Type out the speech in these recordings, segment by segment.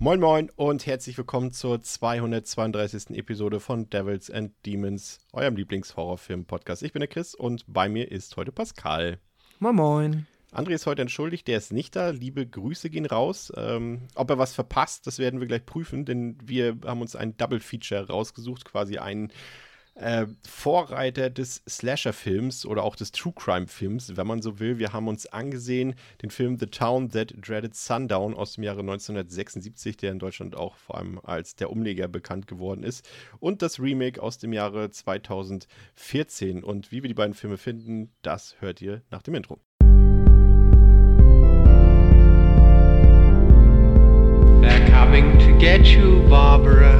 Moin Moin und herzlich willkommen zur 232. Episode von Devils and Demons, eurem Lieblingshorrorfilm-Podcast. Ich bin der Chris und bei mir ist heute Pascal. Moin Moin. André ist heute entschuldigt, der ist nicht da. Liebe Grüße gehen raus. Ähm, ob er was verpasst, das werden wir gleich prüfen, denn wir haben uns ein Double Feature rausgesucht, quasi einen äh, Vorreiter des Slasher-Films oder auch des True Crime-Films, wenn man so will. Wir haben uns angesehen den Film The Town That Dreaded Sundown aus dem Jahre 1976, der in Deutschland auch vor allem als der Umleger bekannt geworden ist, und das Remake aus dem Jahre 2014. Und wie wir die beiden Filme finden, das hört ihr nach dem Intro. They're coming to get you, Barbara.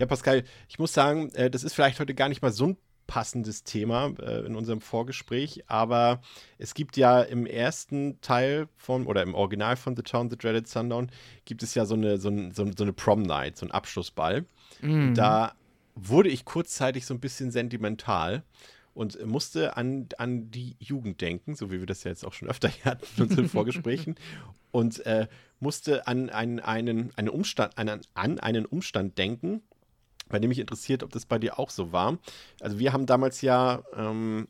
Ja, Pascal, ich muss sagen, äh, das ist vielleicht heute gar nicht mal so ein passendes Thema äh, in unserem Vorgespräch, aber es gibt ja im ersten Teil von, oder im Original von The Town, The Dreaded Sundown, gibt es ja so eine, so, ein, so, eine Prom Night, so einen Abschlussball. Mhm. Da wurde ich kurzzeitig so ein bisschen sentimental und musste an, an die Jugend denken, so wie wir das ja jetzt auch schon öfter hatten in unseren Vorgesprächen, und äh, musste an einen, einen, einen Umstand, an, an einen Umstand denken, bei dem mich interessiert, ob das bei dir auch so war. Also wir haben damals ja ähm,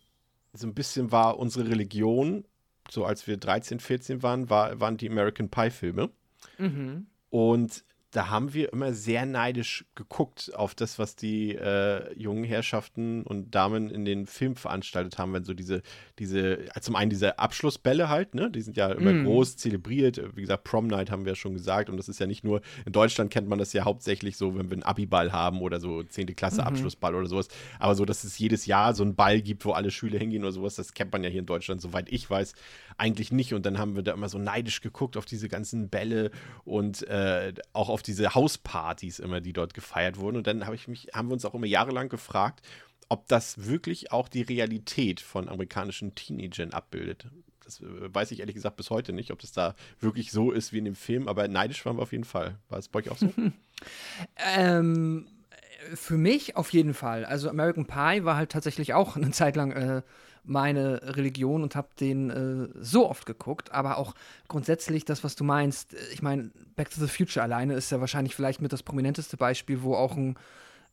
so ein bisschen war unsere Religion, so als wir 13, 14 waren, war, waren die American Pie Filme. Mhm. Und da haben wir immer sehr neidisch geguckt auf das, was die äh, jungen Herrschaften und Damen in den Filmen veranstaltet haben, wenn so diese, diese, zum einen diese Abschlussbälle halt, ne, die sind ja immer Mhm. groß zelebriert. Wie gesagt, Prom Night haben wir ja schon gesagt und das ist ja nicht nur, in Deutschland kennt man das ja hauptsächlich so, wenn wir einen Abiball haben oder so 10. Klasse Mhm. Abschlussball oder sowas, aber so, dass es jedes Jahr so einen Ball gibt, wo alle Schüler hingehen oder sowas, das kennt man ja hier in Deutschland, soweit ich weiß, eigentlich nicht und dann haben wir da immer so neidisch geguckt auf diese ganzen Bälle und äh, auch auf diese Hauspartys immer, die dort gefeiert wurden. Und dann habe ich mich, haben wir uns auch immer jahrelang gefragt, ob das wirklich auch die Realität von amerikanischen Teenagern abbildet. Das äh, weiß ich ehrlich gesagt bis heute nicht, ob das da wirklich so ist wie in dem Film, aber neidisch waren wir auf jeden Fall. War es bei euch auch so? Ähm, für mich auf jeden Fall. Also American Pie war halt tatsächlich auch eine Zeit lang äh, meine Religion und habe den äh, so oft geguckt. Aber auch grundsätzlich das, was du meinst. äh, Ich meine, Back to the Future alleine ist ja wahrscheinlich vielleicht mit das prominenteste Beispiel, wo auch ein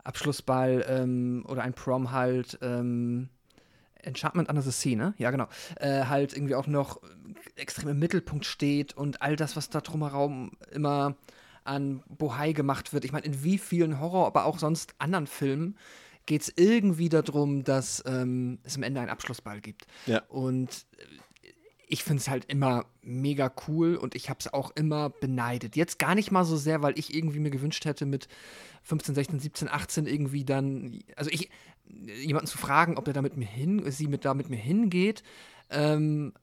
Abschlussball ähm, oder ein Prom halt ähm, Enchantment Under the Sea, ne? Ja, genau. Äh, halt irgendwie auch noch extrem im Mittelpunkt steht und all das, was da drumherum immer an Bohai gemacht wird. Ich meine, in wie vielen Horror, aber auch sonst anderen Filmen geht es irgendwie darum, dass ähm, es am Ende einen Abschlussball gibt. Ja. Und äh, ich finde es halt immer mega cool und ich habe es auch immer beneidet. Jetzt gar nicht mal so sehr, weil ich irgendwie mir gewünscht hätte, mit 15, 16, 17, 18 irgendwie dann, also ich, jemanden zu fragen, ob er da mit mir hin, sie mit da mit mir hingeht, ähm,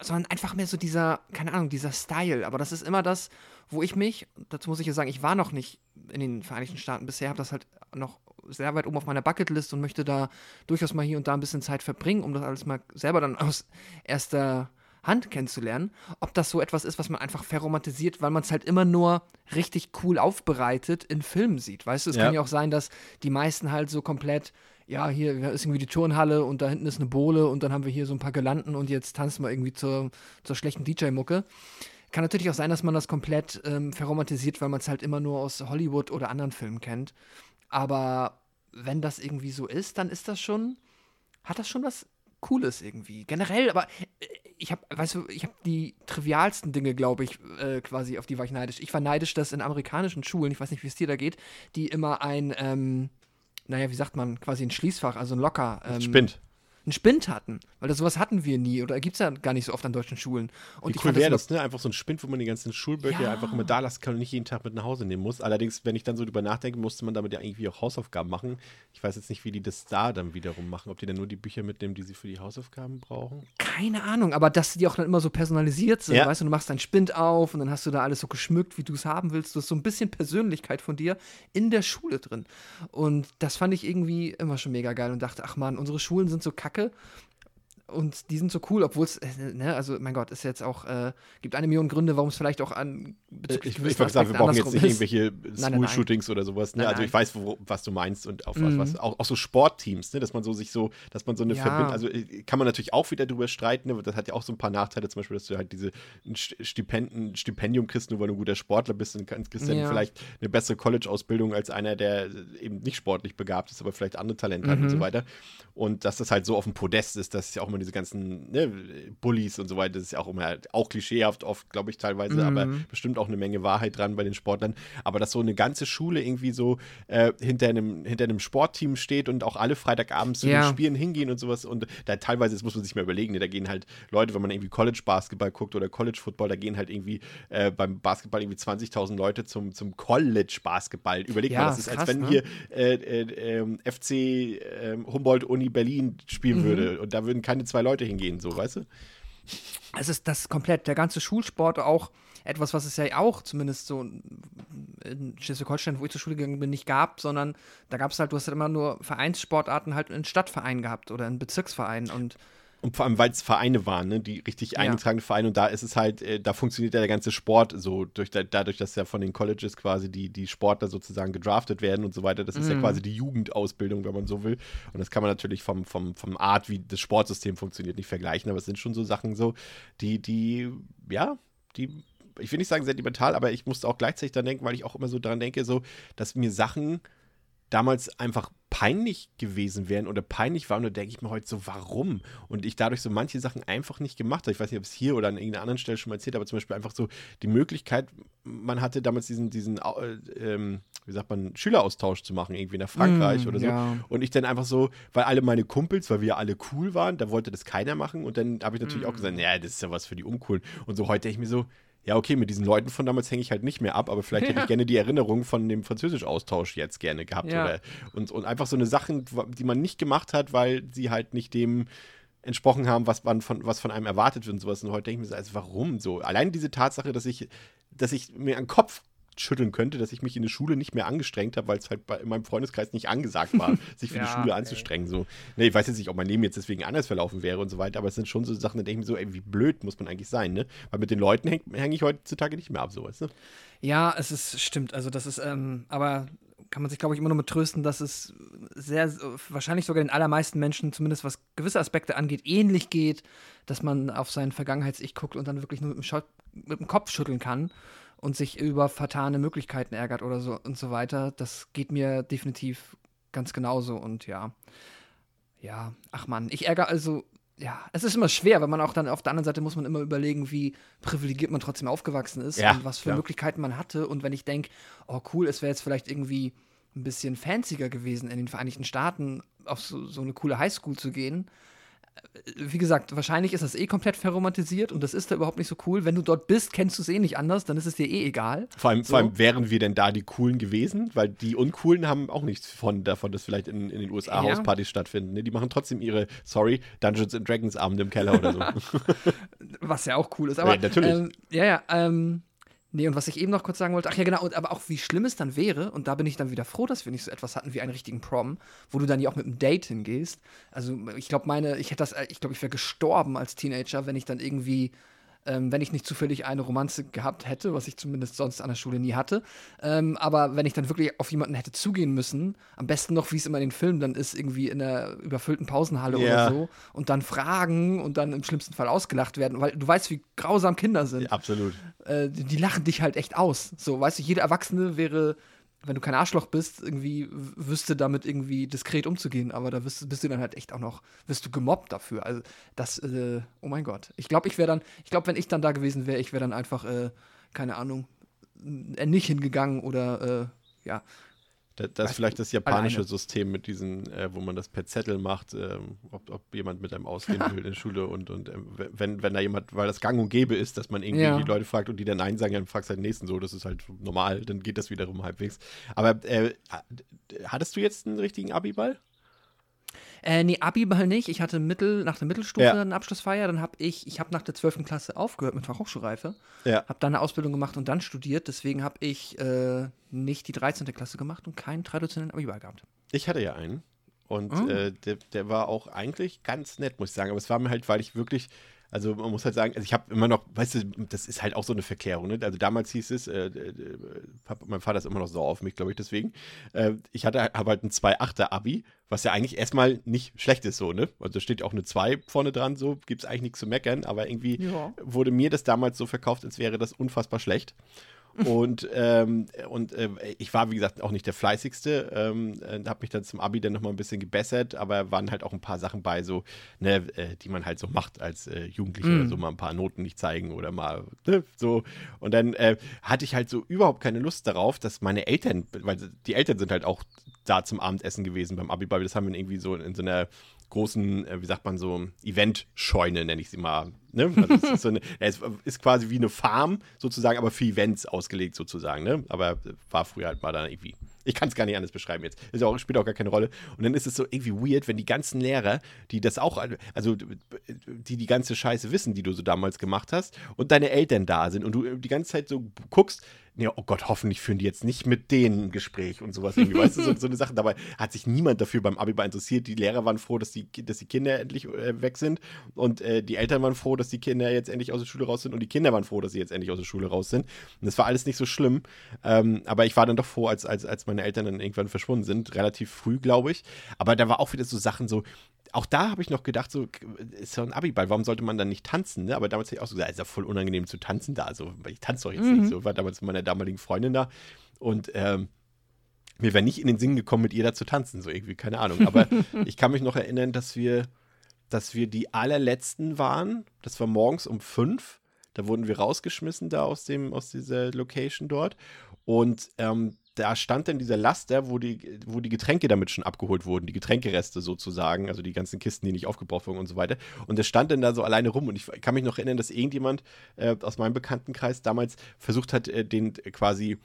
sondern einfach mehr so dieser, keine Ahnung, dieser Style. Aber das ist immer das, wo ich mich, dazu muss ich ja sagen, ich war noch nicht in den Vereinigten Staaten bisher, habe das halt noch sehr weit oben auf meiner Bucketlist und möchte da durchaus mal hier und da ein bisschen Zeit verbringen, um das alles mal selber dann aus erster Hand kennenzulernen. Ob das so etwas ist, was man einfach verromantisiert, weil man es halt immer nur richtig cool aufbereitet in Filmen sieht. Weißt du, es Ja. kann ja auch sein, dass die meisten halt so komplett ja, hier ist irgendwie die Turnhalle und da hinten ist eine Bohle und dann haben wir hier so ein paar Girlanden und jetzt tanzen wir irgendwie zur, zur schlechten DJ-Mucke. Kann natürlich auch sein, dass man das komplett ähm, verromantisiert, weil man es halt immer nur aus Hollywood oder anderen Filmen kennt. Aber wenn das irgendwie so ist, dann ist das schon, hat das schon was Cooles irgendwie. Generell, aber äh, ich habe, weißt du, ich habe die trivialsten Dinge, glaube ich, äh, quasi, auf die war ich neidisch. Ich war neidisch, dass in amerikanischen Schulen, ich weiß nicht, wie es dir da geht, die immer ein, ähm, naja, wie sagt man, quasi ein Schließfach, also ein Locker. Ähm, Spind. Einen Spind hatten. Weil das sowas hatten wir nie oder gibt es ja gar nicht so oft an deutschen Schulen. Und Wie ich cool wäre das, das, ne? Einfach so ein Spind, wo man die ganzen Schulböcke Ja. einfach immer da lassen kann und nicht jeden Tag mit nach Hause nehmen muss. Allerdings, wenn ich dann so drüber nachdenke, musste man damit ja irgendwie auch Hausaufgaben machen. Ich weiß jetzt nicht, wie die das da dann wiederum machen. Ob die dann nur die Bücher mitnehmen, die sie für die Hausaufgaben brauchen. keine Ahnung, aber dass die auch dann immer so personalisiert sind, Ja. weißt du, du machst deinen Spind auf und dann hast du da alles so geschmückt, wie du es haben willst. Du hast so ein bisschen Persönlichkeit von dir in der Schule drin. Und das fand ich irgendwie immer schon mega geil und dachte, ach man, unsere Schulen sind so kacke. Kacke. Und die sind so cool, obwohl es, äh, ne, also mein Gott, ist jetzt auch, äh, gibt eine Million Gründe, warum es vielleicht auch an bezüglich Ich, ich gewisser wollte sagen, wir brauchen jetzt nicht ist. irgendwelche. School-Shootings oder sowas. Ne? Nein, also nein. ich weiß, wo, was du meinst und auf Mhm. was, was auch, auch so Sportteams, ne? dass man so sich so, dass man so eine Ja. Verbindung, also äh, kann man natürlich auch wieder drüber streiten, ne? das hat ja auch so ein paar Nachteile, zum Beispiel, dass du halt diese Stipenden, Stipendium kriegst, nur weil du ein guter Sportler bist und kannst, kriegst dann Ja. vielleicht eine bessere College-Ausbildung als einer, der eben nicht sportlich begabt ist, aber vielleicht andere Talente hat und Mhm. so weiter. Und dass das halt so auf dem Podest ist, dass ja auch immer diese ganzen ne, Bullies und so weiter, das ist ja auch immer auch klischeehaft oft, glaube ich, teilweise, aber Mhm. bestimmt auch eine Menge Wahrheit dran bei den Sportlern. Aber dass so eine ganze Schule irgendwie so äh, hinter, einem, hinter einem Sportteam steht und auch alle Freitagabends zu Ja. den Spielen hingehen und sowas. Und da teilweise, das muss man sich mal überlegen, ne, da gehen halt Leute, wenn man irgendwie College-Basketball guckt oder College-Football, da gehen halt irgendwie äh, beim Basketball irgendwie 20.000 Leute zum, zum College-Basketball. Überleg Ja, mal, das ist ist, als krass, wenn ne? hier äh, äh, ähm, FC ähm, Humboldt-Uni Berlin spielen Mhm. würde und da würden keine zwei Leute hingehen, so, weißt du? Es ist das komplett, der ganze Schulsport auch etwas, was es ja auch zumindest so in Schleswig-Holstein, wo ich zur Schule gegangen bin, nicht gab, sondern da gab es halt, du hast halt immer nur Vereinssportarten halt in Stadtvereinen gehabt oder in Bezirksvereinen und Und vor allem, weil es Vereine waren, ne? die richtig Ja. eingetragene Vereine. Und da ist es halt, äh, da funktioniert ja der ganze Sport so, durch, da- dadurch, dass ja von den Colleges quasi die, die Sportler sozusagen gedraftet werden und so weiter. Das ist ja Mhm. quasi die Jugendausbildung, wenn man so will. Und das kann man natürlich vom, vom, vom Art, wie das Sportsystem funktioniert, nicht vergleichen. Aber es sind schon so Sachen so, die, die, ja, die, ich will nicht sagen sentimental, aber ich musste auch gleichzeitig daran denken, weil ich auch immer so daran denke, so, dass mir Sachen damals einfach peinlich gewesen wären oder peinlich waren, und da denke ich mir heute so, warum? Und ich dadurch so manche Sachen einfach nicht gemacht habe. Ich weiß nicht, ob es hier oder an irgendeiner anderen Stelle schon mal erzählt, aber zum Beispiel einfach so die Möglichkeit, man hatte damals diesen, diesen äh, ähm, wie sagt man, Schüleraustausch zu machen, irgendwie nach Frankreich Mm, oder so. ja. Und ich dann einfach so, weil alle meine Kumpels, weil wir alle cool waren, da wollte das keiner machen. Und dann habe ich natürlich auch Mm. gesagt, naja, das ist ja was für die Uncoolen. Und so heute denke ich mir so, ja, okay, mit diesen Leuten von damals hänge ich halt nicht mehr ab, aber vielleicht hätte Ja. ich gerne die Erinnerung von dem Französisch-Austausch jetzt gerne gehabt. Ja. Oder, und, und einfach so eine Sachen, die man nicht gemacht hat, weil sie halt nicht dem entsprochen haben, was man von, was von einem erwartet wird und sowas. Und heute denke ich mir so, also warum so? Allein diese Tatsache, dass ich, dass ich mir einen Kopf schütteln könnte, dass ich mich in der Schule nicht mehr angestrengt habe, weil es halt bei, in meinem Freundeskreis nicht angesagt war, sich für die Ja, Schule ey. anzustrengen. So. Nee, ich weiß jetzt nicht, ob mein Leben jetzt deswegen anders verlaufen wäre und so weiter, aber es sind schon so Sachen, da denke ich mir so, ey, wie blöd muss man eigentlich sein, ne? Weil mit den Leuten hänge häng ich heutzutage nicht mehr ab, sowas, ne? Ja, es ist, stimmt. Also, das ist, ähm, aber kann man sich, glaube ich, immer nur mit trösten, dass es sehr, wahrscheinlich sogar den allermeisten Menschen, zumindest was gewisse Aspekte angeht, ähnlich geht, dass man auf sein Vergangenheits-Ich guckt und dann wirklich nur mit dem, Schott, mit dem Kopf schütteln kann und sich über vertane Möglichkeiten ärgert oder so und so weiter. Das geht mir definitiv ganz genauso und ja. Ja, ach man, ich ärgere also ja, es ist immer schwer, weil man auch dann auf der anderen Seite muss man immer überlegen, wie privilegiert man trotzdem aufgewachsen ist Ja, und was für klar. Möglichkeiten man hatte. Und wenn ich denke, oh cool, es wäre jetzt vielleicht irgendwie ein bisschen fancier gewesen, in den Vereinigten Staaten auf so, so eine coole Highschool zu gehen. Wie gesagt, wahrscheinlich ist das eh komplett verromantisiert und das ist da überhaupt nicht so cool. Wenn du dort bist, kennst du es eh nicht anders, dann ist es dir eh egal. Vor allem, So. vor allem wären wir denn da die Coolen gewesen, weil die Uncoolen haben auch nichts von davon, dass vielleicht in, in den USA Ja. Hauspartys stattfinden. Ne? Die machen trotzdem ihre, sorry, Dungeons and Dragons Abende im Keller oder so. Was ja auch cool ist. Aber, Ja, natürlich. Ähm, ja, ja. Ähm, nee, und was ich eben noch kurz sagen wollte, ach ja, genau, aber auch wie schlimm es dann wäre, und da bin ich dann wieder froh, dass wir nicht so etwas hatten wie einen richtigen Prom, wo du dann ja auch mit einem Date hingehst. Also, ich glaube, meine, ich hätte das, äh, ich glaube, ich wäre gestorben als Teenager, wenn ich dann irgendwie. Ähm, wenn ich nicht zufällig eine Romanze gehabt hätte, was ich zumindest sonst an der Schule nie hatte. Ähm, aber wenn ich dann wirklich auf jemanden hätte zugehen müssen, am besten noch, wie es immer in den Filmen dann ist, irgendwie in einer überfüllten Pausenhalle Ja. oder so, und dann fragen und dann im schlimmsten Fall ausgelacht werden, weil du weißt, wie grausam Kinder sind. Ja, absolut. Äh, die, die lachen dich halt echt aus. So, weißt du, jeder Erwachsene wäre, wenn du kein Arschloch bist, irgendwie wüsste damit irgendwie diskret umzugehen, aber da bist, bist du dann halt echt auch noch, wirst du gemobbt dafür. Also das, äh, oh mein Gott. Ich glaube, ich wäre dann, ich glaube, wenn ich dann da gewesen wäre, ich wäre dann einfach, äh, keine Ahnung, nicht hingegangen oder, äh, ja, Da, das ist vielleicht das japanische alleine. System mit diesen, äh, wo man das per Zettel macht, ähm, ob, ob jemand mit einem ausgehen will in der Schule und, und ähm, wenn, wenn da jemand, weil das gang und gäbe ist, dass man irgendwie Ja. die Leute fragt und die dann Nein sagen, dann fragst du halt den nächsten so, das ist halt normal, dann geht das wiederum halbwegs. Aber äh, hattest du jetzt einen richtigen Abiball? Äh, nee, Abiball nicht. Ich hatte Mittel, nach der Mittelstufe Ja. eine Abschlussfeier. Dann habe ich, ich habe nach der 12. Klasse aufgehört mit Fachhochschulreife. Ja. Habe dann eine Ausbildung gemacht und dann studiert. Deswegen habe ich äh, nicht die 13. Klasse gemacht und keinen traditionellen Abiball gehabt. Ich hatte ja einen. Und Oh. äh, der, der war auch eigentlich ganz nett, muss ich sagen. Aber es war mir halt, weil ich wirklich, also man muss halt sagen, also ich habe immer noch, weißt du, das ist halt auch so eine Verklärung. Ne? Also damals hieß es, äh, äh, mein Vater ist immer noch sauer auf mich, glaube ich, deswegen. Äh, ich hatte habe halt ein 2,8er Abi, was ja eigentlich erstmal nicht schlecht ist so, ne? Also da steht auch eine 2 vorne dran, so gibt es eigentlich nichts zu meckern, aber irgendwie Ja. wurde mir das damals so verkauft, als wäre das unfassbar schlecht. Und, ähm, und äh, ich war, wie gesagt, auch nicht der fleißigste. Ähm, äh, habe mich dann zum Abi dann nochmal ein bisschen gebessert, aber waren halt auch ein paar Sachen bei, so, ne, äh, die man halt so macht als äh, Jugendlicher, Mm. oder so mal ein paar Noten nicht zeigen oder mal, ne, so. Und dann äh, hatte ich halt so überhaupt keine Lust darauf, dass meine Eltern, weil die Eltern sind halt auch da zum Abendessen gewesen beim Abi, weil das haben wir irgendwie so in so einer großen, äh, wie sagt man so, Event-Scheune, nenne ich sie mal. Ne? Also es, ist so eine, es ist quasi wie eine Farm sozusagen, aber für Events ausgelegt sozusagen. Ne? Aber war früher halt mal da irgendwie. Ich kann es gar nicht anders beschreiben jetzt. Ist auch, spielt auch gar keine Rolle. Und dann ist es so irgendwie weird, wenn die ganzen Lehrer, die das auch, also die die ganze Scheiße wissen, die du so damals gemacht hast, und deine Eltern da sind und du die ganze Zeit so guckst, nee, oh Gott, hoffentlich führen die jetzt nicht mit denen ein Gespräch und sowas irgendwie. Weißt du, so, so eine Sache. Dabei hat sich niemand dafür beim Abiball interessiert. Die Lehrer waren froh, dass die, dass die Kinder endlich äh, weg sind und äh, die Eltern waren froh, dass die Kinder jetzt endlich aus der Schule raus sind und die Kinder waren froh, dass sie jetzt endlich aus der Schule raus sind. Und das war alles nicht so schlimm. Ähm, aber ich war dann doch froh, als, als, als meine Eltern dann irgendwann verschwunden sind. Relativ früh, glaube ich. Aber da war auch wieder so Sachen so, auch da habe ich noch gedacht, so, ist ja ein Abiball, warum sollte man dann nicht tanzen? Ne? Aber damals hätte ich auch so gesagt, ist ja voll unangenehm zu tanzen da. Also, weil ich tanze doch jetzt nicht. So war damals mit meiner damaligen Freundin da. Und ähm, mir wäre nicht in den Sinn gekommen, mit ihr da zu tanzen, so irgendwie, keine Ahnung. Aber ich kann mich noch erinnern, dass wir, dass wir die allerletzten waren. Das war morgens um fünf. Da wurden wir rausgeschmissen da aus dem, aus dieser Location dort. Und ähm, da stand dann dieser Laster, wo die, wo die Getränke damit schon abgeholt wurden, die Getränkereste sozusagen, also die ganzen Kisten, die nicht aufgebraucht wurden und so weiter. Und der stand dann da so alleine rum und ich kann mich noch erinnern, dass irgendjemand äh, aus meinem Bekanntenkreis damals versucht hat, äh, den quasi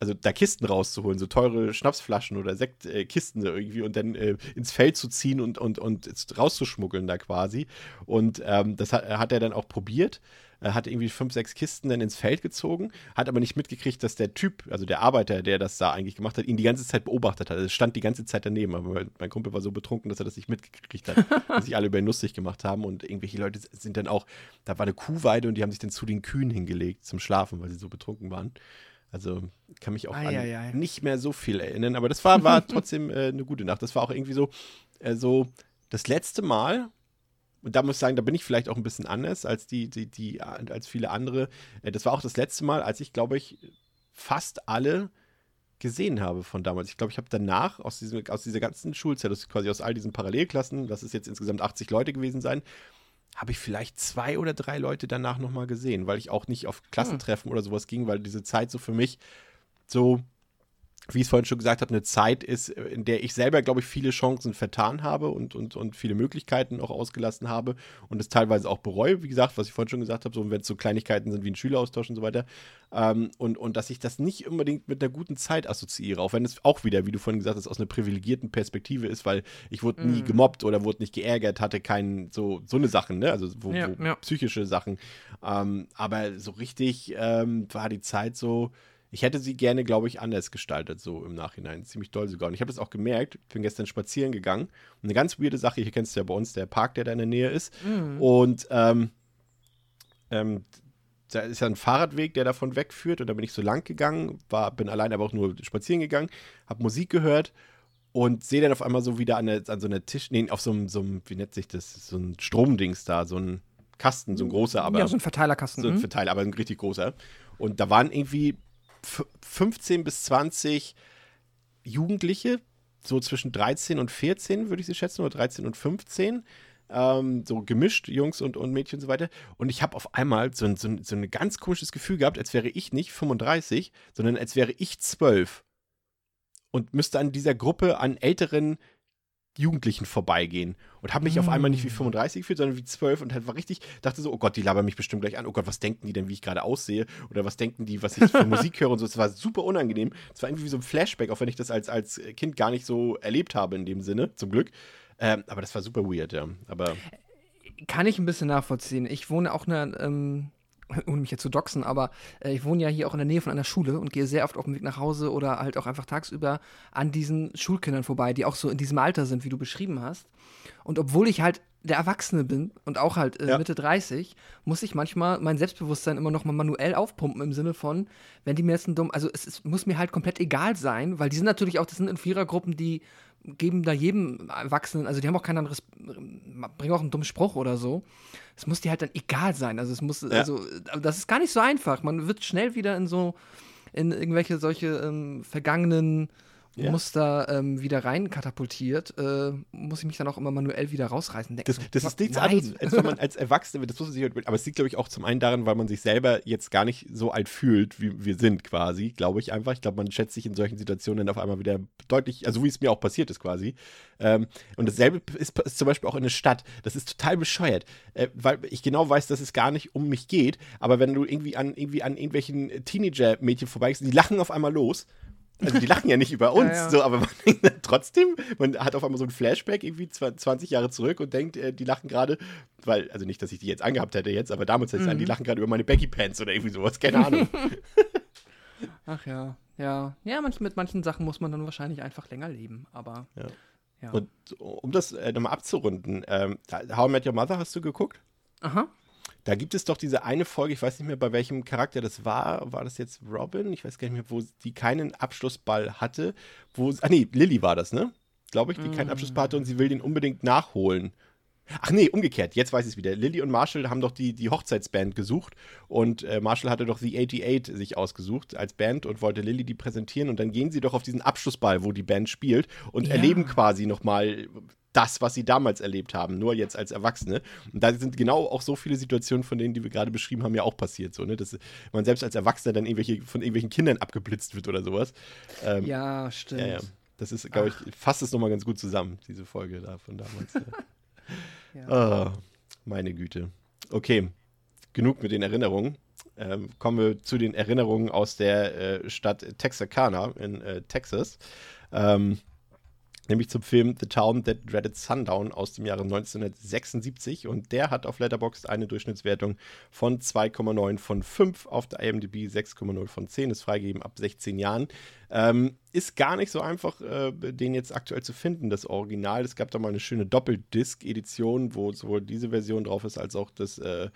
also da Kisten rauszuholen, so teure Schnapsflaschen oder Sektkisten äh, irgendwie und dann äh, ins Feld zu ziehen und, und, und rauszuschmuggeln da quasi. Und ähm, das hat, hat er dann auch probiert. Er hat irgendwie fünf, sechs Kisten dann ins Feld gezogen, hat aber nicht mitgekriegt, dass der Typ, also der Arbeiter, der das da eigentlich gemacht hat, ihn die ganze Zeit beobachtet hat. Er stand die ganze Zeit daneben, aber mein, mein Kumpel war so betrunken, dass er das nicht mitgekriegt hat, dass sich alle über ihn lustig gemacht haben und irgendwelche Leute sind dann auch, da war eine Kuhweide und die haben sich dann zu den Kühen hingelegt zum Schlafen, weil sie so betrunken waren. Also kann mich auch Ei, an ei, ei. nicht mehr so viel erinnern, aber das war, war trotzdem äh, eine gute Nacht. Das war auch irgendwie so, äh, so das letzte Mal, und da muss ich sagen, da bin ich vielleicht auch ein bisschen anders als die, die, die, als viele andere. Äh, das war auch das letzte Mal, als ich, glaube ich, fast alle gesehen habe von damals. Ich glaube, ich habe danach aus, diesem, aus dieser ganzen Schulzeit, quasi aus all diesen Parallelklassen, das ist jetzt insgesamt 80 Leute gewesen sein, habe ich vielleicht zwei oder drei Leute danach nochmal gesehen, weil ich auch nicht auf Klassentreffen oder sowas ging, weil diese Zeit so für mich so, wie ich es vorhin schon gesagt habe, eine Zeit ist, in der ich selber, glaube ich, viele Chancen vertan habe und, und, und viele Möglichkeiten auch ausgelassen habe und es teilweise auch bereue, wie gesagt, was ich vorhin schon gesagt habe, so wenn es so Kleinigkeiten sind wie ein Schüleraustausch und so weiter. Ähm, und, und dass ich das nicht unbedingt mit einer guten Zeit assoziiere, auch wenn es auch wieder, wie du vorhin gesagt hast, aus einer privilegierten Perspektive ist, weil ich wurde nie Mm. gemobbt oder wurde nicht geärgert, hatte keinen, so, so eine Sachen, ne? Also wo, Ja, wo ja. psychische Sachen. Ähm, aber so richtig ähm, war die Zeit so, ich hätte sie gerne, glaube ich, anders gestaltet, so im Nachhinein. Ziemlich doll sogar. Und ich habe das auch gemerkt. Ich bin gestern spazieren gegangen. Und eine ganz weirde Sache, hier kennst du ja bei uns, der Park, der da in der Nähe ist. Und ähm, ähm, da ist ja ein Fahrradweg, der davon wegführt. Und da bin ich so lang gegangen, war, bin allein aber auch nur spazieren gegangen, habe Musik gehört und sehe dann auf einmal so wieder an, der, an so einer Tisch, nee, auf so einem, so einem, wie nennt sich das, so ein Stromdings da, so ein Kasten, so ein großer, aber ja, so ein Verteilerkasten. so ein mhm. Verteiler, aber ein richtig großer. Und da waren irgendwie 15 bis 20 Jugendliche, so zwischen 13 und 14, würde ich sie schätzen, oder 13 und 15. Ähm, so gemischt, Jungs und, und Mädchen und so weiter. Und ich habe auf einmal so ein, so, ein, so ein ganz komisches Gefühl gehabt, als wäre ich nicht 35, sondern als wäre ich 12. und müsste an dieser Gruppe an älteren Jugendlichen vorbeigehen und habe mich mm. auf einmal nicht wie 35 gefühlt, sondern wie 12 und halt war richtig, dachte so, oh Gott, die labern mich bestimmt gleich an, oh Gott, was denken die denn, wie ich gerade aussehe oder was denken die, was ich für Musik höre und so. Es war super unangenehm. Es war irgendwie wie so ein Flashback, auch wenn ich das als, als Kind gar nicht so erlebt habe in dem Sinne, zum Glück. Ähm, aber das war super weird, ja. Aber kann ich ein bisschen nachvollziehen. Ich wohne auch in einer ähm, ohne mich jetzt zu doxen, aber äh, ich wohne ja hier auch in der Nähe von einer Schule und gehe sehr oft auf dem Weg nach Hause oder halt auch einfach tagsüber an diesen Schulkindern vorbei, die auch so in diesem Alter sind, wie du beschrieben hast. Und obwohl ich halt der Erwachsene bin und auch halt äh, ja. Mitte 30, muss ich manchmal mein Selbstbewusstsein immer noch mal manuell aufpumpen im Sinne von, wenn die mir jetzt ein dumm, also es, es muss mir halt komplett egal sein, weil die sind natürlich auch, das sind in Vierergruppen, die geben da jedem Erwachsenen, also die haben auch kein anderes, bringen auch einen dummen Spruch oder so. Es muss dir halt dann egal sein. Also es muss, ja. also das ist gar nicht so einfach. Man wird schnell wieder in so, in irgendwelche solche ähm, vergangenen ja. Muster ähm, wieder rein katapultiert, äh, muss ich mich dann auch immer manuell wieder rausreißen. Das, das ist nichts anderes, als wenn man als Erwachsene, das muss man sich halt, aber es liegt, glaube ich, auch zum einen daran, weil man sich selber jetzt gar nicht so alt fühlt, wie wir sind quasi, glaube ich einfach. Ich glaube, man schätzt sich in solchen Situationen dann auf einmal wieder deutlich, also wie es mir auch passiert ist quasi. Ähm, und dasselbe ist, ist, zum Beispiel auch in der Stadt. Das ist total bescheuert, äh, weil ich genau weiß, dass es gar nicht um mich geht, aber wenn du irgendwie an, irgendwie an irgendwelchen Teenager-Mädchen vorbeigehst, die lachen auf einmal los also die lachen ja nicht über uns, ja, ja. so, aber man denkt trotzdem, man hat auf einmal so ein Flashback irgendwie 20 Jahre zurück und denkt, äh, die lachen gerade, weil, also nicht, dass ich die jetzt angehabt hätte jetzt, aber damals hätte ich mhm. an, die lachen gerade über meine Becky Pants oder irgendwie sowas, keine Ahnung. Ach ja, ja. Ja, manch, mit manchen Sachen muss man dann wahrscheinlich einfach länger leben, aber. Ja. ja. Und um das äh, nochmal abzurunden, ähm, How I Met Your Mother hast du geguckt? Aha. Da gibt es doch diese eine Folge, ich weiß nicht mehr, bei welchem Charakter das war. War das jetzt Robin? Ich weiß gar nicht mehr, wo die keinen Abschlussball hatte. Wo, ah nee, Lilly war das, ne? Glaube ich, die mm. keinen Abschlussball hatte und sie will den unbedingt nachholen. Ach nee, umgekehrt, jetzt weiß ich es wieder. Lilly und Marshall haben doch die, die Hochzeitsband gesucht und äh, Marshall hatte doch The 88 sich ausgesucht als Band und wollte Lilly die präsentieren und dann gehen sie doch auf diesen Abschlussball, wo die Band spielt und ja. erleben quasi nochmal das, was sie damals erlebt haben, nur jetzt als Erwachsene. Und da sind genau auch so viele Situationen von denen, die wir gerade beschrieben haben, ja auch passiert. So, ne? Dass man selbst als Erwachsener dann irgendwelche, von irgendwelchen Kindern abgeblitzt wird oder sowas. Ähm, ja, stimmt. Ja, ja. Das ist, glaube ich, fasst es nochmal ganz gut zusammen, diese Folge da von damals. ja. oh, meine Güte. Okay, genug mit den Erinnerungen. Ähm, kommen wir zu den Erinnerungen aus der äh, Stadt Texarkana in äh, Texas. Ähm, nämlich zum Film The Town That Dreaded Sundown aus dem Jahre 1976 und der hat auf Letterboxd eine Durchschnittswertung von 2,9 von 5, auf der IMDb 6,0 von 10, ist freigegeben ab 16 Jahren. Ähm, ist gar nicht so einfach, äh, den jetzt aktuell zu finden, das Original. Es gab da mal eine schöne Doppeldisc-Edition, wo sowohl diese Version drauf ist, als auch das äh,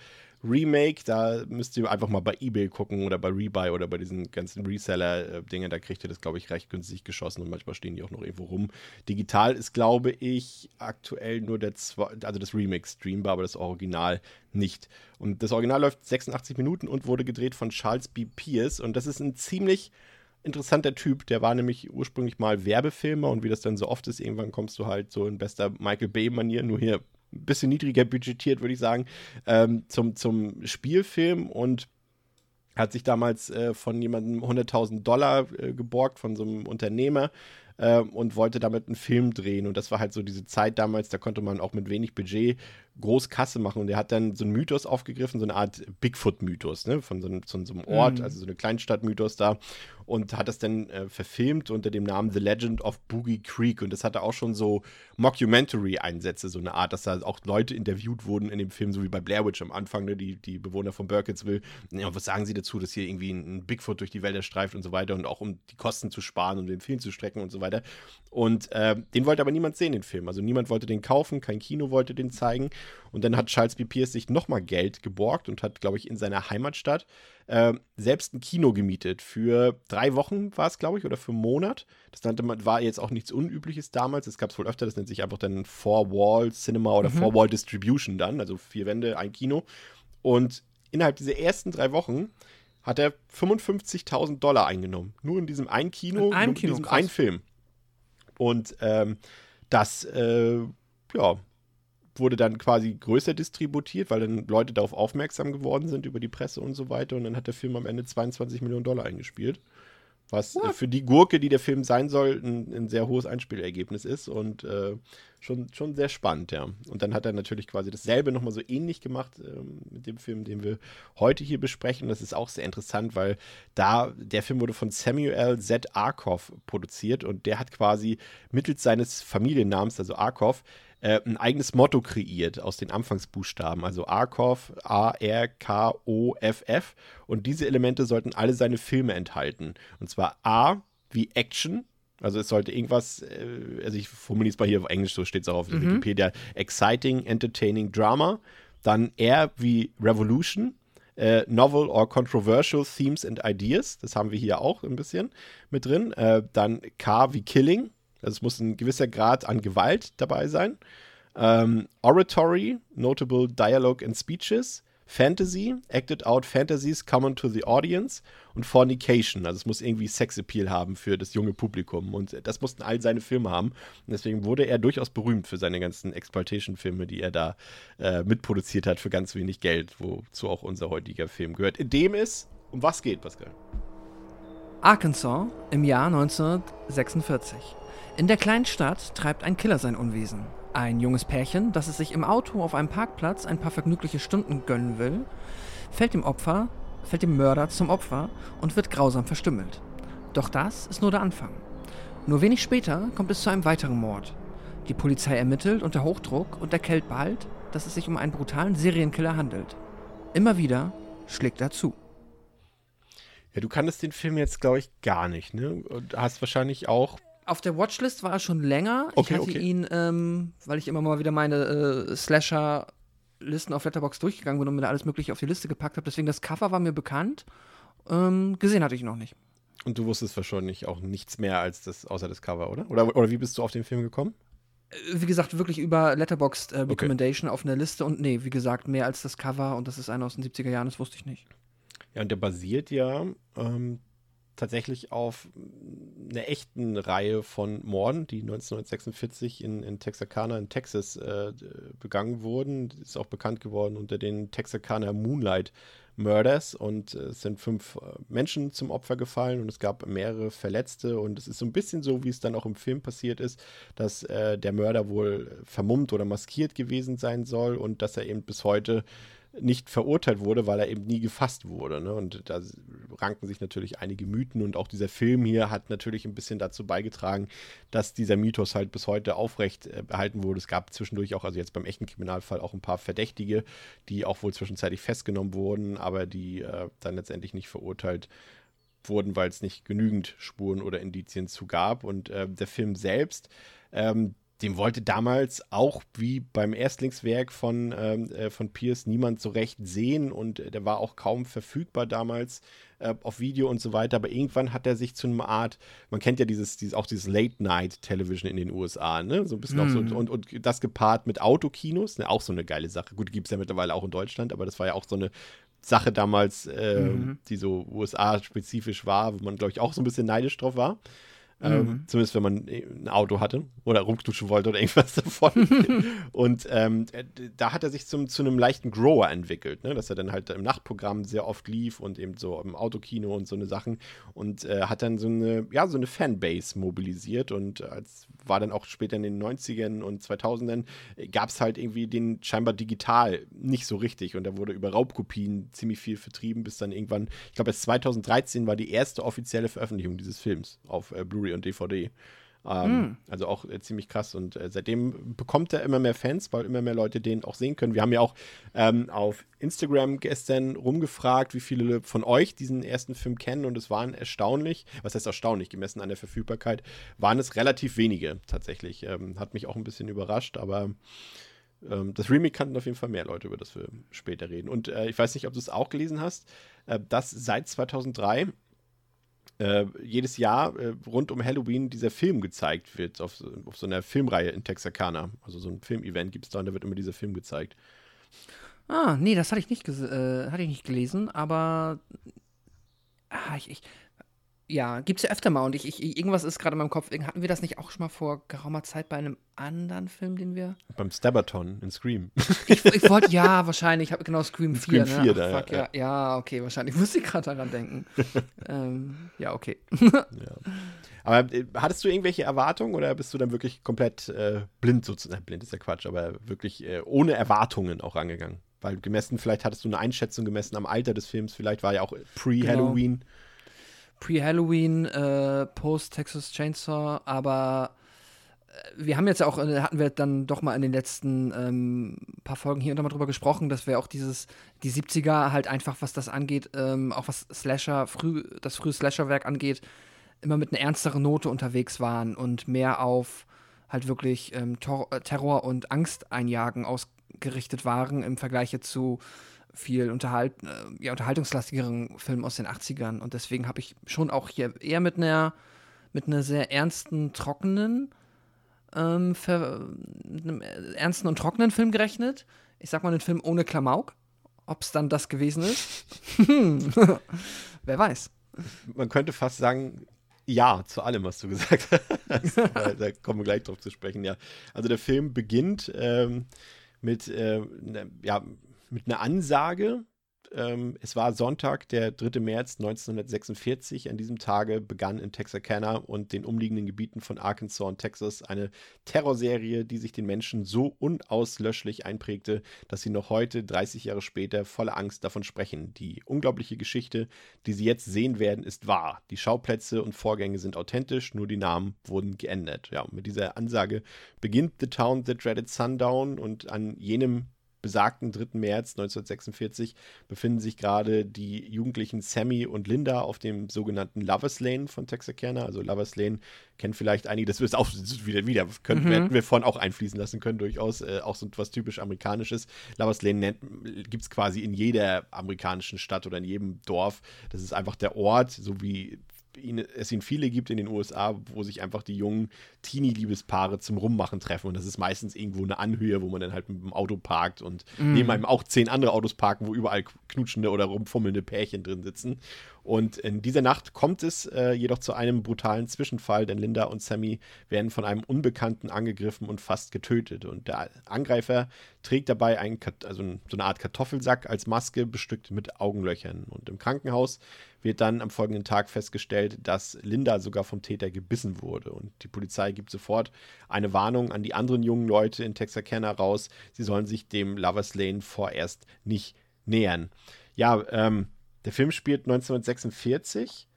Remake, da müsst ihr einfach mal bei eBay gucken oder bei Rebuy oder bei diesen ganzen Reseller-Dingen. Da kriegt ihr das, glaube ich, recht günstig geschossen und manchmal stehen die auch noch irgendwo rum. Digital ist, glaube ich, aktuell nur der zwei, also das Remake streambar, aber das Original nicht. Und das Original läuft 86 Minuten und wurde gedreht von Charles B. Pierce und das ist ein ziemlich interessanter Typ. Der war nämlich ursprünglich mal Werbefilmer und wie das dann so oft ist, irgendwann kommst du halt so in bester Michael Bay-Manier, nur hier ein bisschen niedriger budgetiert, würde ich sagen, ähm, zum, zum Spielfilm und hat sich damals äh, von jemandem 100.000 Dollar äh, geborgt, von so einem Unternehmer äh, und wollte damit einen Film drehen. Und das war halt so diese Zeit damals, da konnte man auch mit wenig Budget groß Kasse machen. Und er hat dann so einen Mythos aufgegriffen, so eine Art Bigfoot-Mythos, ne? Von so einem, von so einem Ort, mhm. also so eine Kleinstadt-Mythos da. Und hat das dann äh, verfilmt unter dem Namen The Legend of Boogie Creek. Und das hatte auch schon so Mockumentary-Einsätze, so eine Art, dass da auch Leute interviewt wurden in dem Film, so wie bei Blair Witch am Anfang, ne? die, die Bewohner von Burkittsville. Ja, was sagen sie dazu, dass hier irgendwie ein, Bigfoot durch die Wälder streift und so weiter und auch um die Kosten zu sparen, um den Film zu strecken und so weiter. Und äh, den wollte aber niemand sehen, den Film. Also niemand wollte den kaufen, kein Kino wollte den zeigen. Und dann hat Charles B. Pierce sich nochmal Geld geborgt und hat, glaube ich, in seiner Heimatstadt äh, selbst ein Kino gemietet. Für drei Wochen war es, glaube ich, oder für einen Monat. Das nannte man, war jetzt auch nichts Unübliches damals. Das gab es wohl öfter. Das nennt sich einfach dann Four-Wall Cinema oder mhm. Four-Wall Distribution dann. Also vier Wände, ein Kino. Und innerhalb dieser ersten drei Wochen hat er 55.000 Dollar eingenommen. Nur in diesem einen Kino, in einem Kino, in diesem einen Film. Und ähm, das, äh, ja, wurde dann quasi größer distributiert, weil dann Leute darauf aufmerksam geworden sind über die Presse und so weiter. Und dann hat der Film am Ende 22 Millionen Dollar eingespielt. Was äh, für die Gurke, die der Film sein soll, ein, ein sehr hohes Einspielergebnis ist und äh, schon, schon sehr spannend, ja. Und dann hat er natürlich quasi dasselbe nochmal so ähnlich gemacht ähm, mit dem Film, den wir heute hier besprechen. Das ist auch sehr interessant, weil da, der Film wurde von Samuel Z. Arkoff produziert und der hat quasi mittels seines Familiennamens, also Arkoff, äh, ein eigenes Motto kreiert aus den Anfangsbuchstaben, also Arkoff, A-R-K-O-F-F. Und diese Elemente sollten alle seine Filme enthalten. Und zwar A wie Action, also es sollte irgendwas, äh, also ich formuliere es mal hier auf Englisch, so steht es auch auf mhm. Wikipedia, exciting, entertaining Drama. Dann R wie Revolution, äh, Novel or Controversial Themes and Ideas, das haben wir hier auch ein bisschen mit drin. Äh, dann K wie Killing, also es muss ein gewisser Grad an Gewalt dabei sein. Ähm, Oratory, Notable Dialogue and Speeches. Fantasy, Acted Out Fantasies Common to the Audience und Fornication. Also es muss irgendwie Sexappeal haben für das junge Publikum. Und das mussten all seine Filme haben. Und deswegen wurde er durchaus berühmt für seine ganzen Exploitation-Filme, die er da äh, mitproduziert hat für ganz wenig Geld, wozu auch unser heutiger Film gehört. In dem es um was geht, Pascal? Arkansas im Jahr 1946. In der kleinen Stadt treibt ein Killer sein Unwesen. Ein junges Pärchen, das es sich im Auto auf einem Parkplatz ein paar vergnügliche Stunden gönnen will, fällt dem Opfer, fällt dem Mörder zum Opfer und wird grausam verstümmelt. Doch das ist nur der Anfang. Nur wenig später kommt es zu einem weiteren Mord. Die Polizei ermittelt unter Hochdruck und erkennt bald, dass es sich um einen brutalen Serienkiller handelt. Immer wieder schlägt er zu. Ja, du kanntest den Film jetzt, glaube ich, gar nicht, ne? Und hast wahrscheinlich auch auf der Watchlist war er schon länger. Okay, ich hatte okay. ihn, ähm, weil ich immer mal wieder meine äh, Slasher-Listen auf Letterbox durchgegangen bin und mir da alles Mögliche auf die Liste gepackt habe. Deswegen das Cover war mir bekannt. Ähm, gesehen hatte ich ihn noch nicht. Und du wusstest wahrscheinlich auch nichts mehr als das, außer das Cover, oder? Oder, oder wie bist du auf den Film gekommen? Äh, wie gesagt, wirklich über Letterboxd äh, Recommendation okay. auf einer Liste und nee, wie gesagt, mehr als das Cover und das ist einer aus den 70er Jahren, das wusste ich nicht. Ja, und der basiert ja ähm, tatsächlich auf einer echten Reihe von Morden, die 1946 in, in Texarkana in Texas äh, begangen wurden. Ist auch bekannt geworden unter den Texarkana Moonlight Murders und äh, es sind fünf äh, Menschen zum Opfer gefallen und es gab mehrere Verletzte und es ist so ein bisschen so, wie es dann auch im Film passiert ist, dass äh, der Mörder wohl vermummt oder maskiert gewesen sein soll und dass er eben bis heute nicht verurteilt wurde, weil er eben nie gefasst wurde. Ne? Und da ranken sich natürlich einige Mythen und auch dieser Film hier hat natürlich ein bisschen dazu beigetragen, dass dieser Mythos halt bis heute aufrecht äh, behalten wurde. Es gab zwischendurch auch, also jetzt beim echten Kriminalfall, auch ein paar Verdächtige, die auch wohl zwischenzeitlich festgenommen wurden, aber die äh, dann letztendlich nicht verurteilt wurden, weil es nicht genügend Spuren oder Indizien zu gab. Und äh, der Film selbst, ähm, dem wollte damals auch wie beim Erstlingswerk von, ähm, äh, von Pierce niemand so recht sehen und der war auch kaum verfügbar damals äh, auf Video und so weiter. Aber irgendwann hat er sich zu einer Art, man kennt ja dieses, dieses auch dieses Late-Night-Television in den USA, ne? So ein bisschen mm. auch so mhm. und, und das gepaart mit Autokinos, ne? auch so eine geile Sache. Gut, gibt es ja mittlerweile auch in Deutschland, aber das war ja auch so eine Sache damals, äh, mhm. die so USA-spezifisch war, wo man, glaube ich, auch so ein bisschen neidisch drauf war. Ähm, mhm. zumindest wenn man ein Auto hatte oder rumknutschen wollte oder irgendwas davon. und ähm, da hat er sich zum, zu einem leichten Grower entwickelt, ne? dass er dann halt im Nachtprogramm sehr oft lief und eben so im Autokino und so eine Sachen und äh, hat dann so eine, ja, so eine Fanbase mobilisiert und als war dann auch später in den 90ern und 2000ern gab es halt irgendwie den scheinbar digital nicht so richtig und da wurde über Raubkopien ziemlich viel vertrieben, bis dann irgendwann, ich glaube, erst 2013 war die erste offizielle Veröffentlichung dieses Films auf äh, Blu-ray und DVD. Ähm, mm. Also auch äh, ziemlich krass. Und äh, seitdem bekommt er immer mehr Fans, weil immer mehr Leute den auch sehen können. Wir haben ja auch ähm, auf Instagram gestern rumgefragt, wie viele von euch diesen ersten Film kennen. Und es waren erstaunlich, was heißt erstaunlich, gemessen an der Verfügbarkeit, waren es relativ wenige tatsächlich. Ähm, hat mich auch ein bisschen überrascht, aber ähm, das Remake kannten auf jeden Fall mehr Leute, über das wir später reden. Und äh, ich weiß nicht, ob du es auch gelesen hast, äh, dass seit 2003 äh, jedes Jahr äh, rund um Halloween dieser Film gezeigt wird, auf, auf so einer Filmreihe in Texarkana. Also so ein Filmevent gibt es da und da wird immer dieser Film gezeigt. Ah, nee, das hatte ich nicht, äh, hatte ich nicht gelesen, aber ah, ich, ich, Ja, gibt's ja öfter mal und ich, ich irgendwas ist gerade in meinem Kopf. Hatten wir das nicht auch schon mal vor geraumer Zeit bei einem anderen Film, den wir. Beim Stabberton in Scream. Ich, ich wollte, ja, wahrscheinlich, ich habe genau Scream 4. Scream ne? 4 Ach, da, fuck, ja. ja. ja, okay, wahrscheinlich. Musste ich gerade daran denken. ähm, ja, okay. Aber äh, hattest du irgendwelche Erwartungen oder bist du dann wirklich komplett äh, blind sozusagen? Blind ist ja Quatsch, aber wirklich äh, ohne Erwartungen auch rangegangen? Weil gemessen, vielleicht hattest du eine Einschätzung gemessen am Alter des Films, vielleicht war ja auch pre-Halloween. Pre-Halloween, äh, Post-Texas Chainsaw, aber äh, wir haben jetzt auch, äh, hatten wir dann doch mal in den letzten ähm, paar Folgen hier und da mal drüber gesprochen, dass wir auch dieses, die 70er halt einfach, was das angeht, ähm, auch was Slasher, früh, das frühe Slasher-Werk angeht, immer mit einer ernsteren Note unterwegs waren und mehr auf halt wirklich ähm, äh, Terror und Angst einjagen ausgerichtet waren im Vergleich zu viel unterhalt äh, ja, unterhaltungslastigeren Filmen aus den 80ern. Und deswegen habe ich schon auch hier eher mit einer mit einer sehr ernsten, trockenen, ähm, einem äh, ernsten und trockenen Film gerechnet. Ich sag mal einen Film ohne Klamauk. Ob es dann das gewesen ist? Wer weiß. Man könnte fast sagen, ja, zu allem, was du gesagt hast. da, da kommen wir gleich drauf zu sprechen, ja. Also der Film beginnt ähm, mit, äh, ne, ja, mit einer Ansage. Ähm, es war Sonntag, der 3. März 1946. An diesem Tage begann in Texarkana und den umliegenden Gebieten von Arkansas und Texas eine Terrorserie, die sich den Menschen so unauslöschlich einprägte, dass sie noch heute, 30 Jahre später, voller Angst davon sprechen. Die unglaubliche Geschichte, die sie jetzt sehen werden, ist wahr. Die Schauplätze und Vorgänge sind authentisch, nur die Namen wurden geändert. Ja, mit dieser Ansage beginnt The Town That Dreaded Sundown und an jenem besagten 3. März 1946 befinden sich gerade die Jugendlichen Sammy und Linda auf dem sogenannten Lovers Lane von Texarkana. Also Lovers Lane kennen vielleicht einige, das ist auch wieder, wieder können, Mhm. hätten wir vorhin auch einfließen lassen können, durchaus äh, auch so was typisch Amerikanisches. Lovers Lane gibt es quasi in jeder amerikanischen Stadt oder in jedem Dorf. Das ist einfach der Ort, so wie ihn, es ihn viele gibt in den USA, wo sich einfach die jungen Teenie-Liebespaare zum Rummachen treffen. Und das ist meistens irgendwo eine Anhöhe, wo man dann halt mit dem Auto parkt und neben einem auch zehn andere Autos parken, wo überall knutschende oder rumfummelnde Pärchen drin sitzen. Und in dieser Nacht kommt es äh, jedoch zu einem brutalen Zwischenfall, denn Linda und Sammy werden von einem Unbekannten angegriffen und fast getötet. Und der Angreifer trägt dabei einen, also so eine Art Kartoffelsack als Maske, bestückt mit Augenlöchern. Und im Krankenhaus wird dann am folgenden Tag festgestellt, dass Linda sogar vom Täter gebissen wurde. Und die Polizei gibt sofort eine Warnung an die anderen jungen Leute in Texarkana raus. Sie sollen sich dem Lovers Lane vorerst nicht nähern. Ja, ähm, der Film spielt 1946,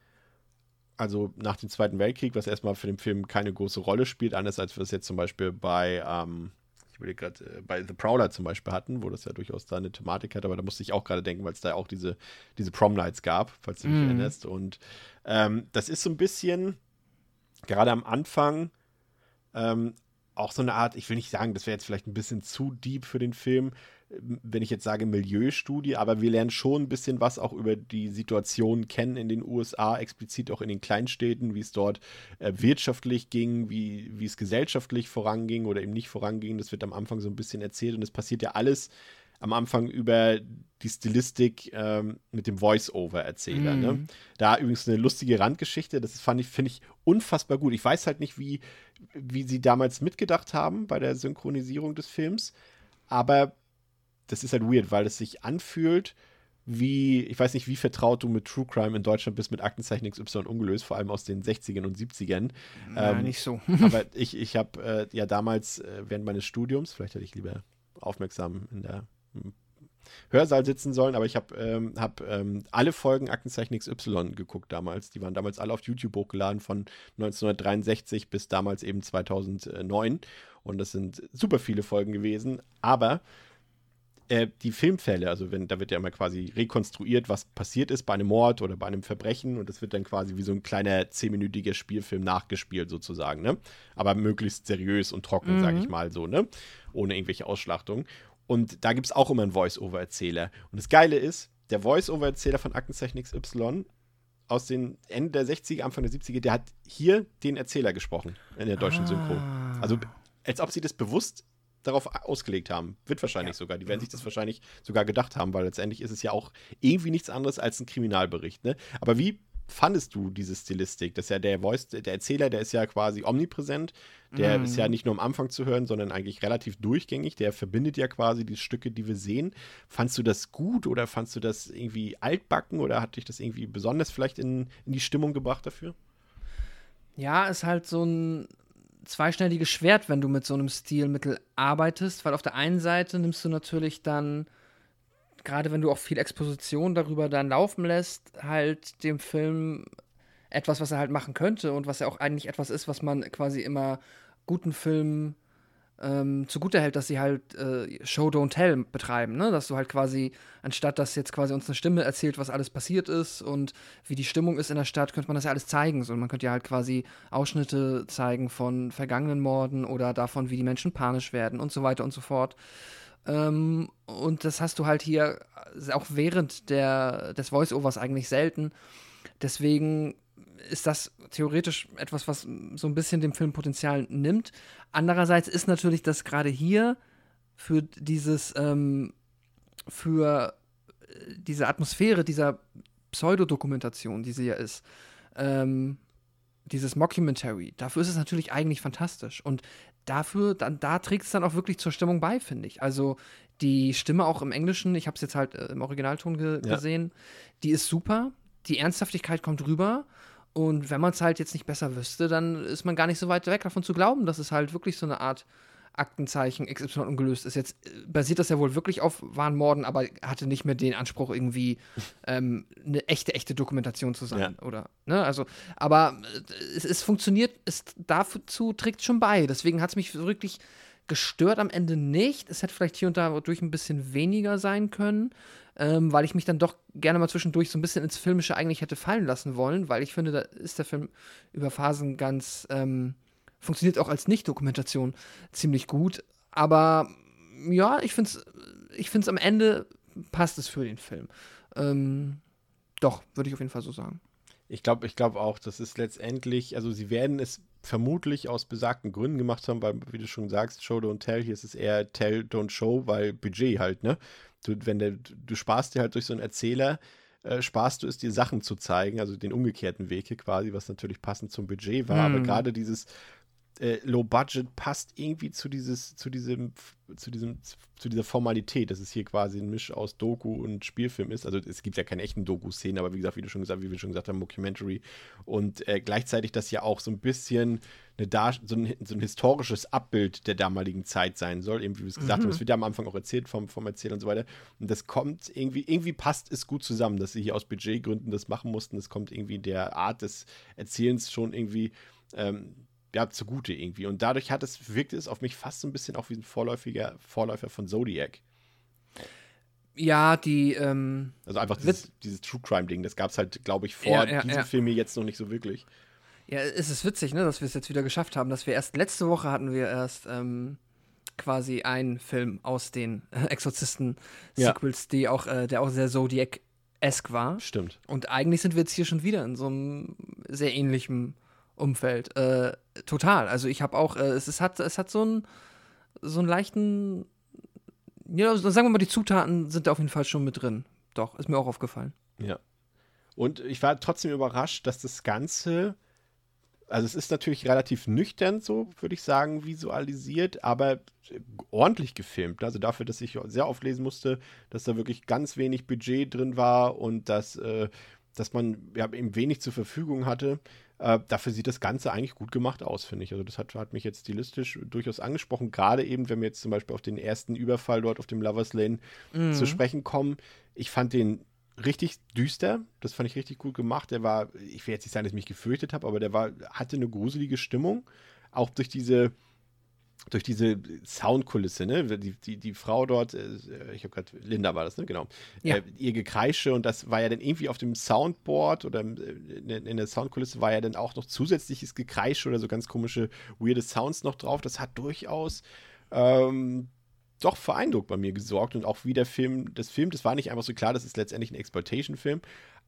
also nach dem Zweiten Weltkrieg, was erstmal für den Film keine große Rolle spielt, anders als wir es jetzt zum Beispiel bei, ähm, ich will gerade, äh, bei The Prowler zum Beispiel hatten, wo das ja durchaus da eine Thematik hat, aber da musste ich auch gerade denken, weil es da auch diese, diese Prom Nights gab, falls du dich Mhm. erinnerst. Und ähm, das ist so ein bisschen, gerade am Anfang, ähm, auch so eine Art, ich will nicht sagen, das wäre jetzt vielleicht ein bisschen zu deep für den Film, wenn ich jetzt sage Milieustudie, aber wir lernen schon ein bisschen was auch über die Situation kennen in den USA, explizit auch in den Kleinstädten, wie es dort äh, wirtschaftlich ging, wie, wie es gesellschaftlich voranging oder eben nicht voranging. Das wird am Anfang so ein bisschen erzählt und es passiert ja alles am Anfang über die Stilistik ähm, mit dem Voice-Over-Erzähler. Ne? Mhm. Da übrigens eine lustige Randgeschichte, das fand ich, finde ich, unfassbar gut. Ich weiß halt nicht, wie, wie sie damals mitgedacht haben bei der Synchronisierung des Films, aber das ist halt weird, weil es sich anfühlt wie, ich weiß nicht, wie vertraut du mit True Crime in Deutschland bist, mit Aktenzeichen XY ungelöst, vor allem aus den 60ern und 70ern. Ja, Ähm, nicht so. Aber ich, ich habe äh, ja damals äh, während meines Studiums, vielleicht hätte ich lieber aufmerksam in der im Hörsaal sitzen sollen, aber ich habe ähm, hab, ähm, alle Folgen Aktenzeichen XY geguckt damals. Die waren damals alle auf YouTube hochgeladen von 1963 bis damals eben 2009. Und das sind super viele Folgen gewesen. Aber äh, die Filmfälle, also wenn, da wird ja immer quasi rekonstruiert, was passiert ist bei einem Mord oder bei einem Verbrechen und das wird dann quasi wie so ein kleiner zehnminütiger Spielfilm nachgespielt sozusagen, ne? Aber möglichst seriös und trocken, Mhm. sage ich mal so, ne? Ohne irgendwelche Ausschlachtungen. Und da gibt es auch immer einen Voice-Over-Erzähler. Und das Geile ist, der Voice-Over-Erzähler von Aktenzeichen XY aus den Ende der 60er, Anfang der 70er, der hat hier den Erzähler gesprochen in der deutschen Synchro. Ah. Also als ob sie das bewusst darauf ausgelegt haben. Wird wahrscheinlich sogar. Die werden sich das wahrscheinlich sogar gedacht haben, weil letztendlich ist es ja auch irgendwie nichts anderes als ein Kriminalbericht. Ne? Aber wie fandest du diese Stilistik? Das ist ja der Voice, der Erzähler, der ist ja quasi omnipräsent. Der Mhm. ist ja nicht nur am Anfang zu hören, sondern eigentlich relativ durchgängig. Der verbindet ja quasi die Stücke, die wir sehen. Fandst du das gut oder fandst du das irgendwie altbacken oder hat dich das irgendwie besonders vielleicht in, in die Stimmung gebracht dafür? Ja, ist halt so ein zweischneidiges Schwert, wenn du mit so einem Stilmittel arbeitest, weil auf der einen Seite nimmst du natürlich dann, gerade wenn du auch viel Exposition darüber dann laufen lässt, halt dem Film etwas, was er halt machen könnte und was ja auch eigentlich etwas ist, was man quasi immer guten Filmen ähm, zugute hält, dass sie halt äh, Show Don't Tell betreiben, ne? Dass du halt quasi, anstatt dass jetzt quasi uns eine Stimme erzählt, was alles passiert ist und wie die Stimmung ist in der Stadt, könnte man das ja alles zeigen. So, man könnte ja halt quasi Ausschnitte zeigen von vergangenen Morden oder davon, wie die Menschen panisch werden und so weiter und so fort. Ähm, und das hast du halt hier auch während der, des Voice-Overs eigentlich selten. Deswegen ist das theoretisch etwas, was so ein bisschen dem Film Potenzial nimmt. Andererseits ist natürlich das gerade hier für dieses, ähm, für äh, diese Atmosphäre dieser Pseudodokumentation, die sie ja ist, ähm, dieses Mockumentary, dafür ist es natürlich eigentlich fantastisch. Und dafür, dann, da trägt es dann auch wirklich zur Stimmung bei, finde ich. Also die Stimme auch im Englischen, ich habe es jetzt halt äh, im Originalton ge Ja. gesehen, die ist super. Die Ernsthaftigkeit kommt rüber. Und wenn man es halt jetzt nicht besser wüsste, dann ist man gar nicht so weit weg davon zu glauben, dass es halt wirklich so eine Art Aktenzeichen XY ungelöst ist. Jetzt äh, basiert das ja wohl wirklich auf wahren Morden, aber hatte nicht mehr den Anspruch, irgendwie ähm, eine echte, echte Dokumentation zu sein. Oder, ne? Also, aber äh, es, es funktioniert, es dazu trägt schon bei. Deswegen hat es mich wirklich gestört am Ende nicht. Es hätte vielleicht hier und da durch ein bisschen weniger sein können, ähm, weil ich mich dann doch gerne mal zwischendurch so ein bisschen ins Filmische eigentlich hätte fallen lassen wollen, weil ich finde, da ist der Film über Phasen ganz, ähm, funktioniert auch als Nicht-Dokumentation ziemlich gut. Aber ja, ich finde es ich find's am Ende passt es für den Film. Ähm, doch, würde ich auf jeden Fall so sagen. Ich glaube, ich glaube auch, das ist letztendlich, also sie werden es vermutlich aus besagten Gründen gemacht haben, weil, wie du schon sagst, Show Don't Tell, hier ist es eher Tell Don't Show, weil Budget halt, ne? Du, wenn der, du sparst dir halt durch so einen Erzähler, äh, sparst du es dir Sachen zu zeigen, also den umgekehrten Weg hier quasi, was natürlich passend zum Budget war, aber Hm. gerade dieses äh, Low Budget passt irgendwie zu dieses, zu diesem, zu diesem, zu dieser Formalität, dass es hier quasi ein Misch aus Doku und Spielfilm ist. Also es gibt ja keine echten Doku-Szenen, aber wie gesagt, wie du schon gesagt, wie wir schon gesagt haben, Mockumentary. Und äh, gleichzeitig das ja auch so ein bisschen eine Dar so, ein, so ein historisches Abbild der damaligen Zeit sein soll, eben wie wir es gesagt haben. Das wird ja am Anfang auch erzählt vom, vom Erzähler und so weiter. Und das kommt irgendwie, irgendwie passt es gut zusammen, dass sie hier aus Budgetgründen das machen mussten. Das kommt irgendwie der Art des Erzählens schon irgendwie ähm, ja, zugute irgendwie. Und dadurch hat es, wirkte es auf mich fast so ein bisschen auch wie ein vorläufiger Vorläufer von Zodiac. Ja, die, ähm, Also einfach dieses, dieses True Crime-Ding, das gab es halt, glaube ich, vor Ja, ja, diesem ja. Film hier jetzt noch nicht so wirklich. Ja, es ist witzig, ne, dass wir es jetzt wieder geschafft haben, dass wir erst letzte Woche hatten wir erst ähm, quasi einen Film aus den äh, Exorzisten-Sequels, auch, äh, der auch sehr Zodiac-esque war. Stimmt. Und eigentlich sind wir jetzt hier schon wieder in so einem sehr ähnlichen Umfeld. Äh, total. Also ich habe auch, äh, es, es, hat, es hat so einen, so einen leichten, ja, sagen wir mal, die Zutaten sind da auf jeden Fall schon mit drin. Doch, ist mir auch aufgefallen. Ja. Und ich war trotzdem überrascht, dass das Ganze, also es ist natürlich relativ nüchtern so, würde ich sagen, visualisiert, aber ordentlich gefilmt. Also dafür, dass ich sehr oft lesen musste, dass da wirklich ganz wenig Budget drin war und dass, äh, dass man ja, eben wenig zur Verfügung hatte. Äh, dafür sieht das Ganze eigentlich gut gemacht aus, finde ich. Also das hat, hat mich jetzt stilistisch durchaus angesprochen. Gerade eben, wenn wir jetzt zum Beispiel auf den ersten Überfall dort auf dem Lovers Lane zu sprechen kommen. Ich fand den richtig düster. Das fand ich richtig gut gemacht. Der war, ich will jetzt nicht sagen, dass ich mich gefürchtet habe, aber der war, hatte eine gruselige Stimmung. Auch durch diese, durch diese Soundkulisse, ne? Die, die, die Frau dort, äh, ich habe gerade, Linda war das, ne? Genau. Ja. Äh, ihr Gekreische und das war ja dann irgendwie auf dem Soundboard oder äh, in, in der Soundkulisse war ja dann auch noch zusätzliches Gekreische oder so ganz komische, weirde Sounds noch drauf. Das hat durchaus ähm, doch für Eindruck bei mir gesorgt und auch wie der Film, das Film, das war nicht einfach so klar, das ist letztendlich ein Exploitation-Film,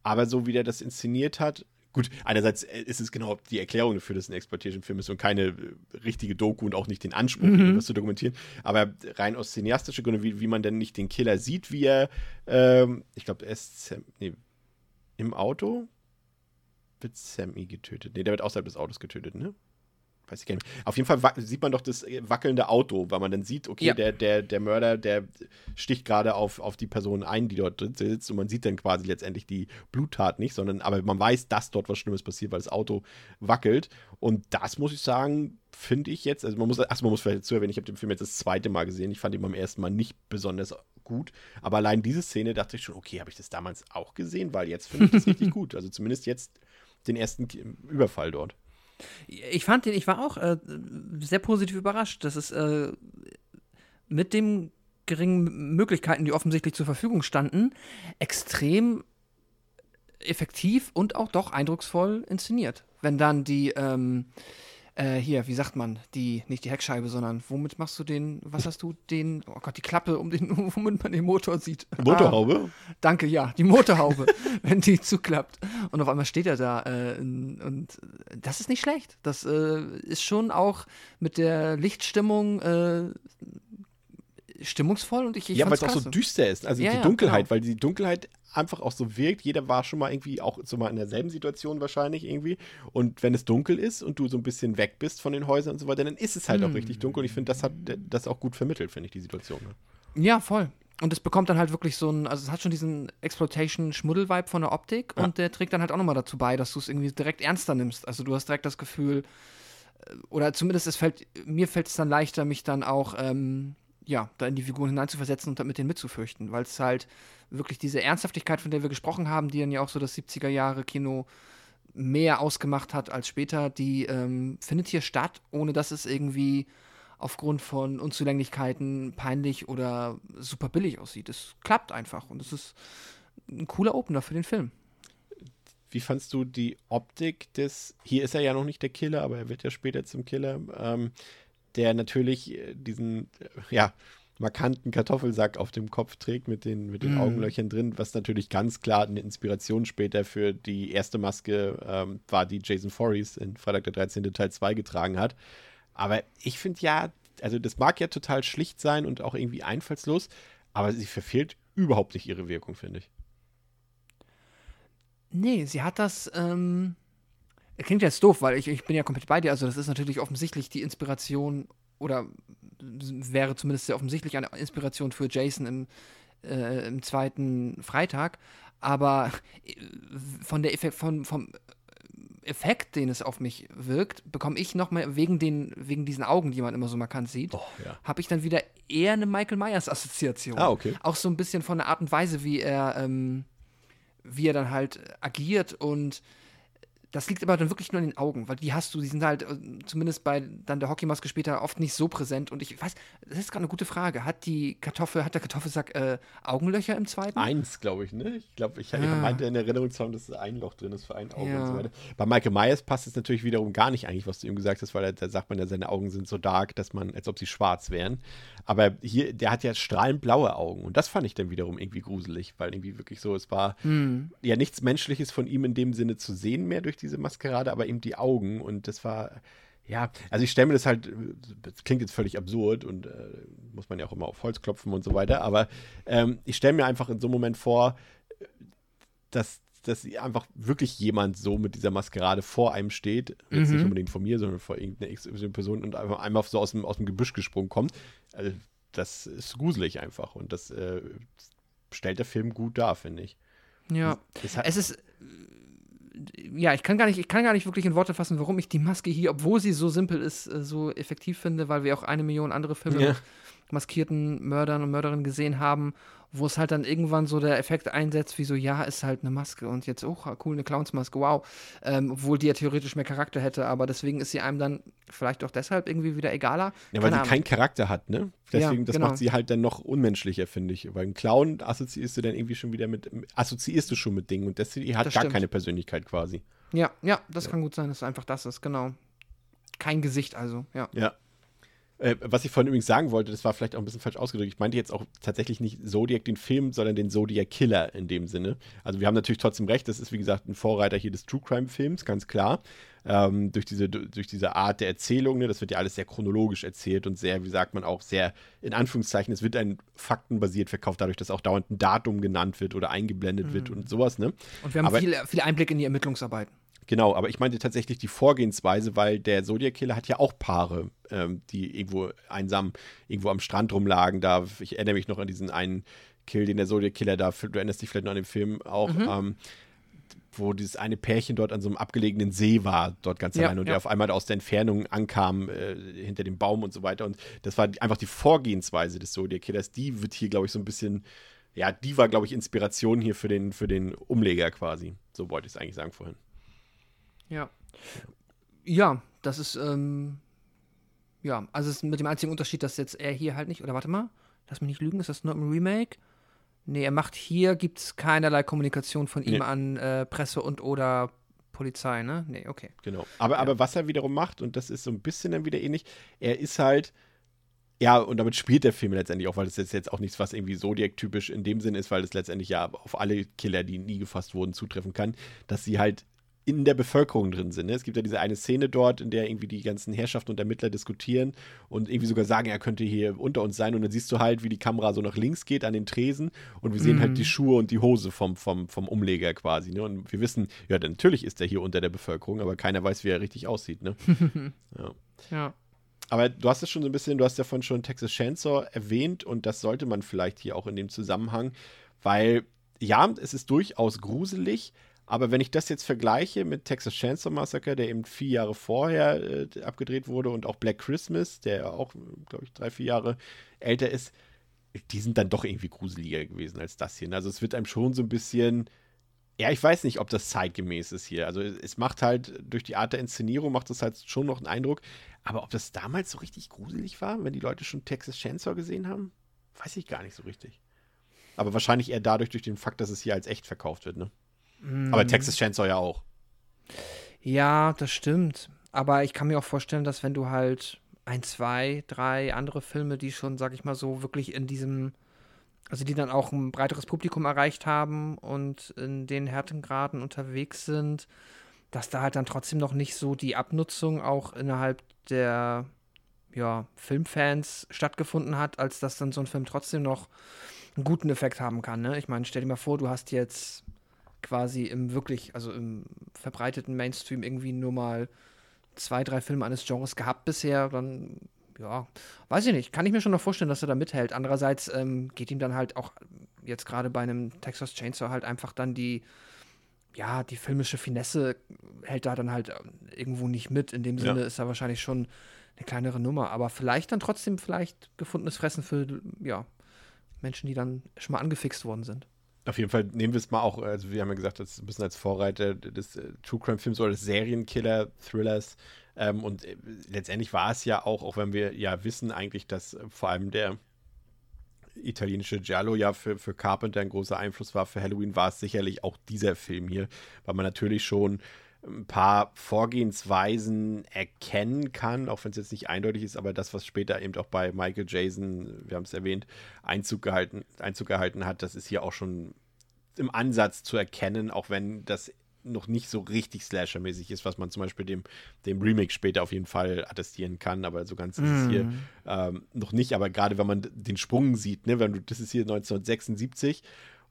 aber so wie der das inszeniert hat, gut, einerseits äh, ist es genau die Erklärung dafür, dass es ein Exploitation-Film ist und keine äh, richtige Doku und auch nicht den Anspruch, irgendwas zu dokumentieren, aber rein aus cineastischer Gründe, wie, wie man denn nicht den Killer sieht, wie er, ähm, ich glaube, er ist nee, im Auto, wird Sammy getötet? Nee, der wird außerhalb des Autos getötet, ne? Weiß ich gar nicht. Auf jeden Fall sieht man doch das äh, wackelnde Auto, weil man dann sieht, okay, Ja. der, der, der Mörder, der sticht gerade auf, auf die Person ein, die dort drin sitzt und man sieht dann quasi letztendlich die Bluttat nicht, sondern aber man weiß, dass dort was Schlimmes passiert, weil das Auto wackelt. Und das muss ich sagen, finde ich jetzt, also man muss, achso, man muss vielleicht dazu erwähnen, ich habe den Film jetzt das zweite Mal gesehen, ich fand ihn beim ersten Mal nicht besonders gut, aber allein diese Szene dachte ich schon, okay, habe ich das damals auch gesehen, weil jetzt finde ich das richtig gut. Also zumindest jetzt den ersten Überfall dort. Ich fand den, ich war auch äh, sehr positiv überrascht, dass es äh, mit den geringen Möglichkeiten, die offensichtlich zur Verfügung standen, extrem effektiv und auch doch eindrucksvoll inszeniert. Wenn dann die, ähm, äh, hier, wie sagt man, die, nicht die Heckscheibe, sondern womit machst du den, was hast du, den, oh Gott, die Klappe, um den, womit man den Motor sieht. Ah, Motorhaube? Danke, ja, die Motorhaube, wenn die zuklappt. Und auf einmal steht er da. Äh, und das ist nicht schlecht. Das äh, ist schon auch mit der Lichtstimmung äh, stimmungsvoll und ich, ich ja, weil es auch so düster ist. Also Ja, die ja, Dunkelheit, genau. weil die Dunkelheit einfach auch so wirkt. Jeder war schon mal irgendwie auch so mal in derselben Situation wahrscheinlich irgendwie. Und wenn es dunkel ist und du so ein bisschen weg bist von den Häusern und so weiter, dann ist es halt Hm. auch richtig dunkel. Und ich finde, das hat das auch gut vermittelt, finde ich, die Situation. Ne? Ja, voll. Und es bekommt dann halt wirklich so ein, also es hat schon diesen Exploitation-Schmuddel-Vibe von der Optik Ja. und der trägt dann halt auch nochmal dazu bei, dass du es irgendwie direkt ernster nimmst. Also du hast direkt das Gefühl, äh, oder zumindest es fällt, mir fällt es dann leichter, mich dann auch, ähm, ja, da in die Figuren hineinzuversetzen und mit denen mitzufürchten, weil es halt wirklich diese Ernsthaftigkeit, von der wir gesprochen haben, die dann ja auch so das 70er Jahre Kino mehr ausgemacht hat als später, die ähm, findet hier statt, ohne dass es irgendwie aufgrund von Unzulänglichkeiten peinlich oder super billig aussieht. Es klappt einfach und es ist ein cooler Opener für den Film. Wie fandst du die Optik des, hier ist er ja noch nicht der Killer, aber er wird ja später zum Killer, ähm, der natürlich äh, diesen, äh, ja, markanten Kartoffelsack auf dem Kopf trägt mit den, mit den Mhm. Augenlöchern drin, was natürlich ganz klar eine Inspiration später für die erste Maske ähm, war, die Jason Voorhees in Freitag der 13. Teil 2 getragen hat. Aber ich finde ja, also das mag ja total schlicht sein und auch irgendwie einfallslos, aber sie verfehlt überhaupt nicht ihre Wirkung, finde ich. Nee, sie hat das, ähm, klingt jetzt doof, weil ich, ich bin ja komplett bei dir. Also das ist natürlich offensichtlich die Inspiration oder wäre zumindest sehr offensichtlich eine Inspiration für Jason im, äh, im zweiten Freitag. Aber äh, von der Effekt, von, vom Effekt, den es auf mich wirkt, bekomme ich noch mal wegen, den, wegen diesen Augen, die man immer so markant sieht, Oh, ja. habe ich dann wieder eher eine Michael Myers Assoziation. Ah, okay. Auch so ein bisschen von der Art und Weise, wie er, ähm, wie er dann halt agiert und das liegt aber dann wirklich nur in den Augen, weil die hast du, die sind halt äh, zumindest bei dann der Hockeymaske später oft nicht so präsent und ich weiß, das ist gerade eine gute Frage. Hat die Kartoffel, hat der Kartoffelsack äh, Augenlöcher im zweiten? Eins, glaube ich, ne? Ich glaube, ich, ich Ah. meinte in Erinnerung zu haben, dass ein Loch drin ist für ein Auge Ja. und so weiter. Bei Michael Myers passt es natürlich wiederum gar nicht eigentlich, was du ihm gesagt hast, weil da sagt man ja, seine Augen sind so dark, dass man, als ob sie schwarz wären. Aber hier, der hat ja strahlend blaue Augen und das fand ich dann wiederum irgendwie gruselig, weil irgendwie wirklich so, es war Hm. ja nichts Menschliches von ihm in dem Sinne zu sehen mehr durch diese Maskerade, aber eben die Augen und das war. Ja, also ich stelle mir das halt, das klingt jetzt völlig absurd und äh, muss man ja auch immer auf Holz klopfen und so weiter, aber ähm, ich stelle mir einfach in so einem Moment vor, dass, dass einfach wirklich jemand so mit dieser Maskerade vor einem steht, jetzt Mhm. nicht unbedingt von mir, sondern vor irgendeiner XY-Person und einfach einmal so aus dem, aus dem Gebüsch gesprungen kommt. Also, das ist gruselig einfach und das äh, stellt der Film gut dar, finde ich. Ja. Es Es ist. Ja, ich kann, gar nicht, ich kann gar nicht wirklich in Worte fassen, warum ich die Maske hier, obwohl sie so simpel ist, äh, so effektiv finde, weil wir auch eine Million andere Filme Ja. Maskierten Mördern und Mörderinnen gesehen haben, wo es halt dann irgendwann so der Effekt einsetzt, wie so, ja, ist halt eine Maske und jetzt, oh, cool, eine Clownsmaske, wow. Ähm, obwohl die ja theoretisch mehr Charakter hätte, aber deswegen ist sie einem dann vielleicht auch deshalb irgendwie wieder egaler. Ja, weil Keine sie Ahnung. keinen Charakter hat, ne? Deswegen, Ja, das genau. macht sie halt dann noch unmenschlicher, finde ich. Weil ein Clown assoziierst du dann irgendwie schon wieder mit, assoziierst du schon mit Dingen und das die hat Das gar stimmt. keine Persönlichkeit quasi. Ja, ja, das kann gut sein, dass es einfach das ist, genau. Kein Gesicht also, ja. Ja. Äh, was ich vorhin übrigens sagen wollte, das war vielleicht auch ein bisschen falsch ausgedrückt. Ich meinte jetzt auch tatsächlich nicht Zodiac den Film, sondern den Zodiac Killer in dem Sinne. Also wir haben natürlich trotzdem recht, das ist wie gesagt ein Vorreiter hier des True Crime Films, ganz klar. Ähm, durch, diese, durch diese Art der Erzählung, ne, das wird ja alles sehr chronologisch erzählt und sehr, wie sagt man auch, sehr in Anführungszeichen, es wird ein faktenbasiert verkauft, dadurch, dass auch dauernd ein Datum genannt wird oder eingeblendet wird und sowas, ne? Und wir haben Aber- viel, viel Einblick in die Ermittlungsarbeiten. Genau, aber ich meinte tatsächlich die Vorgehensweise, weil der Zodiac Killer hat ja auch Paare, ähm, die irgendwo einsam irgendwo am Strand rumlagen. Da, ich erinnere mich noch an diesen einen Kill, den der Zodiac Killer da, du erinnerst dich vielleicht noch an den Film auch, Mhm. ähm, wo dieses eine Pärchen dort an so einem abgelegenen See war, dort ganz Ja, allein und ja. der auf einmal aus der Entfernung ankam, äh, hinter dem Baum und so weiter. Und das war einfach die Vorgehensweise des Zodiac Killers. Die wird hier, glaube ich, so ein bisschen, ja, die war, glaube ich, Inspiration hier für den, für den Umleger quasi. So wollte ich es eigentlich sagen vorhin. Ja. Ja, das ist, ähm, ja, also es ist mit dem einzigen Unterschied, dass jetzt er hier halt nicht, oder warte mal, lass mich nicht lügen, ist das nur im Remake? Nee, er macht hier, gibt es keinerlei Kommunikation von ihm Nee. an äh, Presse und oder Polizei, ne? Nee, okay. Genau. Aber, aber was er wiederum macht, und das ist so ein bisschen dann wieder ähnlich, er ist halt, ja, und damit spielt der Film letztendlich auch, weil das jetzt, jetzt auch nichts, was irgendwie Zodiac-typisch in dem Sinn ist, weil das letztendlich ja auf alle Killer, die nie gefasst wurden, zutreffen kann, dass sie halt in der Bevölkerung drin sind. Ne? Es gibt ja diese eine Szene dort, in der irgendwie die ganzen Herrschaften und Ermittler diskutieren und irgendwie sogar sagen, er könnte hier unter uns sein. Und dann siehst du halt, wie die Kamera so nach links geht an den Tresen und wir sehen Mhm. halt die Schuhe und die Hose vom, vom, vom Umleger quasi. Ne? Und wir wissen, ja, natürlich ist er hier unter der Bevölkerung, aber keiner weiß, wie er richtig aussieht. Ne? ja. Ja. Aber du hast es schon so ein bisschen, du hast ja von schon Texas Chainsaw erwähnt und das sollte man vielleicht hier auch in dem Zusammenhang, weil ja, es ist durchaus gruselig, aber wenn ich das jetzt vergleiche mit Texas Chainsaw Massacre, der eben vier Jahre vorher äh, abgedreht wurde und auch Black Christmas, der auch, glaube ich, drei, vier Jahre älter ist, die sind dann doch irgendwie gruseliger gewesen als das hier. Also es wird einem schon so ein bisschen, ja, ich weiß nicht, ob das zeitgemäß ist hier. Also es macht halt, durch die Art der Inszenierung macht es halt schon noch einen Eindruck. Aber ob das damals so richtig gruselig war, wenn die Leute schon Texas Chainsaw gesehen haben, weiß ich gar nicht so richtig. Aber wahrscheinlich eher dadurch, durch den Fakt, dass es hier als echt verkauft wird, ne? Mhm. Aber Texas Chainsaw ja auch. Ja, das stimmt. Aber ich kann mir auch vorstellen, dass wenn du halt ein, zwei, drei andere Filme, die schon, sag ich mal so, wirklich in diesem, also die dann auch ein breiteres Publikum erreicht haben und in den Härtengraden unterwegs sind, dass da halt dann trotzdem noch nicht so die Abnutzung auch innerhalb der ja, Filmfans stattgefunden hat, als dass dann so ein Film trotzdem noch einen guten Effekt haben kann. Ne? Ich meine, stell dir mal vor, du hast jetzt quasi im wirklich, also im verbreiteten Mainstream irgendwie nur mal zwei, drei Filme eines Genres gehabt bisher, dann, ja, weiß ich nicht, kann ich mir schon noch vorstellen, dass er da mithält. Andererseits ähm, geht ihm dann halt auch jetzt gerade bei einem Texas Chainsaw halt einfach dann die, ja, die filmische Finesse hält da dann halt ähm, irgendwo nicht mit. In dem Ja. Sinne ist er wahrscheinlich schon eine kleinere Nummer, aber vielleicht dann trotzdem vielleicht gefundenes Fressen für, ja, Menschen, die dann schon mal angefixt worden sind. Auf jeden Fall nehmen wir es mal auch, also wir haben ja gesagt, das ist ein bisschen als Vorreiter des äh, True Crime Films oder des Serienkiller-Thrillers. Ähm, und äh, letztendlich war es ja auch, auch wenn wir ja wissen eigentlich, dass äh, vor allem der italienische Giallo ja für, für Carpenter ein großer Einfluss war. Für Halloween war es sicherlich auch dieser Film hier, weil man natürlich schon ein paar Vorgehensweisen erkennen kann, auch wenn es jetzt nicht eindeutig ist, aber das, was später eben auch bei Michael Jason, wir haben es erwähnt, Einzug gehalten, Einzug gehalten hat, das ist hier auch schon im Ansatz zu erkennen, auch wenn das noch nicht so richtig Slasher-mäßig ist, was man zum Beispiel dem, dem Remake später auf jeden Fall attestieren kann, aber so ganz ist es hier ähm, noch nicht. Aber gerade wenn man den Sprung sieht, ne, wenn du, das ist hier 1976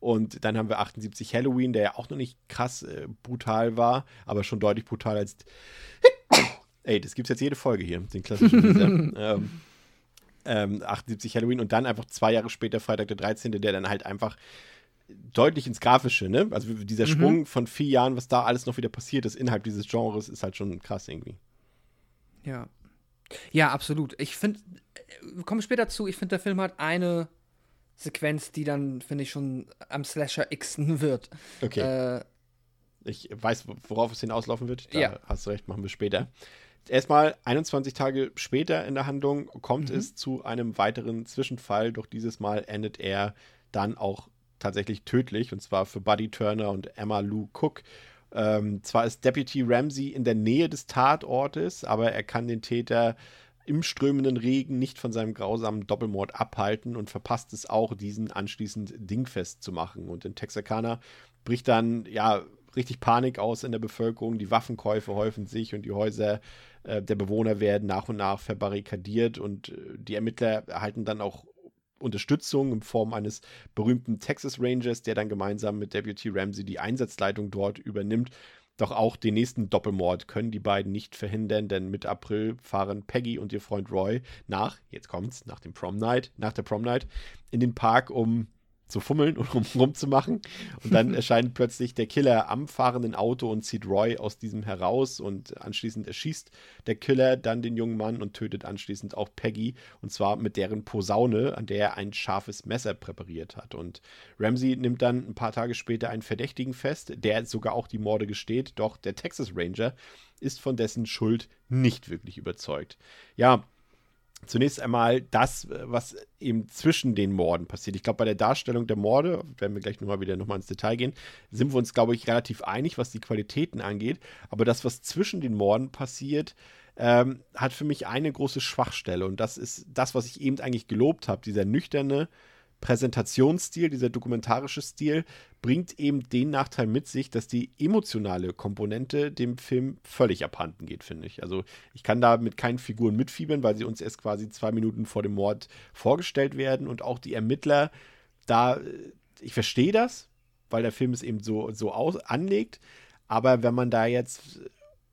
und dann haben wir 78 Halloween, der ja auch noch nicht krass äh, brutal war, aber schon deutlich brutal als. Ey, das gibt's jetzt jede Folge hier, den klassischen ähm, ähm, 78 Halloween und dann einfach zwei Jahre später Freitag der 13., der dann halt einfach deutlich ins Grafische, ne? Also dieser Sprung von vier Jahren, was da alles noch wieder passiert ist innerhalb dieses Genres, ist halt schon krass irgendwie. Ja. Ja, absolut. Ich finde, wir kommen später zu, ich finde, der Film hat eine Sequenz, die dann, finde ich, schon am Slasher Xen wird. Okay. Äh, Ich weiß, worauf es hinauslaufen wird. Da Ja. hast du recht, machen wir später. Erstmal 21 Tage später in der Handlung kommt es zu einem weiteren Zwischenfall, doch dieses Mal endet er dann auch tatsächlich tödlich, und zwar für Buddy Turner und Emma Lou Cook. Ähm, zwar ist Deputy Ramsey in der Nähe des Tatortes, aber er kann den Täter im strömenden Regen nicht von seinem grausamen Doppelmord abhalten und verpasst es auch, diesen anschließend dingfest zu machen. Und in Texarkana bricht dann, ja, richtig Panik aus in der Bevölkerung. Die Waffenkäufe häufen sich und die Häuser äh, der Bewohner werden nach und nach verbarrikadiert und äh, die Ermittler erhalten dann auch Unterstützung in Form eines berühmten Texas Rangers, der dann gemeinsam mit Deputy Ramsey die Einsatzleitung dort übernimmt. Doch auch den nächsten Doppelmord können die beiden nicht verhindern, denn Mitte April fahren Peggy und ihr Freund Roy nach, jetzt kommt's, nach dem Prom Night, nach der Prom Night, in den Park, um zu fummeln und rum, rumzumachen. Und dann erscheint plötzlich der Killer am fahrenden Auto und zieht Roy aus diesem heraus und anschließend erschießt der Killer dann den jungen Mann und tötet anschließend auch Peggy und zwar mit deren Posaune, an der er ein scharfes Messer präpariert hat. Und Ramsey nimmt dann ein paar Tage später einen Verdächtigen fest, der sogar auch die Morde gesteht, doch der Texas Ranger ist von dessen Schuld nicht wirklich überzeugt. Ja, zunächst einmal das, was eben zwischen den Morden passiert. Ich glaube, bei der Darstellung der Morde, werden wir gleich nochmal wieder nochmal ins Detail gehen, sind wir uns, glaube ich, relativ einig, was die Qualitäten angeht. Aber das, was zwischen den Morden passiert, ähm, hat für mich eine große Schwachstelle. Und das ist das, was ich eben eigentlich gelobt habe, dieser nüchterne, Präsentationsstil, dieser dokumentarische Stil, bringt eben den Nachteil mit sich, dass die emotionale Komponente dem Film völlig abhanden geht, finde ich. Also ich kann da mit keinen Figuren mitfiebern, weil sie uns erst quasi zwei Minuten vor dem Mord vorgestellt werden und auch die Ermittler, da, äh, ich verstehe das, weil der Film es eben so, so aus, anlegt, aber wenn man da jetzt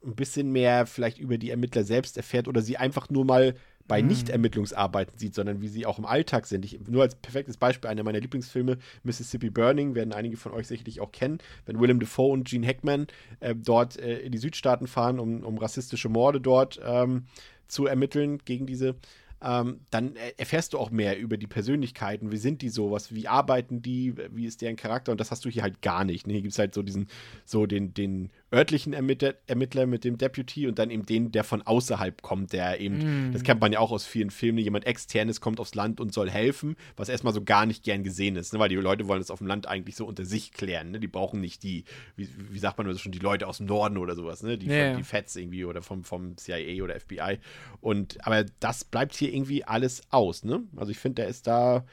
ein bisschen mehr vielleicht über die Ermittler selbst erfährt oder sie einfach nur mal bei mhm. Nicht-Ermittlungsarbeiten sieht, sondern wie sie auch im Alltag sind. Ich, nur als perfektes Beispiel, einer meiner Lieblingsfilme, Mississippi Burning, werden einige von euch sicherlich auch kennen, wenn Willem Dafoe und Gene Hackman äh, dort äh, in die Südstaaten fahren, um, um rassistische Morde dort ähm, zu ermitteln gegen diese ähm, dann erfährst du auch mehr über die Persönlichkeiten. Wie sind die so? Was, wie arbeiten die? Wie ist deren Charakter? Und das hast du hier halt gar nicht. Ne? Hier gibt es halt so diesen, so den, den örtlichen Ermittler, Ermittler mit dem Deputy und dann eben den, der von außerhalb kommt, der eben, mm. das kennt man ja auch aus vielen Filmen, jemand externes kommt aufs Land und soll helfen, was erstmal so gar nicht gern gesehen ist, ne? weil die Leute wollen das auf dem Land eigentlich so unter sich klären. Ne? Die brauchen nicht die, wie, wie sagt man das schon, die Leute aus dem Norden oder sowas, ne? die, ja. die Feds irgendwie oder vom, vom CIA oder FBI. Und aber das bleibt hier irgendwie alles aus. Ne? Also ich finde, der ist da,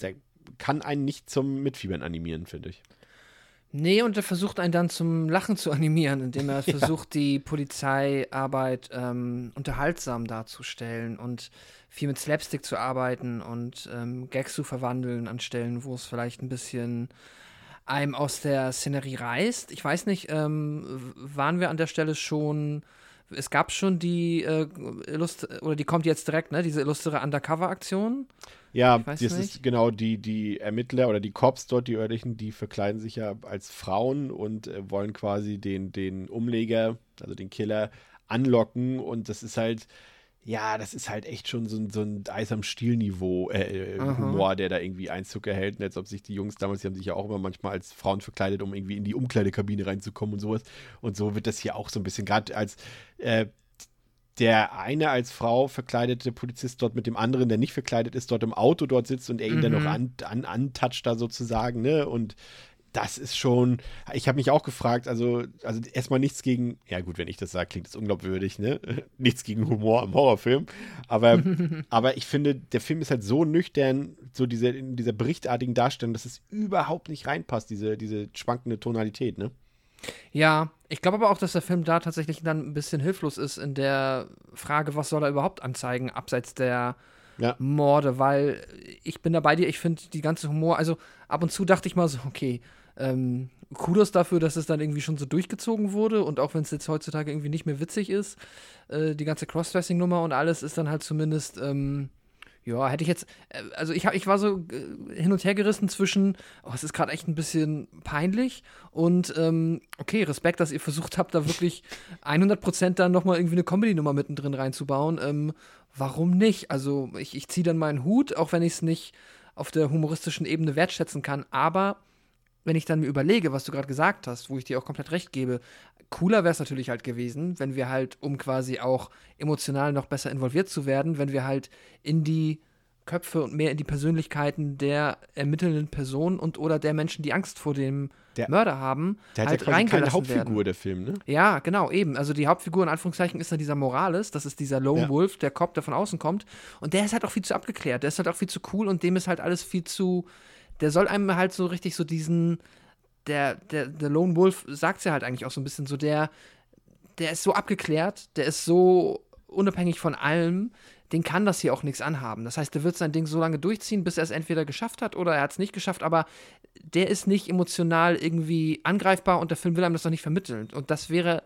der kann einen nicht zum Mitfiebern animieren, finde ich. Nee, und er versucht einen dann zum Lachen zu animieren, indem er ja. versucht, die Polizeiarbeit ähm, unterhaltsam darzustellen und viel mit Slapstick zu arbeiten und ähm, Gags zu verwandeln an Stellen, wo es vielleicht ein bisschen einem aus der Szenerie reißt. Ich weiß nicht, ähm, waren wir an der Stelle schon es gab schon die äh, Illust oder die kommt jetzt direkt, ne? Diese illustre Undercover-Aktion. Ja, das nicht. ist genau die, die Ermittler oder die Cops dort, die örtlichen, die verkleiden sich ja als Frauen und äh, wollen quasi den, den Umleger, also den Killer, anlocken. Und das ist halt, ja, das ist halt echt schon so ein, so ein Eis am Stiel-Niveau, äh, äh Humor, der da irgendwie Einzug erhält. Und als ob sich die Jungs damals, die haben sich ja auch immer manchmal als Frauen verkleidet, um irgendwie in die Umkleidekabine reinzukommen und sowas. Und so wird das hier auch so ein bisschen, gerade als äh, der eine als Frau verkleidete Polizist dort mit dem anderen, der nicht verkleidet ist, dort im Auto dort sitzt und er ihn mhm. dann noch an, an, antatscht da sozusagen, ne? Und das ist schon, ich habe mich auch gefragt, also, also erstmal nichts gegen, ja gut, wenn ich das sage, klingt das unglaubwürdig, ne? nichts gegen Humor im Horrorfilm, aber, aber ich finde, der Film ist halt so nüchtern, so diese, in dieser berichtartigen Darstellung, dass es überhaupt nicht reinpasst, diese, diese schwankende Tonalität, ne? Ja, ich glaube aber auch, dass der Film da tatsächlich dann ein bisschen hilflos ist in der Frage, was soll er überhaupt anzeigen, abseits der ja. Morde, weil ich bin da bei dir, ich finde die ganze Humor, also ab und zu dachte ich mal so, okay, ähm, Kudos dafür, dass es dann irgendwie schon so durchgezogen wurde und auch wenn es jetzt heutzutage irgendwie nicht mehr witzig ist, äh, die ganze Crossdressing-Nummer und alles ist dann halt zumindest, ähm, ja, hätte ich jetzt, äh, also ich, ich war so äh, hin und her gerissen zwischen, oh, es ist gerade echt ein bisschen peinlich und ähm, okay, Respekt, dass ihr versucht habt, da wirklich 100% dann nochmal irgendwie eine Comedy-Nummer mittendrin reinzubauen. Ähm, warum nicht? Also ich, ich ziehe dann meinen Hut, auch wenn ich es nicht auf der humoristischen Ebene wertschätzen kann, aber wenn ich dann mir überlege, was du gerade gesagt hast, wo ich dir auch komplett recht gebe, cooler wäre es natürlich halt gewesen, wenn wir halt, um quasi auch emotional noch besser involviert zu werden, wenn wir halt in die Köpfe und mehr in die Persönlichkeiten der ermittelnden Person und oder der Menschen, die Angst vor dem der, Mörder haben, der halt hat ja quasi keine Hauptfigur, werden. der Film, ne? Ja, genau, eben. Also die Hauptfigur in Anführungszeichen ist dann dieser Morales, das ist dieser Lone ja. Wolf, der Cop, der von außen kommt. Und der ist halt auch viel zu abgeklärt, der ist halt auch viel zu cool und dem ist halt alles viel zu der soll einem halt so richtig so diesen, der, der, der Lone Wolf sagt ja halt eigentlich auch so ein bisschen so, der, der ist so abgeklärt, der ist so unabhängig von allem, den kann das hier auch nichts anhaben. Das heißt, der wird sein Ding so lange durchziehen, bis er es entweder geschafft hat oder er hat es nicht geschafft, aber der ist nicht emotional irgendwie angreifbar und der Film will einem das doch nicht vermitteln. Und das wäre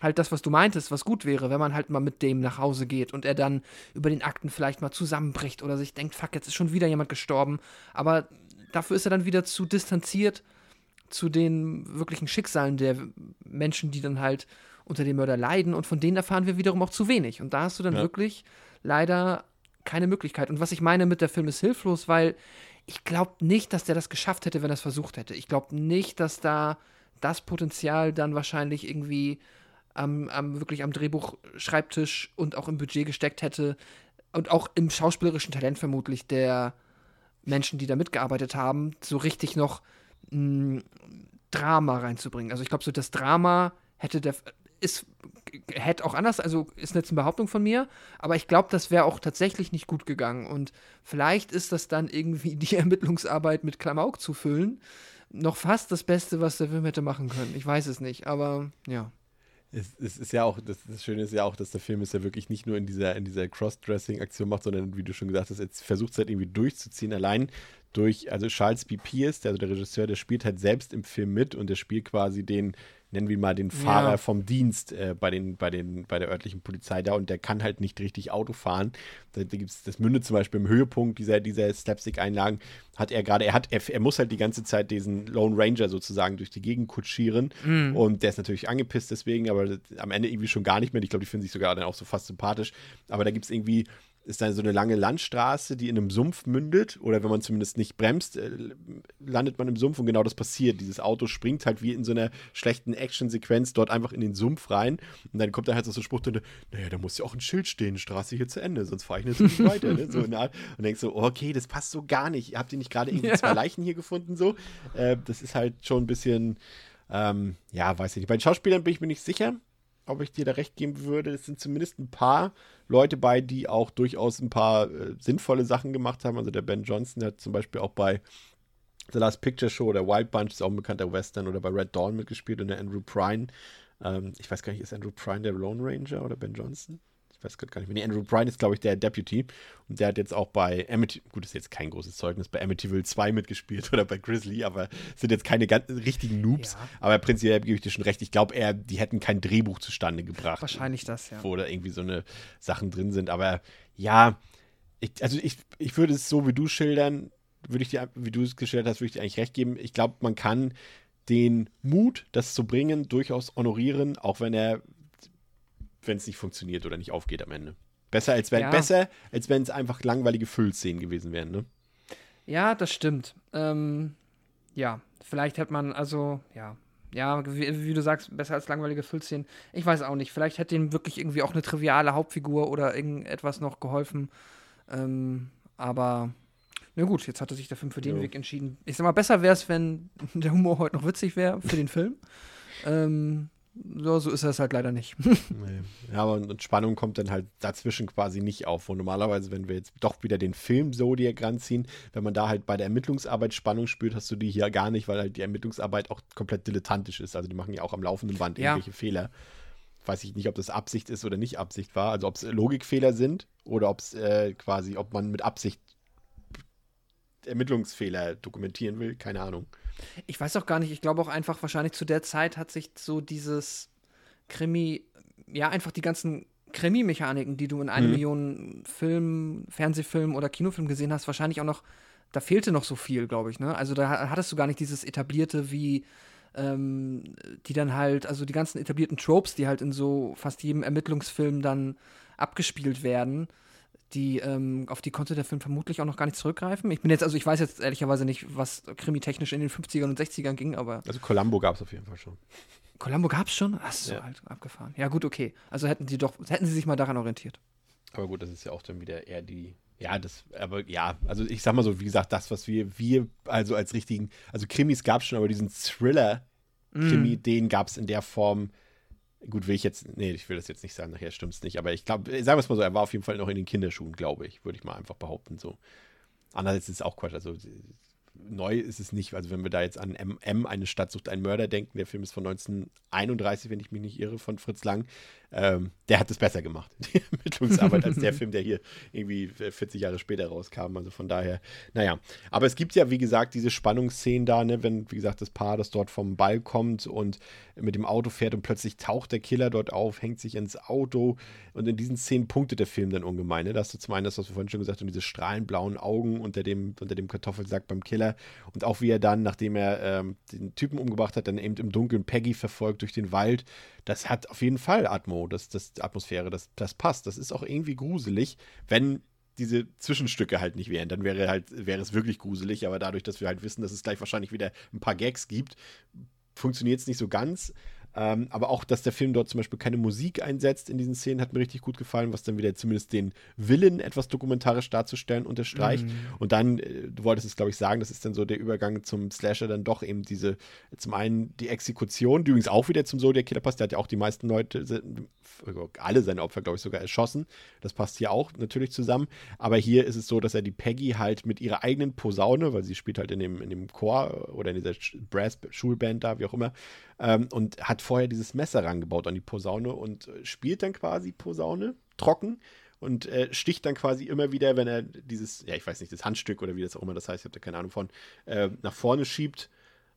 halt das, was du meintest, was gut wäre, wenn man halt mal mit dem nach Hause geht und er dann über den Akten vielleicht mal zusammenbricht oder sich denkt, fuck, jetzt ist schon wieder jemand gestorben. Aber dafür ist er dann wieder zu distanziert zu den wirklichen Schicksalen der Menschen, die dann halt unter dem Mörder leiden und von denen erfahren wir wiederum auch zu wenig. Und da hast du dann Ja. wirklich leider keine Möglichkeit. Und was ich meine mit der Film ist hilflos, weil ich glaube nicht, dass der das geschafft hätte, wenn er es versucht hätte. Ich glaube nicht, dass da das Potenzial dann wahrscheinlich irgendwie am, am wirklich am Drehbuchschreibtisch und auch im Budget gesteckt hätte und auch im schauspielerischen Talent vermutlich der Menschen, die da mitgearbeitet haben, so richtig noch mh, Drama reinzubringen. Also ich glaube, so das Drama hätte der ist hätte auch anders, also ist jetzt eine Behauptung von mir, aber ich glaube, das wäre auch tatsächlich nicht gut gegangen und vielleicht ist das dann irgendwie die Ermittlungsarbeit mit Klamauk zu füllen noch fast das Beste, was der Film hätte machen können. Ich weiß es nicht, aber ja. Es, es ist ja auch, das, das Schöne ist ja auch, dass der Film es ja wirklich nicht nur in dieser, in dieser Cross-Dressing-Aktion macht, sondern wie du schon gesagt hast, jetzt versucht es halt irgendwie durchzuziehen, allein durch, also Charles B. Pierce, der, also der Regisseur, der spielt halt selbst im Film mit und der spielt quasi den, nennen wir mal den Fahrer Ja. vom Dienst äh, bei, den, bei, den, bei der örtlichen Polizei da und der kann halt nicht richtig Auto fahren. Da, da gibt's, das mündet zum Beispiel im Höhepunkt dieser, dieser Slapstick-Einlagen, hat er gerade, er hat, er, er muss halt die ganze Zeit diesen Lone Ranger sozusagen durch die Gegend kutschieren und der ist natürlich angepisst deswegen, aber am Ende irgendwie schon gar nicht mehr. Ich glaube, die finden sich sogar dann auch so fast sympathisch. Aber da gibt es irgendwie, ist dann so eine lange Landstraße, die in einem Sumpf mündet oder wenn man zumindest nicht bremst, äh, landet man im Sumpf und genau das passiert. Dieses Auto springt halt wie in so einer schlechten Action-Sequenz dort einfach in den Sumpf rein und dann kommt da halt so ein Spruch drin, naja, da muss ja auch ein Schild stehen, Straße hier zu Ende, sonst fahre ich nicht nicht weiter. Ne? So. Und denkst so, okay, das passt so gar nicht. Habt ihr nicht gerade irgendwie Ja. zwei Leichen hier gefunden so? Äh, das ist halt schon ein bisschen, ähm, ja, weiß ich nicht. Bei den Schauspielern bin ich mir nicht sicher, ob ich dir da recht geben würde. Es sind zumindest ein paar Leute bei, die auch durchaus ein paar äh, sinnvolle Sachen gemacht haben. Also der Ben Johnson hat zum Beispiel auch bei The Last Picture Show oder Wild Bunch, ist auch ein bekannter Western, oder bei Red Dawn mitgespielt und der Andrew Prine. Ähm, ich weiß gar nicht, ist Andrew Prine der Lone Ranger oder Ben Johnson? Ich weiß grad gar nicht mehr. Nee, Andrew Prine ist, glaube ich, der Deputy. Und der hat jetzt auch bei Amity, gut, ist jetzt kein großes Zeugnis, bei Amityville 2 mitgespielt oder bei Grizzly, aber sind jetzt keine ganz richtigen Noobs. Ja. Aber prinzipiell gebe ich dir schon recht. Ich glaube eher, die hätten kein Drehbuch zustande gebracht Wahrscheinlich das, ja. wo da irgendwie so eine Sachen drin sind. Aber ja, ich, also ich, ich würde es so wie du schildern, würde ich dir, wie du es geschildert hast, würde ich dir eigentlich recht geben. Ich glaube, man kann den Mut, das zu bringen, durchaus honorieren, auch wenn er, wenn es nicht funktioniert oder nicht aufgeht am Ende. Besser als wenn Ja. besser, als wenn es einfach langweilige Füllszenen gewesen wären, ne? Ja, das stimmt. Ähm, ja, vielleicht hätte man, also, ja. Ja, wie, wie du sagst, besser als langweilige Füllszenen. Ich weiß auch nicht. Vielleicht hätte ihm wirklich irgendwie auch eine triviale Hauptfigur oder irgendetwas noch geholfen. Ähm, aber, na gut, jetzt hatte sich der Film für den Jo. Weg entschieden. Ich sag mal, besser wäre es, wenn der Humor heute noch witzig wäre für den Film. ähm, so, so ist es halt leider nicht. Nee. Ja, aber und Spannung kommt dann halt dazwischen quasi nicht auf. Und normalerweise, wenn wir jetzt doch wieder den Film Zodiac ranziehen, wenn man da halt bei der Ermittlungsarbeit Spannung spürt, hast du die hier gar nicht, weil halt die Ermittlungsarbeit auch komplett dilettantisch ist. Also die machen ja auch am laufenden Band Ja. irgendwelche Fehler. Weiß ich nicht, ob das Absicht ist oder nicht Absicht war. Also ob es Logikfehler sind oder ob es äh, quasi, ob man mit Absicht Ermittlungsfehler dokumentieren will. Keine Ahnung. Ich weiß auch gar nicht, ich glaube auch einfach, wahrscheinlich zu der Zeit hat sich so dieses Krimi, ja, einfach die ganzen Krimi-Mechaniken, die du in eine Mhm. Million Film, Fernsehfilm oder Kinofilm gesehen hast, wahrscheinlich auch noch, da fehlte noch so viel, glaube ich, ne? Also da ha- hattest du gar nicht dieses etablierte wie ähm, die dann halt, also die ganzen etablierten Tropes, die halt in so fast jedem Ermittlungsfilm dann abgespielt werden, die, ähm, auf die konnte der Film vermutlich auch noch gar nicht zurückgreifen. Ich bin jetzt, also ich weiß jetzt ehrlicherweise nicht, was krimitechnisch in den 50ern und 60ern ging, aber Also Columbo gab es auf jeden Fall schon. Columbo gab's schon? Ach so, Ja. halt abgefahren. Ja, gut, okay. Also hätten sie doch, hätten sie sich mal daran orientiert. Aber gut, das ist ja auch dann wieder eher die. Ja, das, aber ja, also ich sag mal so, wie gesagt, das, was wir, wir also als richtigen, also Krimis gab es schon, aber diesen Thriller-Krimi, den gab es in der Form, gut, will ich jetzt, nee, ich will das jetzt nicht sagen, nachher stimmt es nicht, aber ich glaube, sagen wir es mal so, er war auf jeden Fall noch in den Kinderschuhen, glaube ich, würde ich mal einfach behaupten, so. Andererseits ist es auch Quatsch, also neu ist es nicht, also wenn wir da jetzt an MM, eine Stadt sucht einen Mörder denken, der Film ist von 1931, wenn ich mich nicht irre, von Fritz Lang, ähm, der hat es besser gemacht, die Ermittlungsarbeit, als der Film, der hier irgendwie 40 Jahre später rauskam. Also von daher, naja. Aber es gibt ja, wie gesagt, diese Spannungsszenen da, ne, wenn, wie gesagt, das Paar, das dort vom Ball kommt und mit dem Auto fährt und plötzlich taucht der Killer dort auf, hängt sich ins Auto und in diesen Szenen punktet der Film dann ungemein. Ne? Da hast du zum einen das, was wir vorhin schon gesagt haben, diese strahlenblauen Augen unter dem, unter dem Kartoffelsack beim Killer und auch wie er dann, nachdem er ähm, den Typen umgebracht hat, dann eben im Dunkeln Peggy verfolgt durch den Wald. Das hat auf jeden Fall Atmo, das, das Atmosphäre, das, das passt. Das ist auch irgendwie gruselig, wenn diese Zwischenstücke halt nicht wären. Dann wäre halt, wäre es wirklich gruselig, aber dadurch, dass wir halt wissen, dass es gleich wahrscheinlich wieder ein paar Gags gibt, funktioniert es nicht so ganz. Ähm, aber auch, dass der Film dort zum Beispiel keine Musik einsetzt in diesen Szenen, hat mir richtig gut gefallen, was dann wieder zumindest den Willen, etwas dokumentarisch darzustellen, unterstreicht. Mhm. Und dann, äh, du wolltest es, glaube ich, sagen, das ist dann so der Übergang zum Slasher, dann doch eben diese, zum einen die Exekution, die übrigens auch wieder zum Zodiac Killer passt, der hat ja auch die meisten Leute, alle seine Opfer, glaube ich, sogar erschossen. Das passt hier auch natürlich zusammen. Aber hier ist es so, dass er die Peggy halt mit ihrer eigenen Posaune, weil sie spielt halt in dem, in dem Chor oder in dieser Brass-Schulband da, wie auch immer, ähm, und hat vorher dieses Messer rangebaut an die Posaune und äh, spielt dann quasi Posaune trocken und äh, sticht dann quasi immer wieder, wenn er dieses, ja, ich weiß nicht, das Handstück oder wie das auch immer das heißt, ich habe da keine Ahnung von, äh, nach vorne schiebt,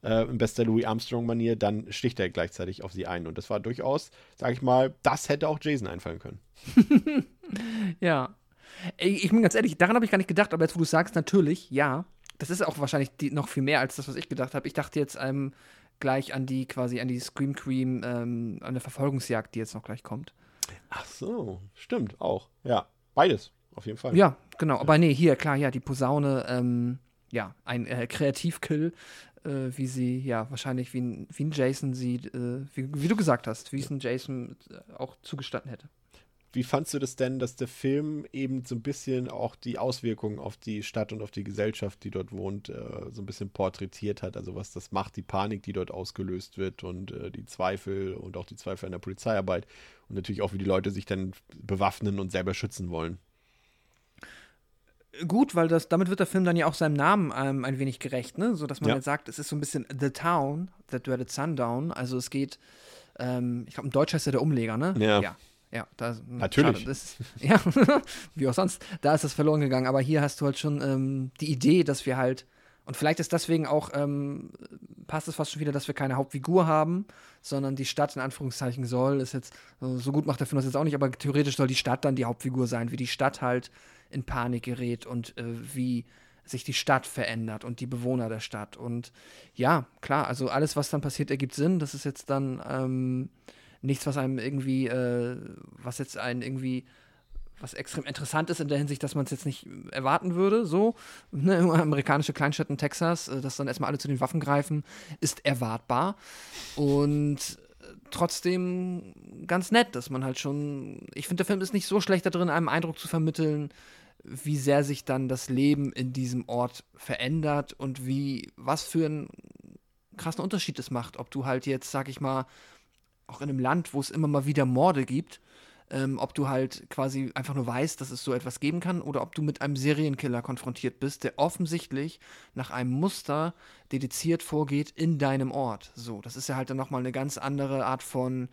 äh, in bester Louis Armstrong-Manier, dann sticht er gleichzeitig auf sie ein. Und das war durchaus, sage ich mal, das hätte auch Jason einfallen können. ja. Ich bin ganz ehrlich, daran habe ich gar nicht gedacht, aber jetzt, wo du sagst, natürlich, ja. Das ist auch wahrscheinlich die, noch viel mehr als das, was ich gedacht habe. Ich dachte jetzt, ähm, gleich an die quasi an die Scream Queen, ähm, an der Verfolgungsjagd, die jetzt noch gleich kommt. Ach so, stimmt auch. Ja, beides, auf jeden Fall. Ja, genau. Aber nee, hier, klar, ja, die Posaune, ähm, ja, ein äh, Kreativkill, äh, wie sie, ja, wahrscheinlich wie ein, wie ein Jason sieht, äh, wie, wie, du gesagt hast, wie es ein Jason äh, auch zugestanden hätte. Wie fandst du das denn, dass der Film eben so ein bisschen auch die Auswirkungen auf die Stadt und auf die Gesellschaft, die dort wohnt, äh, so ein bisschen porträtiert hat? Also was das macht, die Panik, die dort ausgelöst wird und äh, die Zweifel und auch die Zweifel an der Polizeiarbeit und natürlich auch, wie die Leute sich dann bewaffnen und selber schützen wollen. Gut, weil das, damit wird der Film dann ja auch seinem Namen ähm, ein wenig gerecht, ne? So dass man ja. halt sagt, es ist so ein bisschen The Town, That Dreaded Sundown. Also es geht, ähm, ich glaube, im Deutsch heißt er der Umleger, ne? Ja. ja. Ja, da, natürlich. Das, ja, wie auch sonst, da ist das verloren gegangen. Aber hier hast du halt schon ähm, die Idee, dass wir halt, und vielleicht ist deswegen auch, ähm, passt es fast schon wieder, dass wir keine Hauptfigur haben, sondern die Stadt in Anführungszeichen soll, ist jetzt, so gut macht der Film das jetzt auch nicht, aber theoretisch soll die Stadt dann die Hauptfigur sein, wie die Stadt halt in Panik gerät und äh, wie sich die Stadt verändert und die Bewohner der Stadt. Und ja, klar, also alles, was dann passiert, ergibt Sinn. Das ist jetzt dann, ähm, nichts, was einem irgendwie, äh, was jetzt einen irgendwie was extrem interessant ist in der Hinsicht, dass man es jetzt nicht erwarten würde, so. Ne, amerikanische Kleinstadt in Texas, äh, dass dann erstmal alle zu den Waffen greifen, ist erwartbar. Und trotzdem ganz nett, dass man halt schon. Ich finde, der Film ist nicht so schlecht darin, einem Eindruck zu vermitteln, wie sehr sich dann das Leben in diesem Ort verändert und wie, was für einen krassen Unterschied es macht, ob du halt jetzt, sag ich mal, auch in einem Land, wo es immer mal wieder Morde gibt, ähm, ob du halt quasi einfach nur weißt, dass es so etwas geben kann, oder ob du mit einem Serienkiller konfrontiert bist, der offensichtlich nach einem Muster dediziert vorgeht in deinem Ort. So, das ist ja halt dann nochmal eine ganz andere Art von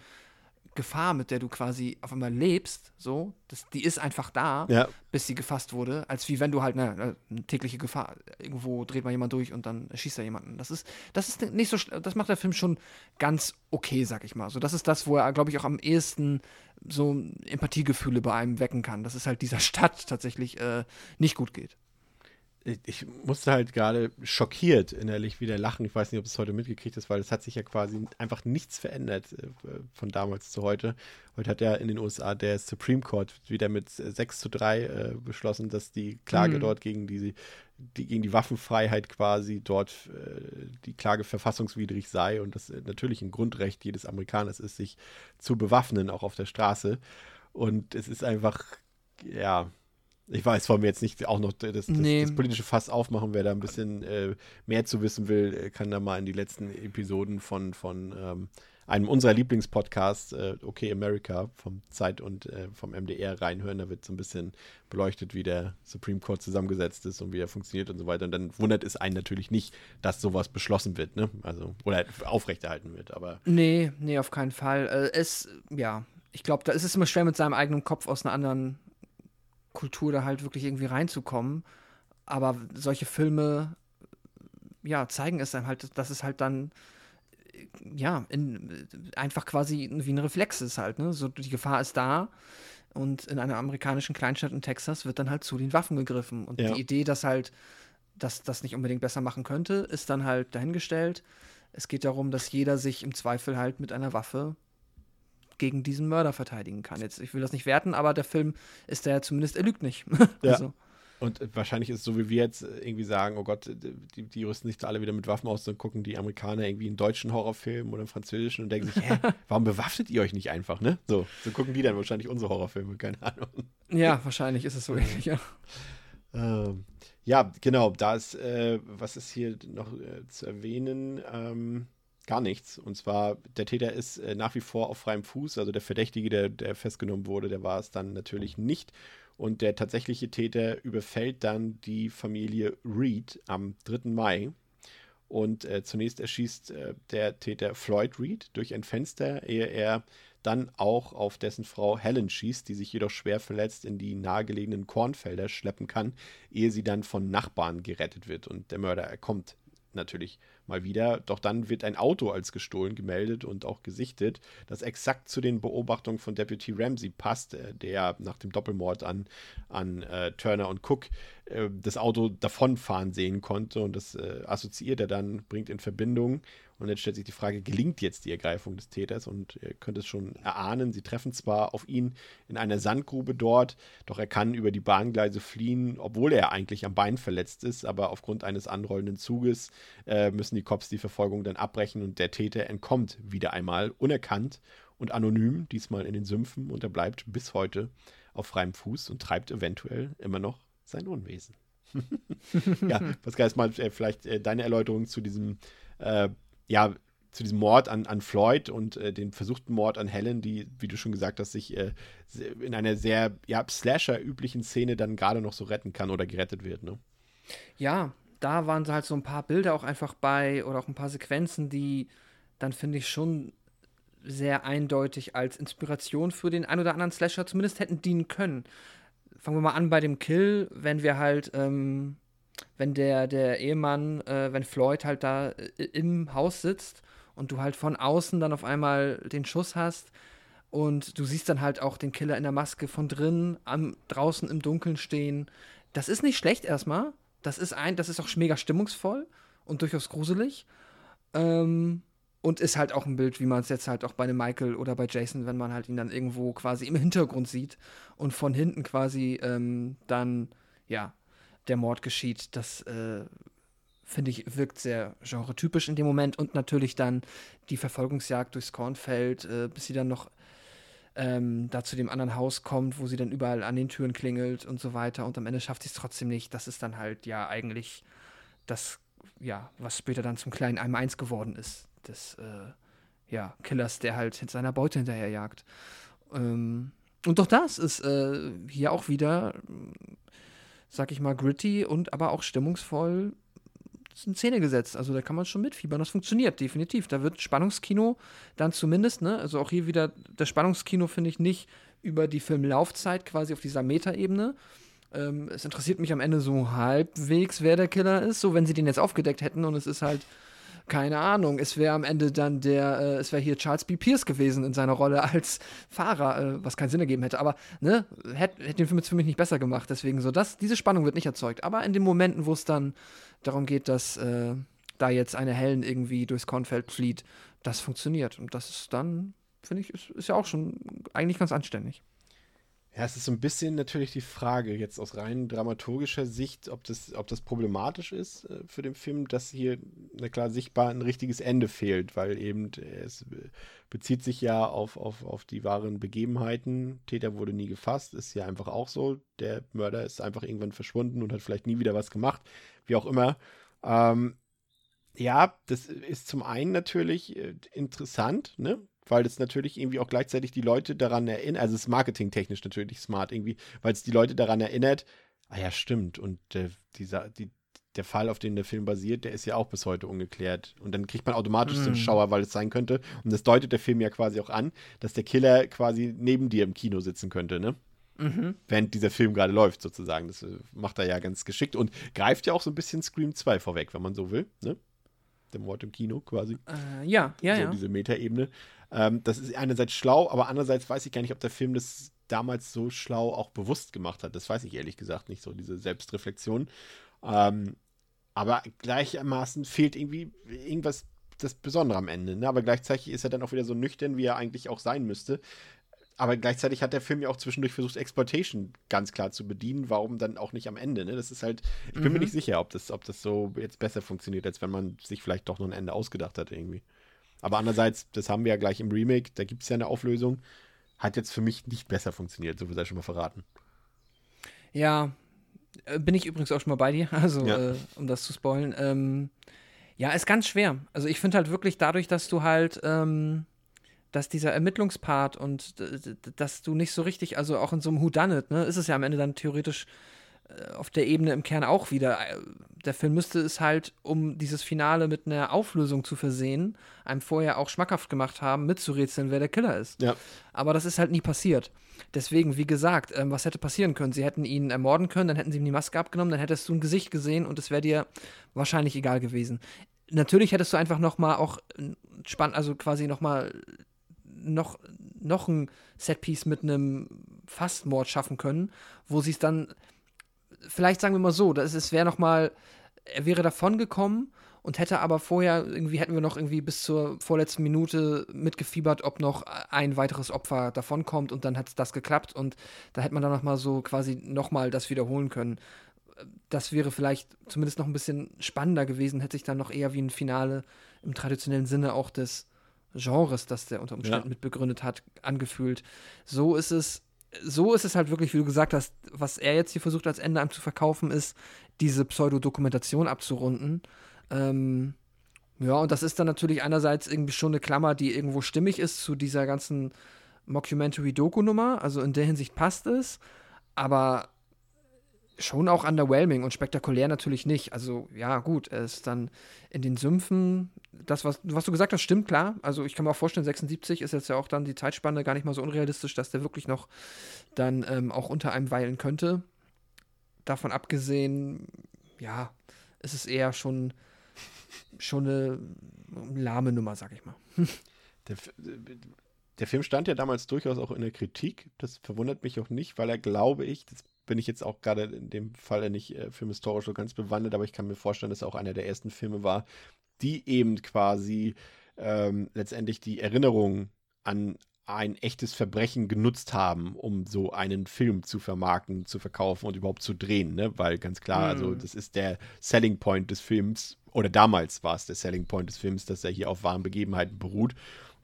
Gefahr, mit der du quasi auf einmal lebst, so, das, die ist einfach da, ja. bis sie gefasst wurde, als wie wenn du halt eine, eine, tägliche Gefahr, irgendwo dreht mal jemand durch und dann schießt er jemanden. Das ist, das ist nicht so, das macht der Film schon ganz okay, sag ich mal. So, das ist das, wo er, glaube ich, auch am ehesten so Empathiegefühle bei einem wecken kann, dass es halt dieser Stadt tatsächlich äh, nicht gut geht ich musste halt gerade schockiert innerlich wieder lachen. Ich weiß nicht, ob es heute mitgekriegt ist, weil es hat sich ja quasi einfach nichts verändert äh, von damals zu heute. Heute hat ja in den USA der Supreme Court wieder mit 6 zu 3 äh, beschlossen, dass die Klage mhm. dort gegen die, die, gegen die Waffenfreiheit quasi dort äh, die Klage verfassungswidrig sei und das natürlich ein Grundrecht jedes Amerikaners ist, sich zu bewaffnen, auch auf der Straße. Und es ist einfach, ja, ich weiß, wollen wir jetzt nicht auch noch das, das, nee. das politische Fass aufmachen. Wer da ein bisschen äh, mehr zu wissen will, äh, kann da mal in die letzten Episoden von, von ähm, einem unserer Lieblingspodcasts, äh, Okay America, vom Zeit und äh, vom MDR reinhören. Da wird so ein bisschen beleuchtet, wie der Supreme Court zusammengesetzt ist und wie er funktioniert und so weiter. Und dann wundert es einen natürlich nicht, dass sowas beschlossen wird, ne? Also, oder aufrechterhalten wird, aber. Nee, nee, auf keinen Fall. Äh, es, ja, ich glaube, da ist es immer schwer, mit seinem eigenen Kopf aus einer anderen Kultur da halt wirklich irgendwie reinzukommen. Aber solche Filme, ja, zeigen es einem halt, dass es halt dann, ja, in, einfach quasi wie ein Reflex ist halt, ne? So, die Gefahr ist da. Und in einer amerikanischen Kleinstadt in Texas wird dann halt zu den Waffen gegriffen. Und Ja. die Idee, dass halt dass das nicht unbedingt besser machen könnte, ist dann halt dahingestellt. Es geht darum, dass jeder sich im Zweifel halt mit einer Waffe gegen diesen Mörder verteidigen kann. Jetzt, ich will das nicht werten, aber der Film ist da ja zumindest, er lügt nicht. Ja. also, Und äh, wahrscheinlich ist es so, wie wir jetzt äh, irgendwie sagen, oh Gott, die, die rüsten sich da alle wieder mit Waffen aus, dann gucken die Amerikaner irgendwie einen deutschen Horrorfilm oder einen französischen und denken sich, hä, warum bewaffnet ihr euch nicht einfach, ne? So, so gucken die dann wahrscheinlich unsere Horrorfilme, keine Ahnung. ja, wahrscheinlich ist es so ähnlich, ja. Ähm, ja, genau, da ist, äh, was ist hier noch äh, zu erwähnen? Ähm, gar nichts. Und zwar, der Täter ist äh, nach wie vor auf freiem Fuß, also der Verdächtige, der, der festgenommen wurde, der war es dann natürlich nicht. Und der tatsächliche Täter überfällt dann die Familie Reed am 3. Mai. Und äh, zunächst erschießt äh, der Täter Floyd Reed durch ein Fenster, ehe er dann auch auf dessen Frau Helen schießt, die sich jedoch schwer verletzt in die nahegelegenen Kornfelder schleppen kann, ehe sie dann von Nachbarn gerettet wird. Und der Mörder kommt natürlich mal wieder. Doch dann wird ein Auto als gestohlen gemeldet und auch gesichtet, das exakt zu den Beobachtungen von Deputy Ramsey passt, äh, der nach dem Doppelmord an, an äh, Turner und Cook äh, das Auto davonfahren sehen konnte. Und das äh, assoziiert er dann, bringt in Verbindung. Und jetzt stellt sich die Frage, gelingt jetzt die Ergreifung des Täters? Und ihr könnt es schon erahnen, sie treffen zwar auf ihn in einer Sandgrube dort, doch er kann über die Bahngleise fliehen, obwohl er eigentlich am Bein verletzt ist. Aber aufgrund eines anrollenden Zuges äh, müssen die Cops die Verfolgung dann abbrechen und der Täter entkommt wieder einmal unerkannt und anonym, diesmal in den Sümpfen, und er bleibt bis heute auf freiem Fuß und treibt eventuell immer noch sein Unwesen. ja, Pascal, jetzt mal äh, vielleicht äh, deine Erläuterung zu diesem, äh, ja, zu diesem Mord an, an Floyd und äh, den versuchten Mord an Helen, die, wie du schon gesagt hast, sich äh, in einer sehr, ja, Slasher-üblichen Szene dann gerade noch so retten kann oder gerettet wird, ne? Ja, da waren halt so ein paar Bilder auch einfach bei oder auch ein paar Sequenzen, die dann finde ich schon sehr eindeutig als Inspiration für den ein oder anderen Slasher zumindest hätten dienen können. Fangen wir mal an bei dem Kill, wenn wir halt, ähm, wenn der, der Ehemann, äh, wenn Floyd halt da äh, im Haus sitzt und du halt von außen dann auf einmal den Schuss hast und du siehst dann halt auch den Killer in der Maske von drin, am, draußen im Dunkeln stehen. Das ist nicht schlecht erstmal. Das ist ein, das ist auch mega stimmungsvoll und durchaus gruselig. Ähm, und ist halt auch ein Bild, wie man es jetzt halt auch bei einem Michael oder bei Jason, wenn man halt ihn dann irgendwo quasi im Hintergrund sieht und von hinten quasi ähm, dann, ja, der Mord geschieht. Das, äh, finde ich, wirkt sehr genretypisch in dem Moment. Und natürlich dann die Verfolgungsjagd durchs Kornfeld, äh, bis sie dann noch ähm, da zu dem anderen Haus kommt, wo sie dann überall an den Türen klingelt und so weiter. Und am Ende schafft sie es trotzdem nicht. Das ist dann halt ja eigentlich das, ja, was später dann zum kleinen 1 geworden ist. Des, äh, ja, Killers, der halt seiner Beute hinterherjagt. Ähm, und doch das ist äh, hier auch wieder, sag ich mal, gritty und aber auch stimmungsvoll in Szene gesetzt. Also da kann man schon mitfiebern. Das funktioniert definitiv. Da wird Spannungskino dann zumindest, ne, also auch hier wieder das Spannungskino finde ich nicht über die Filmlaufzeit quasi auf dieser Metaebene. Ähm, es interessiert mich am Ende so halbwegs, wer der Killer ist. So, wenn sie den jetzt aufgedeckt hätten und es ist halt keine Ahnung, es wäre am Ende dann der, äh, es wäre hier Charles B. Pierce gewesen in seiner Rolle als Fahrer, äh, was keinen Sinn ergeben hätte. Aber, ne, hätte hätt den Film jetzt für mich nicht besser gemacht. Deswegen so, das, diese Spannung wird nicht erzeugt. Aber in den Momenten, wo es dann darum geht, dass äh, da jetzt eine Helen irgendwie durchs Kornfeld flieht, das funktioniert. Und das ist dann, finde ich, ist, ist ja auch schon eigentlich ganz anständig. Ja, es ist so ein bisschen natürlich die Frage, jetzt aus rein dramaturgischer Sicht, ob das, ob das problematisch ist äh, für den Film, dass hier, na klar, sichtbar ein richtiges Ende fehlt, weil eben es bezieht sich ja auf, auf, auf die wahren Begebenheiten. Täter wurde nie gefasst, ist ja einfach auch so. Der Mörder ist einfach irgendwann verschwunden und hat vielleicht nie wieder was gemacht, wie auch immer. Ähm, ja, das ist zum einen natürlich äh, interessant, ne? Weil es natürlich irgendwie auch gleichzeitig die Leute daran erinnert, also es ist marketingtechnisch natürlich smart irgendwie, weil es die Leute daran erinnert, ah ja, stimmt, und äh, dieser, die, der Fall, auf den der Film basiert, der ist ja auch bis heute ungeklärt. Und dann kriegt man automatisch mm. so einen Schauer, weil es sein könnte. Und das deutet der Film ja quasi auch an, dass der Killer quasi neben dir im Kino sitzen könnte, ne? Mhm. Während dieser Film gerade läuft, sozusagen. Das äh, macht er ja ganz geschickt und greift ja auch so ein bisschen Scream 2 vorweg, wenn man so will, ne? Der Mord im Kino quasi. Äh, ja, ja, so ja. diese Metaebene. Ähm, das ist einerseits schlau, aber andererseits weiß ich gar nicht, ob der Film das damals so schlau auch bewusst gemacht hat. Das weiß ich ehrlich gesagt nicht so, diese Selbstreflexion. Ähm, aber gleichermaßen fehlt irgendwie irgendwas das Besondere am Ende. Ne? Aber gleichzeitig ist er dann auch wieder so nüchtern, wie er eigentlich auch sein müsste. Aber gleichzeitig hat der Film ja auch zwischendurch versucht, Exploitation ganz klar zu bedienen. Warum dann auch nicht am Ende? Ne? Das ist halt, ich bin mhm. mir nicht sicher, ob das, ob das so jetzt besser funktioniert, als wenn man sich vielleicht doch noch ein Ende ausgedacht hat irgendwie. Aber andererseits, das haben wir ja gleich im Remake, da gibt es ja eine Auflösung. Hat jetzt für mich nicht besser funktioniert, so viel sei schon mal verraten. Ja, äh, bin ich übrigens auch schon mal bei dir, also ja. äh, um das zu spoilen. Ähm, ja, ist ganz schwer. Also ich finde halt wirklich dadurch, dass du halt, ähm, dass dieser Ermittlungspart und dass du nicht so richtig, also auch in so einem Whodunit, ne, ist es ja am Ende dann theoretisch äh, auf der Ebene im Kern auch wieder. Äh, der Film müsste es halt, um dieses Finale mit einer Auflösung zu versehen, einem vorher auch schmackhaft gemacht haben, mitzurätseln, wer der Killer ist. Ja. Aber das ist halt nie passiert. Deswegen, wie gesagt, ähm, was hätte passieren können? Sie hätten ihn ermorden können, dann hätten sie ihm die Maske abgenommen, dann hättest du ein Gesicht gesehen und es wäre dir wahrscheinlich egal gewesen. Natürlich hättest du einfach noch mal auch äh, spannend, also quasi noch mal noch, noch ein Setpiece mit einem Fastmord schaffen können, wo sie es dann vielleicht sagen wir mal so, das es wäre noch mal er wäre davon gekommen und hätte aber vorher, irgendwie hätten wir noch irgendwie bis zur vorletzten Minute mitgefiebert, ob noch ein weiteres Opfer davonkommt und dann hat das geklappt und da hätte man dann nochmal so quasi nochmal das wiederholen können. Das wäre vielleicht zumindest noch ein bisschen spannender gewesen, hätte sich dann noch eher wie ein Finale im traditionellen Sinne auch des Genres, das der unter Umständen ja. mitbegründet hat, angefühlt. So ist es so ist es halt wirklich, wie du gesagt hast, was er jetzt hier versucht als Ende zu verkaufen, ist, diese Pseudodokumentation abzurunden. Ähm, ja, und das ist dann natürlich einerseits irgendwie schon eine Klammer, die irgendwo stimmig ist zu dieser ganzen Mockumentary-Doku-Nummer. Also in der Hinsicht passt es. Aber schon auch underwhelming und spektakulär natürlich nicht. Also ja, gut, er ist dann in den Sümpfen. Das, was, was du gesagt hast, stimmt klar. Also ich kann mir auch vorstellen, 76 ist jetzt ja auch dann die Zeitspanne gar nicht mal so unrealistisch, dass der wirklich noch dann ähm, auch unter einem weilen könnte. Davon abgesehen, ja, ist es eher schon schon eine lahme Nummer, sag ich mal. Der, der, Film stand ja damals durchaus auch in der Kritik. Das verwundert mich auch nicht, weil er, glaube ich, das bin ich jetzt auch gerade in dem Fall nicht äh, filmhistorisch so ganz bewandert, aber ich kann mir vorstellen, dass er auch einer der ersten Filme war, die eben quasi ähm, letztendlich die Erinnerung an ein echtes Verbrechen genutzt haben, um so einen Film zu vermarkten, zu verkaufen und überhaupt zu drehen, ne? Weil ganz klar, also hm. das ist der Selling Point des Films, oder damals war es der Selling Point des Films, dass er hier auf wahren Begebenheiten beruht.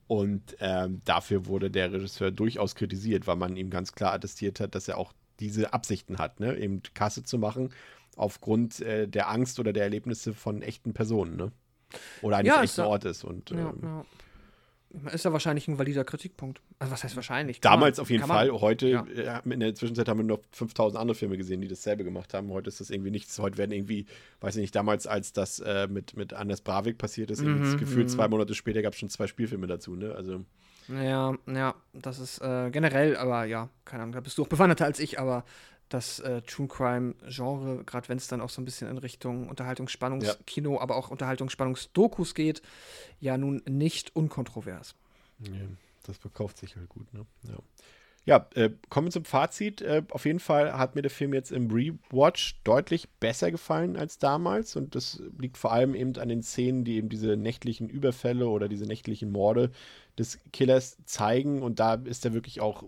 Und ähm, dafür wurde der Regisseur durchaus kritisiert, weil man ihm ganz klar attestiert hat, dass er auch diese Absichten hat, ne? eben Kasse zu machen aufgrund äh, der Angst oder der Erlebnisse von echten Personen, ne? Oder eines ja, echten Ortes. Und, ja, ähm, ja. Ist ja wahrscheinlich ein valider Kritikpunkt. Also was heißt wahrscheinlich? Kann Damals man, auf jeden Fall. Man, Heute, ja. Äh, in der Zwischenzeit haben wir noch 5000 andere Filme gesehen, die dasselbe gemacht haben. Heute ist das irgendwie nichts. Heute werden irgendwie, weiß ich nicht, damals, als das äh, mit, mit Anders Bravik passiert ist, mhm, gefühlt mhm. zwei Monate später gab es schon zwei Spielfilme dazu. Ne? Also ja, ja, das ist äh, generell, aber ja, keine Ahnung, da bist du auch bewanderter als ich, aber das äh, True Crime Genre, gerade wenn es dann auch so ein bisschen in Richtung Unterhaltungsspannungskino, ja. aber auch Unterhaltungsspannungsdokus geht, ja nun nicht unkontrovers. Nee, das verkauft sich halt gut, ne? Ja. Ja, äh, kommen wir zum Fazit. Äh, auf jeden Fall hat mir der Film jetzt im Rewatch deutlich besser gefallen als damals. Und das liegt vor allem eben an den Szenen, die eben diese nächtlichen Überfälle oder diese nächtlichen Morde des Killers zeigen. Und da ist er wirklich auch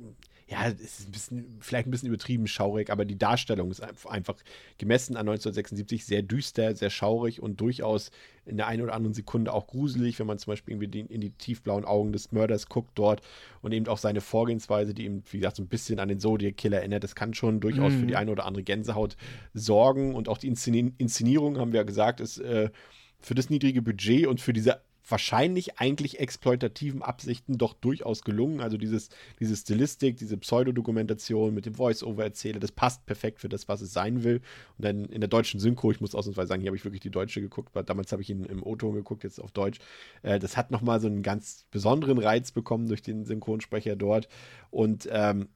ja, ist ein bisschen, vielleicht ein bisschen übertrieben schaurig, aber die Darstellung ist einfach gemessen an 1976 sehr düster, sehr schaurig und durchaus in der einen oder anderen Sekunde auch gruselig, wenn man zum Beispiel irgendwie in die tiefblauen Augen des Mörders guckt dort und eben auch seine Vorgehensweise, die eben, wie gesagt, so ein bisschen an den Zodiac-Killer erinnert, das kann schon durchaus mhm. für die eine oder andere Gänsehaut sorgen und auch die Inszenierung, haben wir ja gesagt, ist äh, für das niedrige Budget und für diese wahrscheinlich eigentlich exploitativen Absichten doch durchaus gelungen. Also dieses, diese Stilistik, diese Pseudodokumentation mit dem Voice-Over-Erzähler, das passt perfekt für das, was es sein will. Und dann in der deutschen Synchro, ich muss ausnahmsweise sagen, hier habe ich wirklich die deutsche geguckt, weil damals habe ich ihn im O-Ton geguckt, jetzt auf Deutsch. Äh, das hat nochmal so einen ganz besonderen Reiz bekommen durch den Synchronsprecher dort. Und ähm,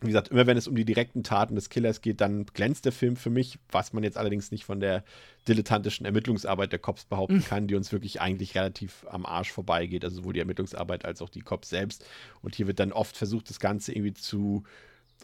wie gesagt, immer wenn es um die direkten Taten des Killers geht, dann glänzt der Film für mich, was man jetzt allerdings nicht von der dilettantischen Ermittlungsarbeit der Cops behaupten mhm. kann, die uns wirklich eigentlich relativ am Arsch vorbeigeht, also sowohl die Ermittlungsarbeit als auch die Cops selbst. Und hier wird dann oft versucht, das Ganze irgendwie zu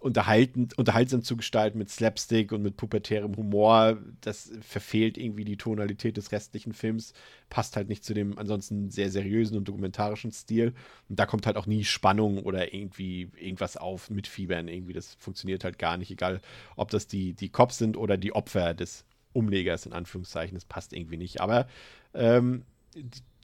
unterhaltend, unterhaltsam zu gestalten mit Slapstick und mit pubertärem Humor. Das verfehlt irgendwie die Tonalität des restlichen Films, passt halt nicht zu dem ansonsten sehr seriösen und dokumentarischen Stil. Und da kommt halt auch nie Spannung oder irgendwie irgendwas auf mit Fiebern. Irgendwie, das funktioniert halt gar nicht, egal ob das die, die Cops sind oder die Opfer des Umlegers, in Anführungszeichen. Das passt irgendwie nicht. Aber ähm,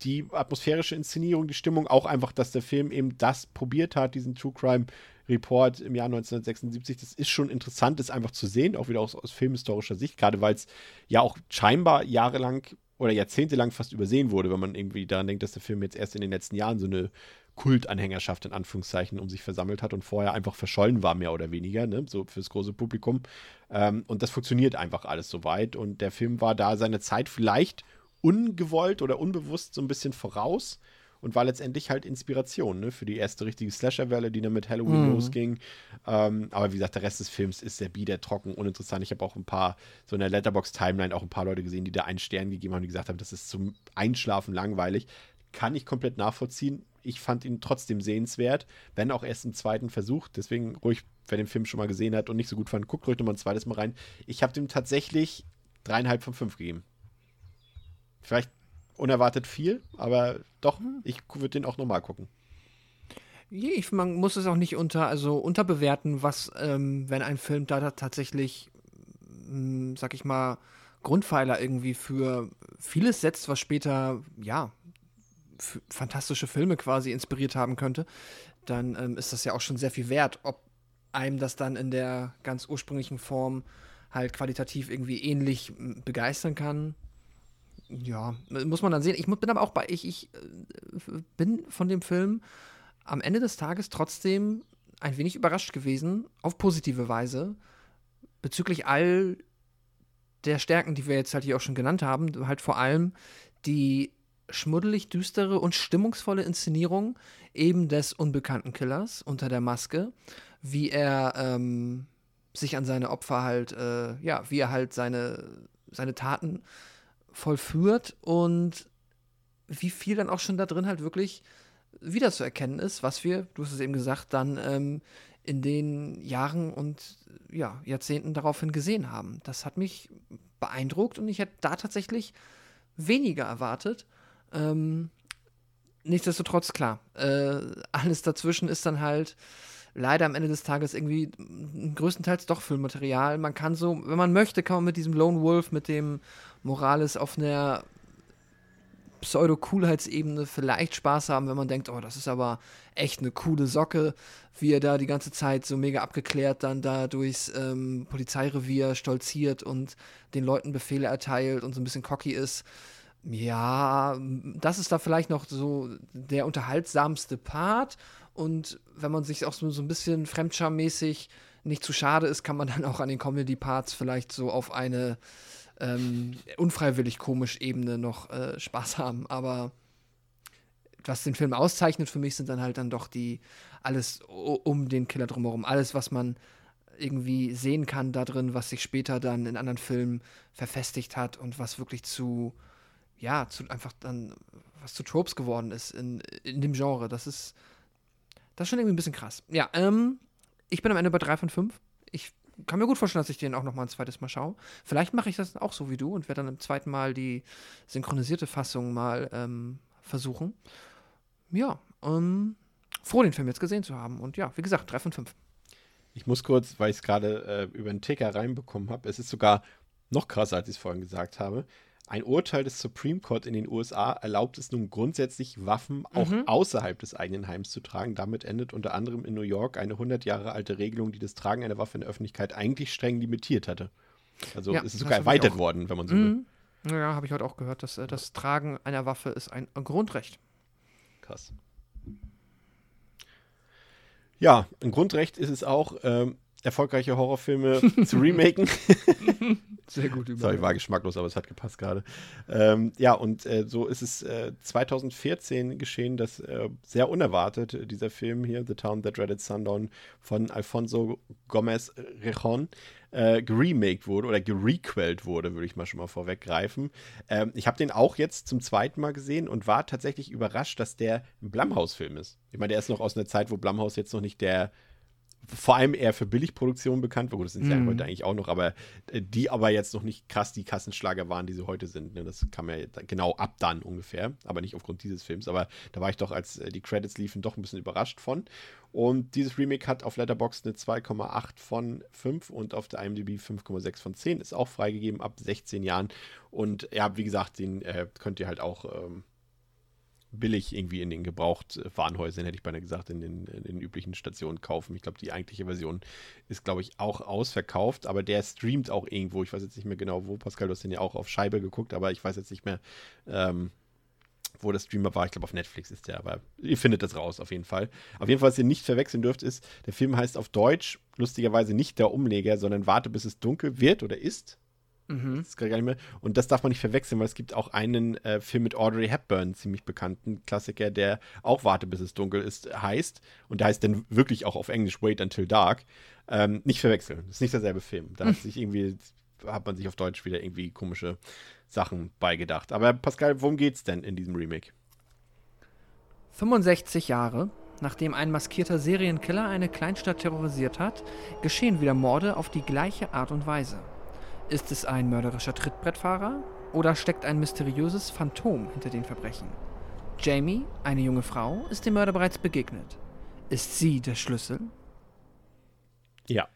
die atmosphärische Inszenierung, die Stimmung, auch einfach, dass der Film eben das probiert hat, diesen True Crime Report im Jahr 1976. Das ist schon interessant, das einfach zu sehen, auch wieder aus, aus filmhistorischer Sicht, gerade weil es ja auch scheinbar jahrelang oder jahrzehntelang fast übersehen wurde, wenn man irgendwie daran denkt, dass der Film jetzt erst in den letzten Jahren so eine Kultanhängerschaft in Anführungszeichen um sich versammelt hat und vorher einfach verschollen war, mehr oder weniger, ne? so fürs große Publikum. Ähm, und das funktioniert einfach alles soweit. Und der Film war da seine Zeit vielleicht ungewollt oder unbewusst so ein bisschen voraus und war letztendlich halt Inspiration ne, für die erste richtige Slasher-Welle, die dann mit Halloween mhm. losging. Ähm, aber wie gesagt, der Rest des Films ist sehr bieder, trocken, uninteressant. Ich habe auch ein paar, so in der Letterbox-Timeline auch ein paar Leute gesehen, die da einen Stern gegeben haben, die gesagt haben, das ist zum Einschlafen langweilig. Kann ich komplett nachvollziehen. Ich fand ihn trotzdem sehenswert, wenn auch erst im zweiten Versuch. Deswegen ruhig, wer den Film schon mal gesehen hat und nicht so gut fand, guckt ruhig nochmal ein zweites Mal rein. Ich habe dem tatsächlich dreieinhalb von fünf gegeben. Vielleicht unerwartet viel, aber doch, hm. ich würde den auch nochmal gucken. Ich, man muss es auch nicht unter, also unterbewerten, was, ähm, wenn ein Film da tatsächlich, mh, hm, sag ich mal, Grundpfeiler irgendwie für vieles setzt, was später, ja, fantastische Filme quasi inspiriert haben könnte, dann ähm, ist das ja auch schon sehr viel wert, ob einem das dann in der ganz ursprünglichen Form halt qualitativ irgendwie ähnlich begeistern kann ja, muss man dann sehen. Ich bin aber auch bei, ich, ich äh, bin von dem Film am Ende des Tages trotzdem ein wenig überrascht gewesen, auf positive Weise, bezüglich all der Stärken, die wir jetzt halt hier auch schon genannt haben, halt vor allem die schmuddelig düstere und stimmungsvolle Inszenierung eben des unbekannten Killers unter der Maske, wie er ähm, sich an seine Opfer halt, äh, ja, wie er halt seine, seine Taten vollführt und wie viel dann auch schon da drin halt wirklich wiederzuerkennen ist, was wir, du hast es eben gesagt, dann ähm, in den Jahren und ja, Jahrzehnten daraufhin gesehen haben. Das hat mich beeindruckt und ich hätte da tatsächlich weniger erwartet. Ähm, nichtsdestotrotz, klar, äh, alles dazwischen ist dann halt leider am Ende des Tages irgendwie größtenteils doch Füllmaterial. Man kann so, wenn man möchte, kann man mit diesem Lone Wolf, mit dem Morales auf einer Pseudo-Coolheitsebene vielleicht Spaß haben, wenn man denkt, oh, das ist aber echt eine coole Socke, wie er da die ganze Zeit so mega abgeklärt dann da durchs ähm, Polizeirevier stolziert und den Leuten Befehle erteilt und so ein bisschen cocky ist. Ja, das ist da vielleicht noch so der unterhaltsamste Part. Und wenn man sich auch so, so ein bisschen fremdscharmäßig nicht zu schade ist, kann man dann auch an den Comedy-Parts vielleicht so auf eine ähm, unfreiwillig komisch Ebene noch äh, Spaß haben. Aber was den Film auszeichnet für mich, sind dann halt dann doch die alles um den Killer drumherum. Alles, was man irgendwie sehen kann da drin, was sich später dann in anderen Filmen verfestigt hat und was wirklich zu, ja, zu einfach dann, was zu Tropes geworden ist in, in dem Genre. Das ist das ist schon irgendwie ein bisschen krass. Ja, ähm, ich bin am Ende bei 3 von 5. Ich kann mir gut vorstellen, dass ich den auch noch mal ein zweites Mal schaue. Vielleicht mache ich das auch so wie du und werde dann im zweiten Mal die synchronisierte Fassung mal ähm, versuchen. Ja, ähm, froh, den Film jetzt gesehen zu haben. Und ja, wie gesagt, 3 von 5. Ich muss kurz, weil ich es gerade äh, über den Ticker reinbekommen habe, es ist sogar noch krasser, als ich es vorhin gesagt habe. Ein Urteil des Supreme Court in den USA erlaubt es nun grundsätzlich, Waffen auch mhm. außerhalb des eigenen Heims zu tragen. Damit endet unter anderem in New York eine 100 Jahre alte Regelung, die das Tragen einer Waffe in der Öffentlichkeit eigentlich streng limitiert hatte. Also ja, es ist sogar erweitert worden, wenn man so will. Mhm. Ja, habe ich heute auch gehört, dass äh, das Tragen einer Waffe ist ein Grundrecht. Krass. Ja, ein Grundrecht ist es auch, ähm, erfolgreiche Horrorfilme zu remaken. Sehr gut Sorry, war geschmacklos, aber es hat gepasst gerade. Ähm, ja, und äh, so ist es äh, 2014 geschehen, dass äh, sehr unerwartet äh, dieser Film hier, The Town That Dreaded Sundown von Alfonso Gomez Rejon, äh, geremaked wurde oder gerequelt wurde, würde ich mal schon mal vorweggreifen. Ähm, ich habe den auch jetzt zum zweiten Mal gesehen und war tatsächlich überrascht, dass der ein Blumhouse-Film ist. Ich meine, der ist noch aus einer Zeit, wo Blumhouse jetzt noch nicht der vor allem eher für Billigproduktionen bekannt. Gut, das sind sie Mhm. ja heute eigentlich auch noch, aber äh, die aber jetzt noch nicht krass die Kassenschlager waren, die sie heute sind. Ne? Das kam ja genau ab dann ungefähr, aber nicht aufgrund dieses Films. Aber da war ich doch, als äh, die Credits liefen, doch ein bisschen überrascht von. Und dieses Remake hat auf Letterboxd eine 2,8 von 5 und auf der IMDb 5,6 von 10. Ist auch freigegeben ab 16 Jahren. Und ja, wie gesagt, den äh, könnt ihr halt auch ähm, billig irgendwie in den Gebrauchtwarenhäusern, hätte ich beinahe gesagt, in den, in den üblichen Stationen kaufen. Ich glaube, die eigentliche Version ist, glaube ich, auch ausverkauft, aber der streamt auch irgendwo. Ich weiß jetzt nicht mehr genau, wo. Pascal, du hast den ja auch auf Scheibe geguckt, aber ich weiß jetzt nicht mehr, ähm, wo der Streamer war. Ich glaube, auf Netflix ist der, aber ihr findet das raus, auf jeden Fall. Auf jeden Fall, was ihr nicht verwechseln dürft, ist, der Film heißt auf Deutsch lustigerweise nicht der Umleger, sondern Warte, bis es dunkel wird oder ist. Mhm. Das ist gar nicht mehr. Und das darf man nicht verwechseln, weil es gibt auch einen äh, Film mit Audrey Hepburn, ziemlich bekannten Klassiker, der auch Warte, bis es dunkel ist, heißt. Und der heißt dann wirklich auch auf Englisch Wait Until Dark. Ähm, nicht verwechseln. Das ist nicht derselbe Film. Da hat sich irgendwie, hat man sich auf Deutsch wieder irgendwie komische Sachen beigedacht. Aber Pascal, worum geht's denn in diesem Remake? 65 Jahre, nachdem ein maskierter Serienkiller eine Kleinstadt terrorisiert hat, geschehen wieder Morde auf die gleiche Art und Weise. Ist es ein mörderischer Trittbrettfahrer oder steckt ein mysteriöses Phantom hinter den Verbrechen? Jamie, eine junge Frau, ist dem Mörder bereits begegnet. Ist sie der Schlüssel? Ja.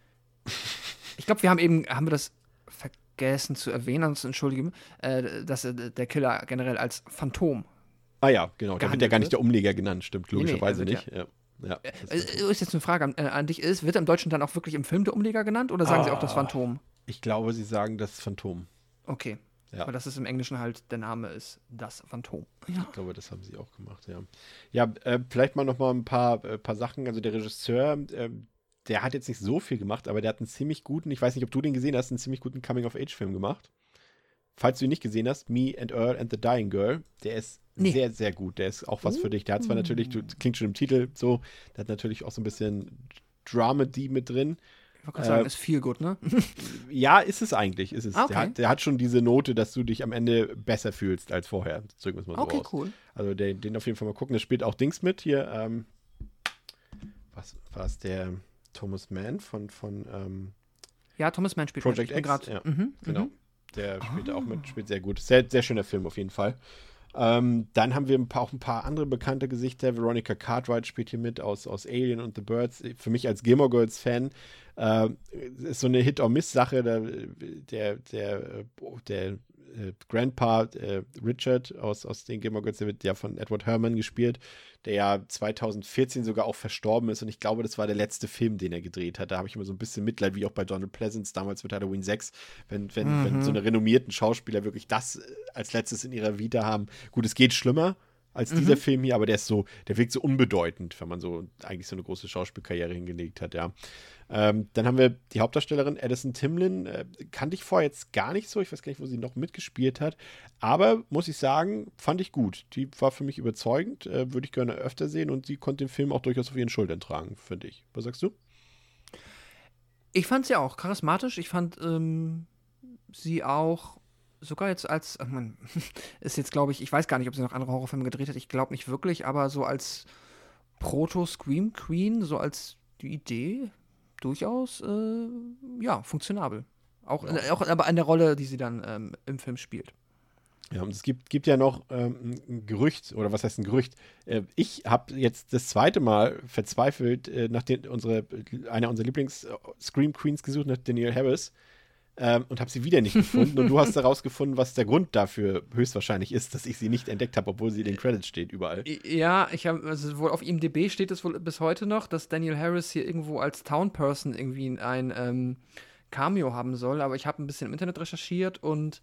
Ich glaube, wir haben eben, haben wir das vergessen zu erwähnen, ansonsten entschuldige, äh, dass äh, der Killer generell als Phantom. Ah ja, genau. Da wird ja gar nicht der Umleger genannt, stimmt. Nee, nee, Logischerweise er wird nicht. Ja. Ja, Äh, ist- ist jetzt eine Frage an, äh, an dich. Ist, wird im Deutschen dann auch wirklich im Film der Umleger genannt oder sagen sie auch das Ah. Phantom? Ich glaube, sie sagen das Phantom. Okay. Ja. Weil das ist im Englischen halt, der Name ist das Phantom. Ja. Ich glaube, das haben sie auch gemacht, ja. Ja, äh, vielleicht mal noch mal ein paar, äh, paar Sachen. Also der Regisseur, äh, der hat jetzt nicht so viel gemacht, aber der hat einen ziemlich guten, ich weiß nicht, ob du den gesehen hast, einen ziemlich guten Coming-of-Age-Film gemacht. Falls du ihn nicht gesehen hast, Me and Earl and the Dying Girl, der ist Nee. sehr, sehr gut. Der ist auch was für dich. Der hat zwar natürlich, du, klingt schon im Titel so, der hat natürlich auch so ein bisschen Dramedy mit drin. Ich wollte gerade sagen, Äh, ist viel gut, ne? Ja, ist es eigentlich. Ist es. Ah, der, okay. hat, der hat schon diese Note, dass du dich am Ende besser fühlst als vorher. Drücken wir es mal so Okay, aus. cool. Also den, den auf jeden Fall mal gucken. Da spielt auch Dings mit hier. Ähm, was war es? Der Thomas Mann von, von ähm, Ja, Thomas Mann spielt Project mit. X, grad- ja. Mhm, genau. mhm. Der spielt auch mit, spielt sehr gut. Sehr, sehr schöner Film auf jeden Fall. Ähm, dann haben wir ein paar, auch ein paar andere bekannte Gesichter. Veronica Cartwright spielt hier mit aus, aus Alien und The Birds. Für mich als Gilmore Girls Fan äh, ist so eine Hit-or-Miss-Sache. Der, der, der, äh, der äh, Grandpa äh, Richard aus, aus den Gilmore Girls, der wird ja von Edward Herrmann gespielt, der ja 2014 sogar auch verstorben ist. Und ich glaube, das war der letzte Film, den er gedreht hat. Da habe ich immer so ein bisschen Mitleid, wie auch bei Donald Pleasance damals mit Halloween 6, wenn, wenn, wenn so eine renommierten Schauspieler wirklich das äh, als letztes in ihrer Vita haben. Gut, es geht schlimmer als dieser Film hier, aber der ist so, der wirkt so unbedeutend, wenn man so eigentlich so eine große Schauspielkarriere hingelegt hat, ja. Ähm, dann haben wir die Hauptdarstellerin Addison Timlin. Äh, kannte ich vorher jetzt gar nicht so. Ich weiß gar nicht, wo sie noch mitgespielt hat. Aber muss ich sagen, fand ich gut. Die war für mich überzeugend. Äh, Würde ich gerne öfter sehen und sie konnte den Film auch durchaus auf ihren Schultern tragen, finde ich. Was sagst du? Ich fand sie auch charismatisch. Ich fand ähm, sie auch sogar jetzt als, ach man, ist jetzt glaube ich, ich weiß gar nicht, ob sie noch andere Horrorfilme gedreht hat. Ich glaube nicht wirklich, aber so als Proto-Scream Queen, so als die Idee durchaus, äh, ja, funktionabel. Auch, äh, auch aber an der Rolle, die sie dann ähm, im Film spielt. Ja, und es gibt, gibt ja noch ähm, ein- Gerücht, oder was heißt ein Gerücht? Äh, ich habe jetzt das zweite Mal verzweifelt äh, nach den, unsere, einer unserer Lieblings-Scream Queens gesucht, nach Danielle Harris, ähm, und habe sie wieder nicht gefunden. und du hast herausgefunden, was der Grund dafür höchstwahrscheinlich ist, dass ich sie nicht entdeckt habe, obwohl sie in den Credits steht überall. Ja, ich habe, also wohl auf IMDb steht es wohl bis heute noch, dass Daniel Harris hier irgendwo als Town Person irgendwie ein ähm, Cameo haben soll, aber ich habe ein bisschen im Internet recherchiert und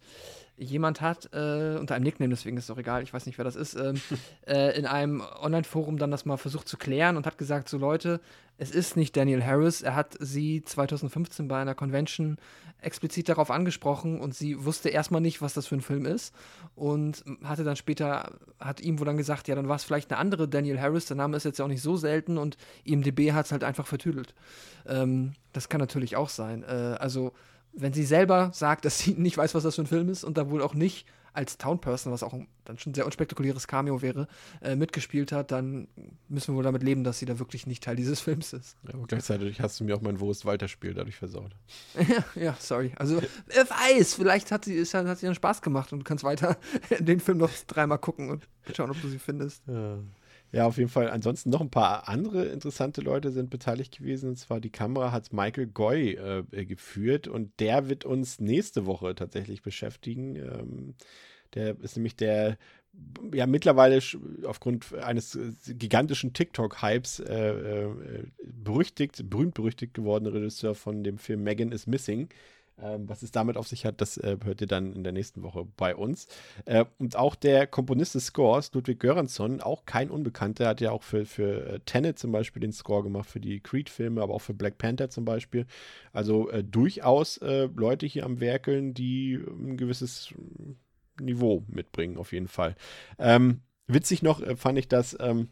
jemand hat, äh, unter einem Nickname, deswegen ist es auch egal, ich weiß nicht, wer das ist, ähm, äh, in einem Online-Forum dann das mal versucht zu klären und hat gesagt, so Leute, es ist nicht Daniel Harris, er hat sie 2015 bei einer Convention explizit darauf angesprochen und sie wusste erstmal nicht, was das für ein Film ist und hatte dann später, hat ihm wohl dann gesagt, ja, dann war es vielleicht eine andere Daniel Harris, der Name ist jetzt ja auch nicht so selten und IMDB hat es halt einfach vertüdelt. Ähm, das kann natürlich auch sein. Äh, also wenn sie selber sagt, dass sie nicht weiß, was das für ein Film ist und da wohl auch nicht als Townperson, was auch dann schon ein sehr unspektakuläres Cameo wäre, äh, mitgespielt hat, dann müssen wir wohl damit leben, dass sie da wirklich nicht Teil dieses Films ist. Ja, aber gleichzeitig hast du mir auch mein Wo ist Walter-Spiel dadurch versaut. ja, ja, sorry. Also, wer weiß, vielleicht hat sie, ist, hat sie dann Spaß gemacht und du kannst weiter den Film noch dreimal gucken und schauen, ob du sie findest. Ja. Ja, auf jeden Fall. Ansonsten noch ein paar andere interessante Leute sind beteiligt gewesen. Und zwar die Kamera hat Michael Goy äh, geführt und der wird uns nächste Woche tatsächlich beschäftigen. Ähm, der ist nämlich der ja mittlerweile aufgrund eines gigantischen TikTok-Hypes äh, äh, berüchtigt, berühmt berüchtigt gewordene Regisseur von dem Film Megan is Missing. Ähm, was es damit auf sich hat, das äh, hört ihr dann in der nächsten Woche bei uns. Äh, und auch der Komponist des Scores, Ludwig Göransson, auch kein Unbekannter, hat ja auch für, für äh, Tenet zum Beispiel den Score gemacht, für die Creed-Filme, aber auch für Black Panther zum Beispiel. Also äh, durchaus äh, Leute hier am Werkeln, die ein gewisses Niveau mitbringen, auf jeden Fall. Ähm, witzig noch fand ich das. Ähm,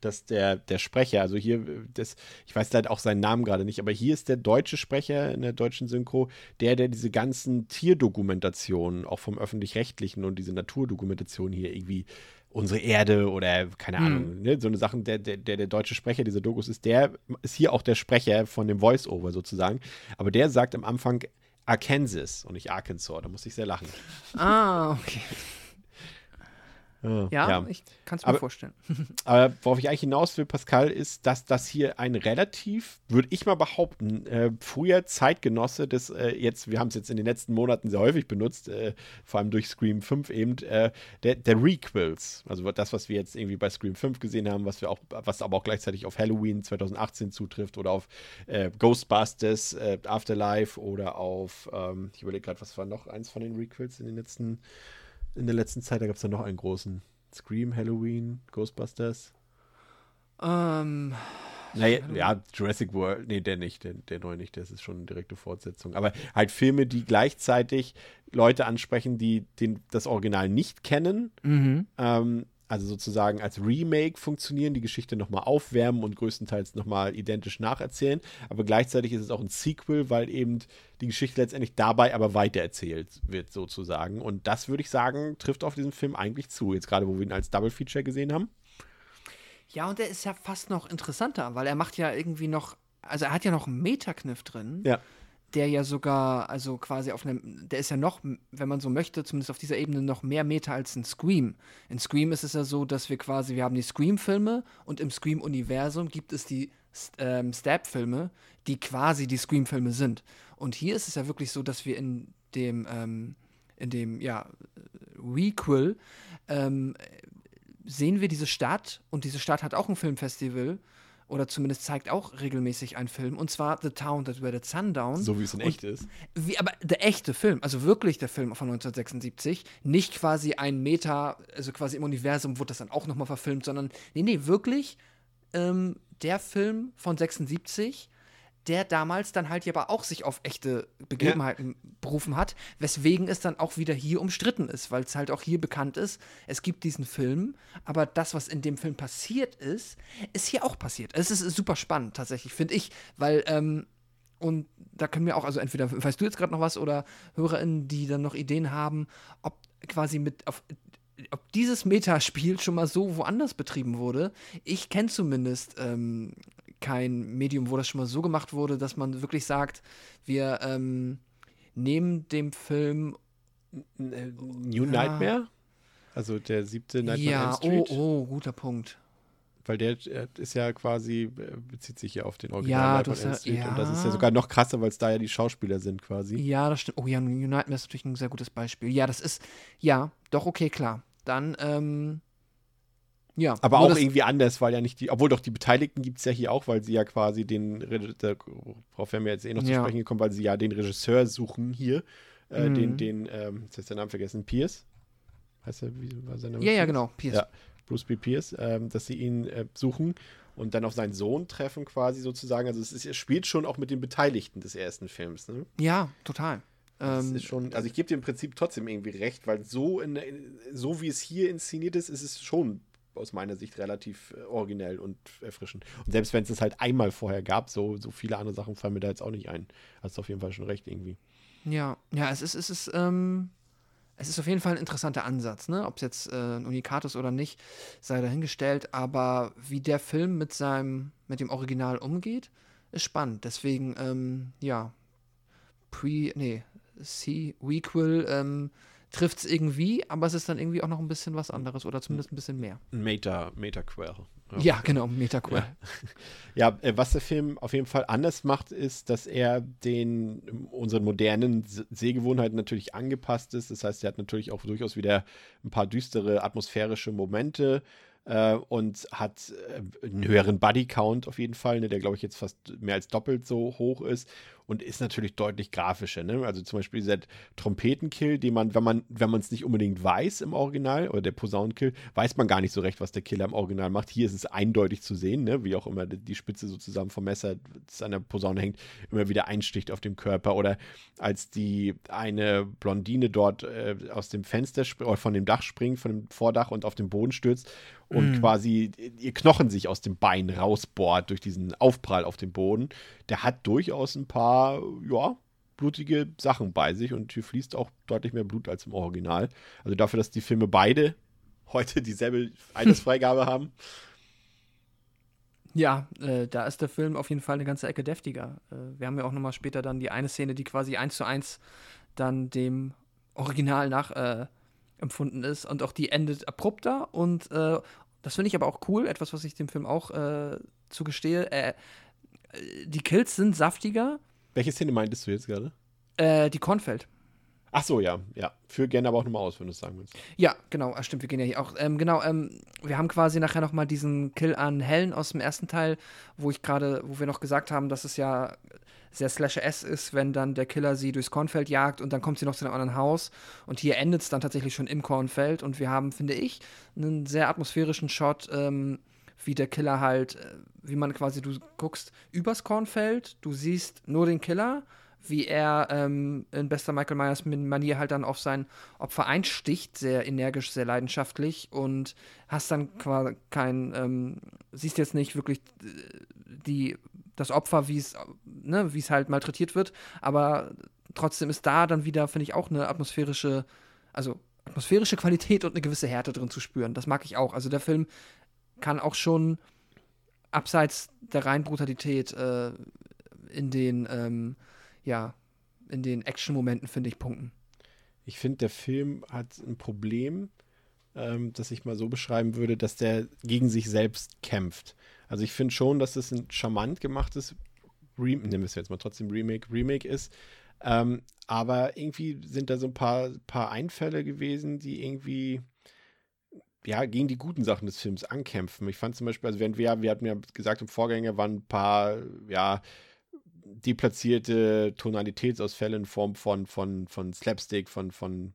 dass der, der Sprecher, also hier, das, ich weiß leider auch seinen Namen gerade nicht, aber hier ist der deutsche Sprecher in der deutschen Synchro, der, der diese ganzen Tierdokumentationen, auch vom Öffentlich-Rechtlichen und diese Naturdokumentationen hier irgendwie unsere Erde oder keine Ahnung, mhm. ne, so eine Sachen, der, der, der deutsche Sprecher dieser Dokus ist, der ist hier auch der Sprecher von dem Voice-Over sozusagen. Aber der sagt am Anfang Arkansas und nicht Arkansas, da muss ich sehr lachen. Ah, okay. Ja, ja. ich kann es mir aber, vorstellen. aber worauf ich eigentlich hinaus will, Pascal, ist, dass das hier ein relativ, würde ich mal behaupten, äh, früher Zeitgenosse des, äh, jetzt, wir haben es jetzt in den letzten Monaten sehr häufig benutzt, äh, vor allem durch Scream 5 eben, äh, der, der Requels. Also das, was wir jetzt irgendwie bei Scream 5 gesehen haben, was wir auch, was aber auch gleichzeitig auf Halloween 2018 zutrifft oder auf äh, Ghostbusters, äh, Afterlife oder auf, ähm, ich überlege gerade, was war noch eins von den Requels in den letzten in der letzten Zeit? Da gab es ja noch einen großen. Scream, Halloween, Ghostbusters. Ähm. Naja, ja, Jurassic World, nee, der nicht, der, der neue nicht, das ist schon eine direkte Fortsetzung. Aber halt Filme, die gleichzeitig Leute ansprechen, die den, das Original nicht kennen, mhm. ähm, also sozusagen als Remake funktionieren, die Geschichte nochmal aufwärmen und größtenteils nochmal identisch nacherzählen. Aber gleichzeitig ist es auch ein Sequel, weil eben die Geschichte letztendlich dabei aber weitererzählt wird, sozusagen. Und das würde ich sagen, trifft auf diesen Film eigentlich zu. Jetzt gerade, wo wir ihn als Double Feature gesehen haben. Ja, und der ist ja fast noch interessanter, weil er macht ja irgendwie noch, also er hat ja noch einen Metakniff drin. Ja der ja sogar, also quasi auf einem, der ist ja noch, wenn man so möchte, zumindest auf dieser Ebene noch mehr Meter als ein Scream. In Scream ist es ja so, dass wir quasi, wir haben die Scream-Filme und im Scream-Universum gibt es die ähm, Stab-Filme, die quasi die Scream-Filme sind. Und hier ist es ja wirklich so, dass wir in dem, ähm, in dem, ja, Requel ähm, sehen wir diese Stadt und diese Stadt hat auch ein Filmfestival oder zumindest zeigt auch regelmäßig einen Film, und zwar The Town That Where the Sun Down. So wie es in echt ist. Wie, aber der echte Film, also wirklich der Film von 1976, nicht quasi ein Meta, also quasi im Universum wurde das dann auch nochmal verfilmt, sondern nee, nee, wirklich ähm, der Film von 76 der damals dann halt aber auch sich auf echte Begebenheiten ja. berufen hat, weswegen es dann auch wieder hier umstritten ist, weil es halt auch hier bekannt ist, es gibt diesen Film, aber das, was in dem Film passiert ist, ist hier auch passiert. Es ist, super spannend tatsächlich, finde ich, weil, ähm, und da können wir auch, also entweder weißt du jetzt gerade noch was oder HörerInnen, die dann noch Ideen haben, ob quasi mit auf ob dieses Metaspiel schon mal so woanders betrieben wurde. Ich kenne zumindest ähm, kein Medium, wo das schon mal so gemacht wurde, dass man wirklich sagt, wir ähm, nehmen dem Film New ja. Nightmare? Also der siebte Nightmare ja, Street? Oh, oh, guter Punkt. Weil der ist ja quasi, äh, bezieht sich ja auf den Original ja, Nightmare Street. Ja. Und das ist ja sogar noch krasser, weil es da ja die Schauspieler sind quasi. Ja, das stimmt. Oh ja, New Nightmare ist natürlich ein sehr gutes Beispiel. Ja, das ist, ja, doch, okay, klar. Dann, ähm, ja. Aber auch irgendwie anders, weil ja nicht die, obwohl doch die Beteiligten gibt es ja hier auch, weil sie ja quasi den, darauf wären wir jetzt eh noch zu ja. sprechen gekommen, weil sie ja den Regisseur suchen hier. äh, Mhm. den, den, ähm, jetzt ist der Name vergessen, Pierce. Heißt er, wie war sein Name? Ja, ja, genau. Pierce. Ja, Bruce B. Pierce, ähm, dass sie ihn äh, suchen und dann auf seinen Sohn treffen, quasi sozusagen. Also es, ist, es spielt schon auch mit den Beteiligten des ersten Films. Ne? Ja, total. Das Ähm, ist schon, also ich gebe dir im Prinzip trotzdem irgendwie recht, weil so, in, so wie es hier inszeniert ist, ist es schon aus meiner Sicht relativ äh, originell und erfrischend. Und selbst wenn es es halt einmal vorher gab, so, so viele andere Sachen fallen mir da jetzt auch nicht ein. Hast du auf jeden Fall schon recht irgendwie. Ja, ja, es ist, es ist, ähm, es ist auf jeden Fall ein interessanter Ansatz, ne? Ob es jetzt äh, ein Unikat ist oder nicht, sei dahingestellt. Aber wie der Film mit seinem, mit dem Original umgeht, ist spannend. Deswegen, ähm, ja, Pre, nee, C-Wequel ähm, trifft es irgendwie, aber es ist dann irgendwie auch noch ein bisschen was anderes oder zumindest ein bisschen mehr. Meta, Meta-Quell. Ja, genau, Metaquel. Ja, äh, was der Film auf jeden Fall anders macht, ist, dass er den unseren modernen Se- Sehgewohnheiten natürlich angepasst ist. Das heißt, er hat natürlich auch durchaus wieder ein paar düstere atmosphärische Momente äh, und hat äh, einen höheren Buddy-Count auf jeden Fall, ne, der glaube ich jetzt fast mehr als doppelt so hoch ist und ist natürlich deutlich grafischer. Ne? Also zum Beispiel dieser Trompetenkill, den man, wenn man, wenn es nicht unbedingt weiß im Original oder der Posaunenkill, weiß man gar nicht so recht, was der Killer im Original macht. Hier ist es eindeutig zu sehen, ne? wie auch immer die Spitze sozusagen vom Messer, das an der Posaune hängt, immer wieder einsticht auf dem Körper. Oder als die eine Blondine dort äh, aus dem Fenster oder von dem Dach springt, von dem Vordach und auf den Boden stürzt und quasi ihr Knochen sich aus dem Bein rausbohrt durch diesen Aufprall auf dem Boden. Der hat durchaus ein paar, ja, blutige Sachen bei sich und hier fließt auch deutlich mehr Blut als im Original. Also dafür, dass die Filme beide heute dieselbe Altersfreigabe haben. Ja, äh, da ist der Film auf jeden Fall eine ganze Ecke deftiger. Äh, wir haben ja auch nochmal später dann die eine Szene, die quasi eins zu eins dann dem Original nach äh, empfunden ist und auch die endet abrupter und äh, das finde ich aber auch cool, etwas, was ich dem Film auch äh, zugestehe. Äh, die Kills sind saftiger, Welche Szene meintest du jetzt gerade? äh, die Kornfeld. Ach so, ja, ja. Führ gerne aber auch nochmal aus, wenn du es sagen willst. Ja, genau, ah, stimmt, wir gehen ja hier auch. Ähm, genau, ähm, wir haben quasi nachher nochmal diesen Kill an Helen aus dem ersten Teil, wo ich gerade, wo wir noch gesagt haben, dass es ja sehr Slasher-S ist, wenn dann der Killer sie durchs Kornfeld jagt und dann kommt sie noch zu einem anderen Haus. Und hier endet es dann tatsächlich schon im Kornfeld und wir haben, finde ich, einen sehr atmosphärischen Shot, ähm, wie der Killer halt, äh, wie man quasi, du guckst übers Kornfeld, du siehst nur den Killer, wie er ähm, in bester Michael Myers Manier halt dann auf sein Opfer einsticht, sehr energisch, sehr leidenschaftlich und hast dann quasi kein, ähm, siehst jetzt nicht wirklich äh, die, das Opfer, wie es, ne, es halt malträtiert wird, aber trotzdem ist da dann wieder, finde ich, auch eine atmosphärische, also atmosphärische Qualität und eine gewisse Härte drin zu spüren. Das mag ich auch. Also der Film kann auch schon abseits der reinen Brutalität äh, in den, ähm, ja, in den Action-Momenten, finde ich, punkten. Ich finde, der Film hat ein Problem, ähm, das ich mal so beschreiben würde, dass der gegen sich selbst kämpft. Also ich finde schon, dass es ein charmant gemachtes Remake, nehmen wir es jetzt mal trotzdem Remake, Remake ist. Ähm, aber irgendwie sind da so ein paar, paar Einfälle gewesen, die irgendwie ja, gegen die guten Sachen des Films ankämpfen. Ich fand zum Beispiel, also während wir, wir hatten ja gesagt, im Vorgänger waren ein paar, ja, deplatzierte Tonalitätsausfälle in Form von, von, von Slapstick, von, von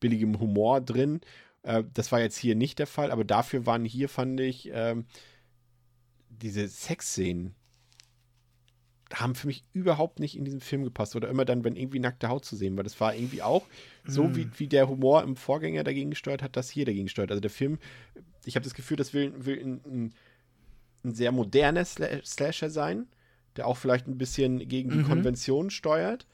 billigem Humor drin. Äh, das war jetzt hier nicht der Fall, aber dafür waren hier, fand ich, ähm, diese Sexszenen haben für mich überhaupt nicht in diesen Film gepasst. Oder immer dann, wenn irgendwie nackte Haut zu sehen war. Das war irgendwie auch so, wie, wie der Humor im Vorgänger dagegen gesteuert hat, das hier dagegen steuert. Also der Film, ich habe das Gefühl, das will, will ein, ein, ein sehr moderner Sla Slasher sein, der auch vielleicht ein bisschen gegen die Mhm. Konvention steuert.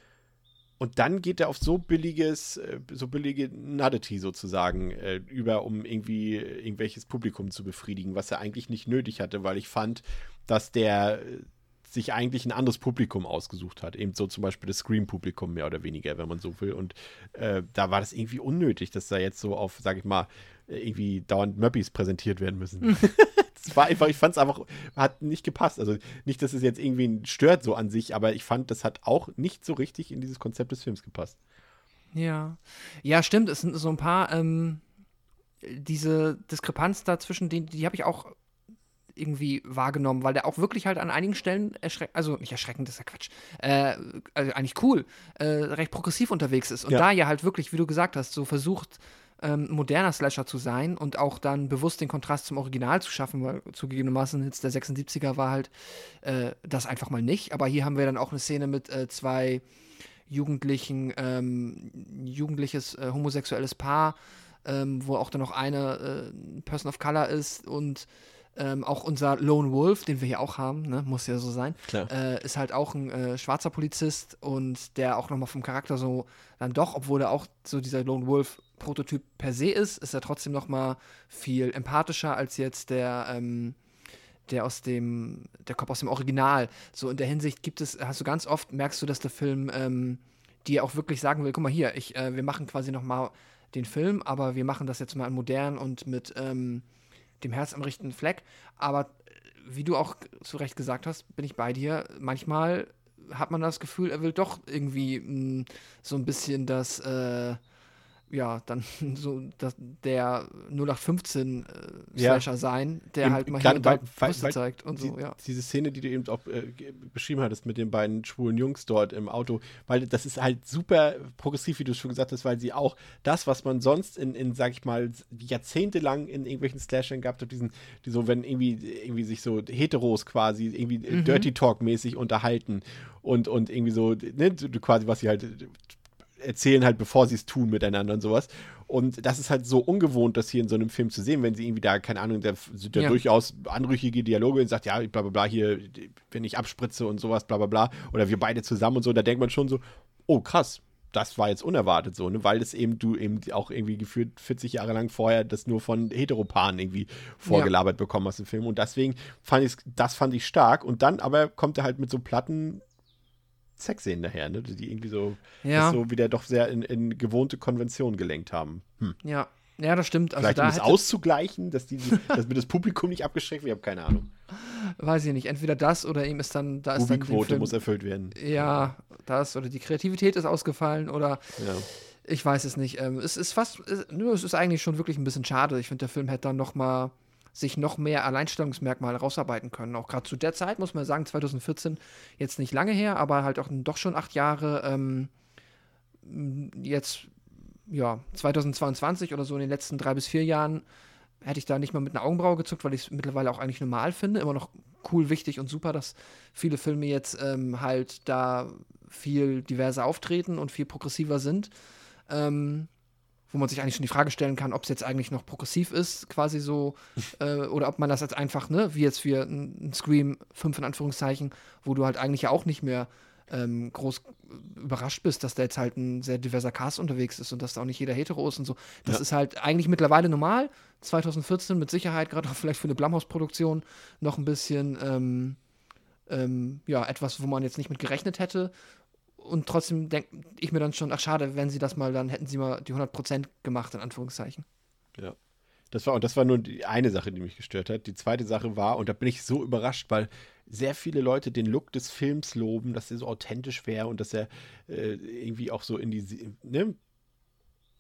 Und dann geht er auf so billiges, äh, so billige Nuddity sozusagen äh, über, um irgendwie irgendwelches Publikum zu befriedigen, was er eigentlich nicht nötig hatte, weil ich fand, dass der äh, sich eigentlich ein anderes Publikum ausgesucht hat. Eben so zum Beispiel das Scream-Publikum mehr oder weniger, wenn man so will. Und äh, da war das irgendwie unnötig, dass da jetzt so auf, sag ich mal, äh, irgendwie dauernd Möppis präsentiert werden müssen. das war einfach, ich fand es einfach, hat nicht gepasst. Also nicht, dass es jetzt irgendwie stört so an sich, aber ich fand, das hat auch nicht so richtig in dieses Konzept des Films gepasst. Ja. Ja, stimmt. Es sind so ein paar, ähm, diese Diskrepanz dazwischen, die, die habe ich auch irgendwie wahrgenommen, weil der auch wirklich halt an einigen Stellen erschreckend, also nicht erschreckend, das ist ja Quatsch, äh, also eigentlich cool, äh, recht progressiv unterwegs ist. Und Ja. da ja halt wirklich, wie du gesagt hast, so versucht, ähm, moderner Slasher zu sein und auch dann bewusst den Kontrast zum Original zu schaffen, weil zugegebenermaßen jetzt der 76er war halt äh, das einfach mal nicht. Aber hier haben wir dann auch eine Szene mit äh, zwei Jugendlichen, ähm, jugendliches äh, homosexuelles Paar, ähm, wo auch dann noch eine äh, Person of Color ist und ähm, auch unser Lone Wolf, den wir hier auch haben, ne, muss ja so sein, äh, ist halt auch ein äh, schwarzer Polizist und der auch nochmal vom Charakter so dann doch, obwohl er auch so dieser Lone Wolf Prototyp per se ist, ist er trotzdem nochmal viel empathischer als jetzt der ähm, der aus dem, der Kopf aus dem Original. So in der Hinsicht gibt es, hast du ganz oft, merkst du, dass der Film ähm, dir auch wirklich sagen will, guck mal hier, ich, äh, wir machen quasi noch mal den Film, aber wir machen das jetzt mal modern und mit ähm, dem Herz am richtigen Fleck. Aber äh, wie du auch zu Recht gesagt hast, bin ich bei dir. Manchmal hat man das Gefühl, er will doch irgendwie mh, so ein bisschen das, äh, ja, dann so das, der 0815 äh, Ja. Slasher sein, der Eben, halt mal hier weil- weil- Brüste weil zeigt und die, so, ja. Diese Szene, die du eben auch äh, beschrieben hattest mit den beiden schwulen Jungs dort im Auto, weil das ist halt super progressiv, wie du schon gesagt hast, weil sie auch das, was man sonst in, in sag ich mal, jahrzehntelang in irgendwelchen Slashern hat, diesen, die so, wenn irgendwie, irgendwie sich so Heteros quasi irgendwie äh, Dirty Talk-mäßig unterhalten und, und irgendwie so, ne, quasi, was sie halt erzählen halt, bevor sie es tun miteinander und sowas. Und das ist halt so ungewohnt, das hier in so einem Film zu sehen, wenn sie irgendwie da, keine Ahnung, da sind ja, Ja. durchaus anrüchige Dialoge und sagt, ja, bla bla bla, hier, wenn ich abspritze und sowas, bla bla bla, oder wir beide zusammen und so, da denkt man schon so, oh krass, das war jetzt unerwartet so, ne? weil das eben du eben auch irgendwie gefühlt 40 Jahre lang vorher das nur von Heteropaaren irgendwie vorgelabert bekommen hast im Film. Und deswegen fand ich das fand ich stark. Und dann aber kommt er halt mit so platten Sexszenen daher, ne? die irgendwie so, Ja. so wieder doch sehr in, in gewohnte Konventionen gelenkt haben. Hm. Ja, ja, das stimmt. Also Vielleicht um da es hätte, auszugleichen, dass, die, dass mir das Publikum nicht abgeschreckt wird, ich habe keine Ahnung. weiß ich nicht, entweder das oder ihm ist dann, da ist dann dem Bubi-Quote Film, muss erfüllt werden. ja, das oder die Kreativität ist ausgefallen oder Ja. ich weiß es nicht. Ähm, es ist fast, es, es ist eigentlich schon wirklich ein bisschen schade. Ich finde, der Film hätte dann noch mal sich noch mehr Alleinstellungsmerkmale rausarbeiten können. Auch gerade zu der Zeit, muss man sagen, 2014, jetzt nicht lange her, aber halt auch doch schon acht Jahre ähm, jetzt, ja, 2022 oder so in den letzten drei bis vier Jahren hätte ich da nicht mal mit einer Augenbraue gezuckt, weil ich es mittlerweile auch eigentlich normal finde. Immer noch cool, wichtig und super, dass viele Filme jetzt ähm, halt da viel diverser auftreten und viel progressiver sind. Ähm, wo man sich eigentlich schon die Frage stellen kann, ob es jetzt eigentlich noch progressiv ist, quasi so, äh, oder ob man das jetzt einfach, ne, wie jetzt für ein ein Scream 5 in Anführungszeichen, wo du halt eigentlich ja auch nicht mehr ähm, groß überrascht bist, dass da jetzt halt ein sehr diverser Cast unterwegs ist und dass da auch nicht jeder hetero ist und so. Das Ja. ist halt eigentlich mittlerweile normal. 2014 mit Sicherheit, gerade auch vielleicht für eine Blumhouse-Produktion, noch ein bisschen, ähm, ähm, ja, etwas, wo man jetzt nicht mit gerechnet hätte. Und trotzdem denke ich mir dann schon, ach schade, wenn sie das mal, dann hätten sie mal die 100% gemacht, in Anführungszeichen. Ja. Das war, und das war nur die eine Sache, die mich gestört hat. Die zweite Sache war, und da bin ich so überrascht, weil sehr viele Leute den Look des Films loben, dass er so authentisch wäre und dass er äh, irgendwie auch so in die, ne,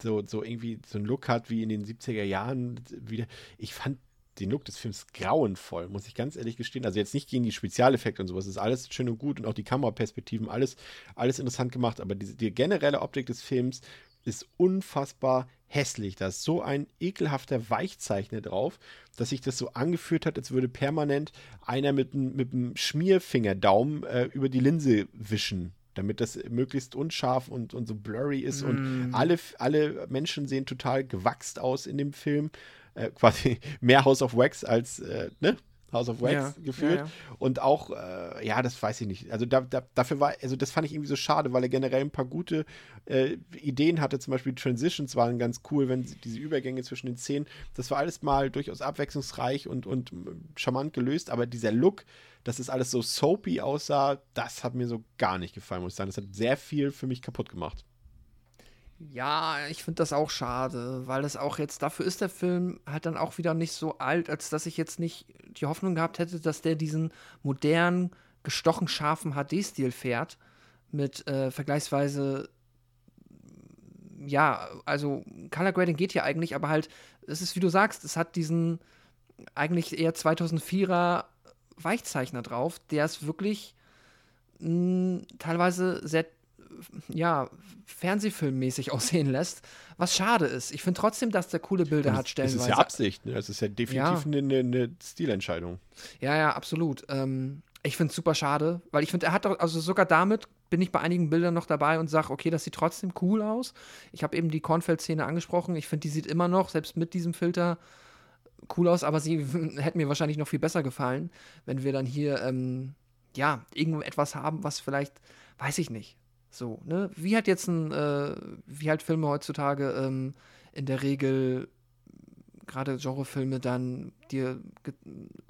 so, so irgendwie so einen Look hat wie in den 70er Jahren wieder. Ich fand den Look des Films grauenvoll, muss ich ganz ehrlich gestehen. Also jetzt nicht gegen die Spezialeffekte und sowas, ist alles schön und gut und auch die Kameraperspektiven, alles, alles interessant gemacht, aber diese, die generelle Optik des Films ist unfassbar hässlich. Da ist so ein ekelhafter Weichzeichner drauf, dass sich das so angefühlt hat, als würde permanent einer mit, einem- mit einem Schmierfingerdaumen äh, über die Linse wischen. Damit das möglichst unscharf und, und so blurry ist. Und alle, alle Menschen sehen total gewachst aus in dem Film. Äh, quasi mehr House of Wax als, äh, ne? House of Wax Ja, gefühlt. ja, ja. Und auch, äh, ja, das weiß ich nicht. Also da, da, dafür war, also das fand ich irgendwie so schade, weil er generell ein paar gute äh, Ideen hatte. Zum Beispiel Transitions waren ganz cool, wenn sie, diese Übergänge zwischen den Szenen. Das war alles mal durchaus abwechslungsreich und, und ähm, charmant gelöst, aber dieser Look, dass es alles so soapy aussah, das hat mir so gar nicht gefallen, muss ich sagen. Das hat sehr viel für mich kaputt gemacht. Ja, ich finde das auch schade, weil es auch jetzt, dafür ist der Film halt dann auch wieder nicht so alt, als dass ich jetzt nicht die Hoffnung gehabt hätte, dass der diesen modernen, gestochen scharfen HD-Stil fährt, mit äh, vergleichsweise, ja, also Color Grading geht ja eigentlich, aber halt, es ist, wie du sagst, es hat diesen, eigentlich eher 2004er Weichzeichner drauf, der es wirklich mh, teilweise sehr ja, Fernsehfilmmäßig aussehen lässt, was schade ist. Ich finde trotzdem, dass der coole Bilder hat, stellenweise. Das ist ja Absicht, ne? Das ist ja definitiv ja. Eine, eine, Stilentscheidung. Ja, ja, absolut. Ähm, ich finde es super schade, weil ich finde, er hat doch, also sogar damit bin ich bei einigen Bildern noch dabei und sage, okay, das sieht trotzdem cool aus. Ich habe eben die Kornfeld-Szene angesprochen. Ich finde, die sieht immer noch, selbst mit diesem Filter, cool aus, aber sie hätte mir wahrscheinlich noch viel besser gefallen, wenn wir dann hier, ähm, ja, irgendetwas haben, was vielleicht, weiß ich nicht, so, ne? Wie hat jetzt ein, äh, wie halt Filme heutzutage ähm, in der Regel, gerade Genrefilme, dann dir,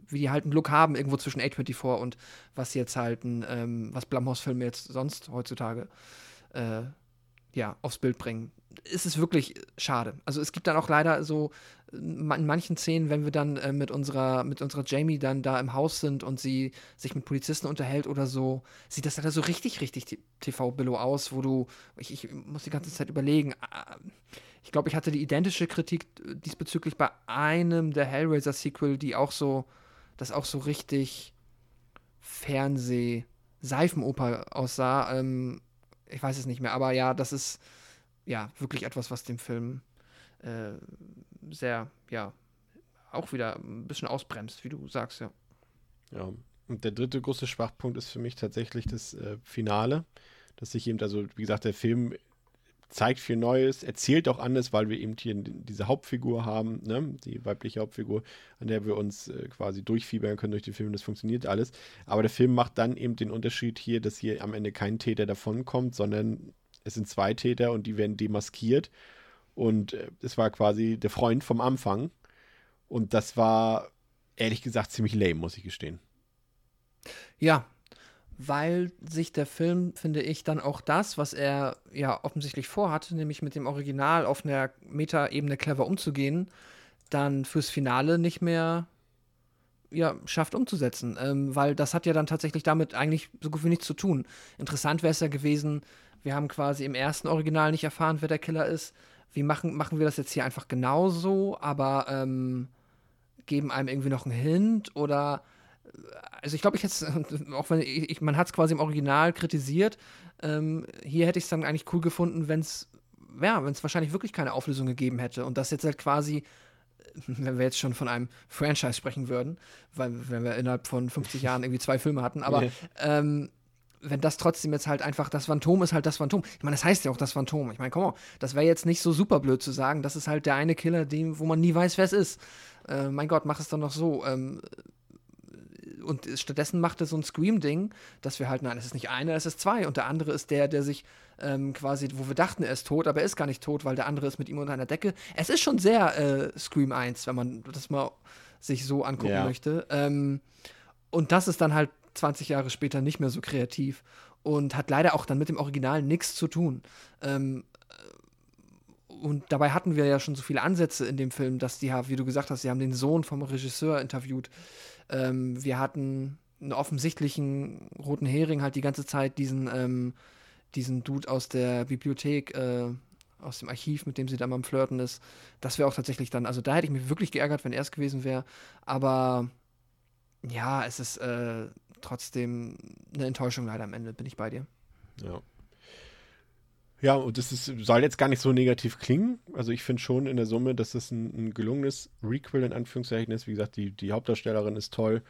wie die halt einen Look haben, irgendwo zwischen A24 und was jetzt halt ein, ähm, was Blumhouse-Filme jetzt sonst heutzutage äh, ja, aufs Bild bringen. Ist es wirklich schade. Also es gibt dann auch leider so in manchen Szenen, wenn wir dann äh, mit unserer mit unserer Jamie dann da im Haus sind und sie sich mit Polizisten unterhält oder so, sieht das dann so richtig richtig TV-Billo aus, wo du ich, ich, muss die ganze Zeit überlegen. Ah, ich glaube, ich hatte die identische Kritik diesbezüglich bei einem der Hellraiser-Sequel, die auch so, das auch so richtig Fernseh Seifenoper aussah. Ähm, ich weiß es nicht mehr, aber ja, das ist ja wirklich etwas, was dem Film äh, sehr, ja, auch wieder ein bisschen ausbremst, wie du sagst, ja. Ja, und der dritte große Schwachpunkt ist für mich tatsächlich das äh, Finale, dass sich eben, also wie gesagt, der Film zeigt viel Neues, erzählt auch anders, weil wir eben hier diese Hauptfigur haben, ne? die weibliche Hauptfigur, an der wir uns äh, quasi durchfiebern können durch den Film. Das funktioniert alles. Aber der Film macht dann eben den Unterschied hier, dass hier am Ende kein Täter davonkommt, sondern es sind zwei Täter und die werden demaskiert. Und äh, es war quasi der Freund vom Anfang. Und das war ehrlich gesagt ziemlich lame, muss ich gestehen. Ja, weil sich der Film, finde ich, dann auch das, was er ja offensichtlich vorhatte, nämlich mit dem Original auf einer Meta-Ebene clever umzugehen, dann fürs Finale nicht mehr ja, schafft umzusetzen. Ähm, weil das hat ja dann tatsächlich damit eigentlich so gut wie nichts zu tun. Interessant wäre es ja gewesen, wir haben quasi im ersten Original nicht erfahren, wer der Killer ist. Wie machen, machen wir das jetzt hier einfach genauso, aber ähm, geben einem irgendwie noch einen Hint oder also ich glaube, ich hätte auch wenn ich, man hat es quasi im Original kritisiert, ähm, hier hätte ich es dann eigentlich cool gefunden, wenn es, ja, wenn es wahrscheinlich wirklich keine Auflösung gegeben hätte und das jetzt halt quasi, wenn wir jetzt schon von einem Franchise sprechen würden, weil wenn wir innerhalb von 50 Jahren irgendwie zwei Filme hatten, aber nee. ähm, wenn das trotzdem jetzt halt einfach das Phantom ist, halt das Phantom. Ich meine, das heißt ja auch das Phantom. Ich meine, komm das wäre jetzt nicht so super blöd zu sagen, das ist halt der eine Killer, dem, wo man nie weiß, wer es ist. Äh, mein Gott, mach es doch noch so. Ähm, und stattdessen macht er so ein Scream-Ding, dass wir halt, nein, es ist nicht einer, es ist zwei. Und der andere ist der, der sich ähm, quasi, wo wir dachten, er ist tot, aber er ist gar nicht tot, weil der andere ist mit ihm unter einer Decke. Es ist schon sehr äh, Scream 1, wenn man das mal sich so angucken ja. möchte. Ähm, und das ist dann halt 20 Jahre später nicht mehr so kreativ und hat leider auch dann mit dem Original nichts zu tun. Ähm, und dabei hatten wir ja schon so viele Ansätze in dem Film, dass die, wie du gesagt hast, sie haben den Sohn vom Regisseur interviewt. Ähm, wir hatten einen offensichtlichen roten Hering halt die ganze Zeit diesen, ähm, diesen Dude aus der Bibliothek, äh, aus dem Archiv, mit dem sie da mal am Flirten ist. Das wäre auch tatsächlich dann, also da hätte ich mich wirklich geärgert, wenn er es gewesen wäre. Aber ja, es ist äh, trotzdem eine Enttäuschung leider am Ende, bin ich bei dir. Ja. Ja, und das ist, soll jetzt gar nicht so negativ klingen. Also ich finde schon in der Summe, dass das ein, ein, gelungenes Requel in Anführungszeichen ist. Wie gesagt, die, die Hauptdarstellerin ist toll.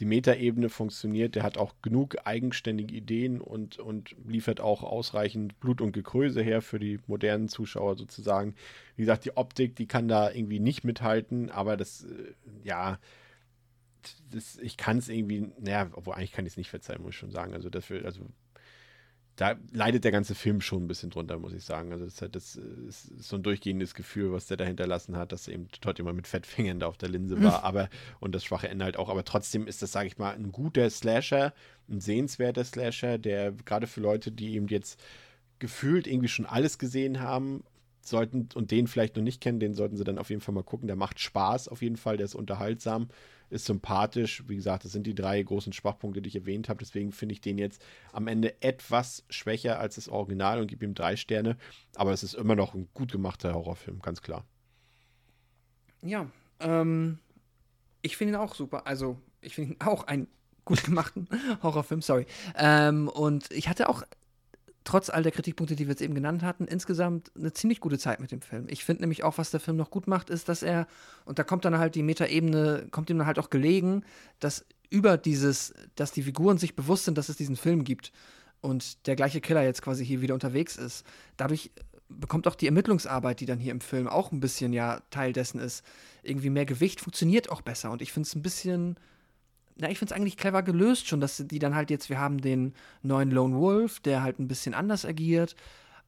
Die Metaebene funktioniert. Der hat auch genug eigenständige Ideen und, und liefert auch ausreichend Blut und Gekröse her für die modernen Zuschauer sozusagen. Wie gesagt, die Optik, die kann da irgendwie nicht mithalten, aber das, äh, ja, das, ich kann es irgendwie, naja, obwohl eigentlich kann ich es nicht verzeihen, muss ich schon sagen. Also dafür, also da leidet der ganze Film schon ein bisschen drunter, muss ich sagen. Also das ist, halt, das ist so ein durchgehendes Gefühl, was der da hinterlassen hat, dass eben Todd immer mit Fettfingern da auf der Linse war, aber und das schwache Ende halt auch. Aber trotzdem ist das, sage ich mal, ein guter Slasher, ein sehenswerter Slasher, der gerade für Leute, die eben jetzt gefühlt irgendwie schon alles gesehen haben, sollten und den vielleicht noch nicht kennen, den sollten sie dann auf jeden Fall mal gucken. Der macht Spaß auf jeden Fall, der ist unterhaltsam ist sympathisch. Wie gesagt, das sind die drei großen Schwachpunkte, die ich erwähnt habe. Deswegen finde ich den jetzt am Ende etwas schwächer als das Original und gebe ihm drei Sterne. Aber es ist immer noch ein gut gemachter Horrorfilm, ganz klar. Ja, ähm, Ich finde ihn auch super. Also, ich finde ihn auch einen gut gemachten Horrorfilm, sorry. Ähm, und ich hatte auch trotz all der Kritikpunkte, die wir jetzt eben genannt hatten, insgesamt eine ziemlich gute Zeit mit dem Film. Ich finde nämlich auch, was der Film noch gut macht, ist, dass er, und da kommt dann halt die Metaebene, kommt ihm dann halt auch gelegen, dass über dieses, dass die Figuren sich bewusst sind, dass es diesen Film gibt und der gleiche Killer jetzt quasi hier wieder unterwegs ist. Dadurch bekommt auch die Ermittlungsarbeit, die dann hier im Film auch ein bisschen ja Teil dessen ist, irgendwie mehr Gewicht, funktioniert auch besser. Und ich finde es ein bisschen na, ich finde es eigentlich clever gelöst schon, dass die dann halt jetzt, wir haben den neuen Lone Wolf, der halt ein bisschen anders agiert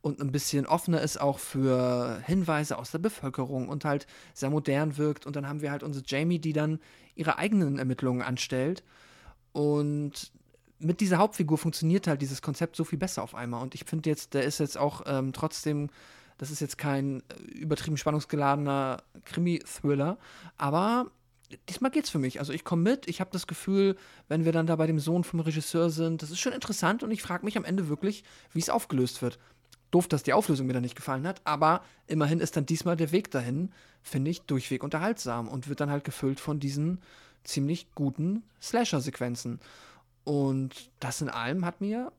und ein bisschen offener ist auch für Hinweise aus der Bevölkerung und halt sehr modern wirkt. Und dann haben wir halt unsere Jamie, die dann ihre eigenen Ermittlungen anstellt. Und mit dieser Hauptfigur funktioniert halt dieses Konzept so viel besser auf einmal. Und ich finde jetzt, der ist jetzt auch ähm, trotzdem, das ist jetzt kein übertrieben spannungsgeladener Krimi-Thriller, aber diesmal geht's für mich. Also ich komme mit, ich habe das Gefühl, wenn wir dann da bei dem Sohn vom Regisseur sind, das ist schon interessant und ich frage mich am Ende wirklich, wie es aufgelöst wird. Doof, dass die Auflösung mir dann nicht gefallen hat, aber immerhin ist dann diesmal der Weg dahin, finde ich, durchweg unterhaltsam und wird dann halt gefüllt von diesen ziemlich guten Slasher-Sequenzen. Und das in allem hat mir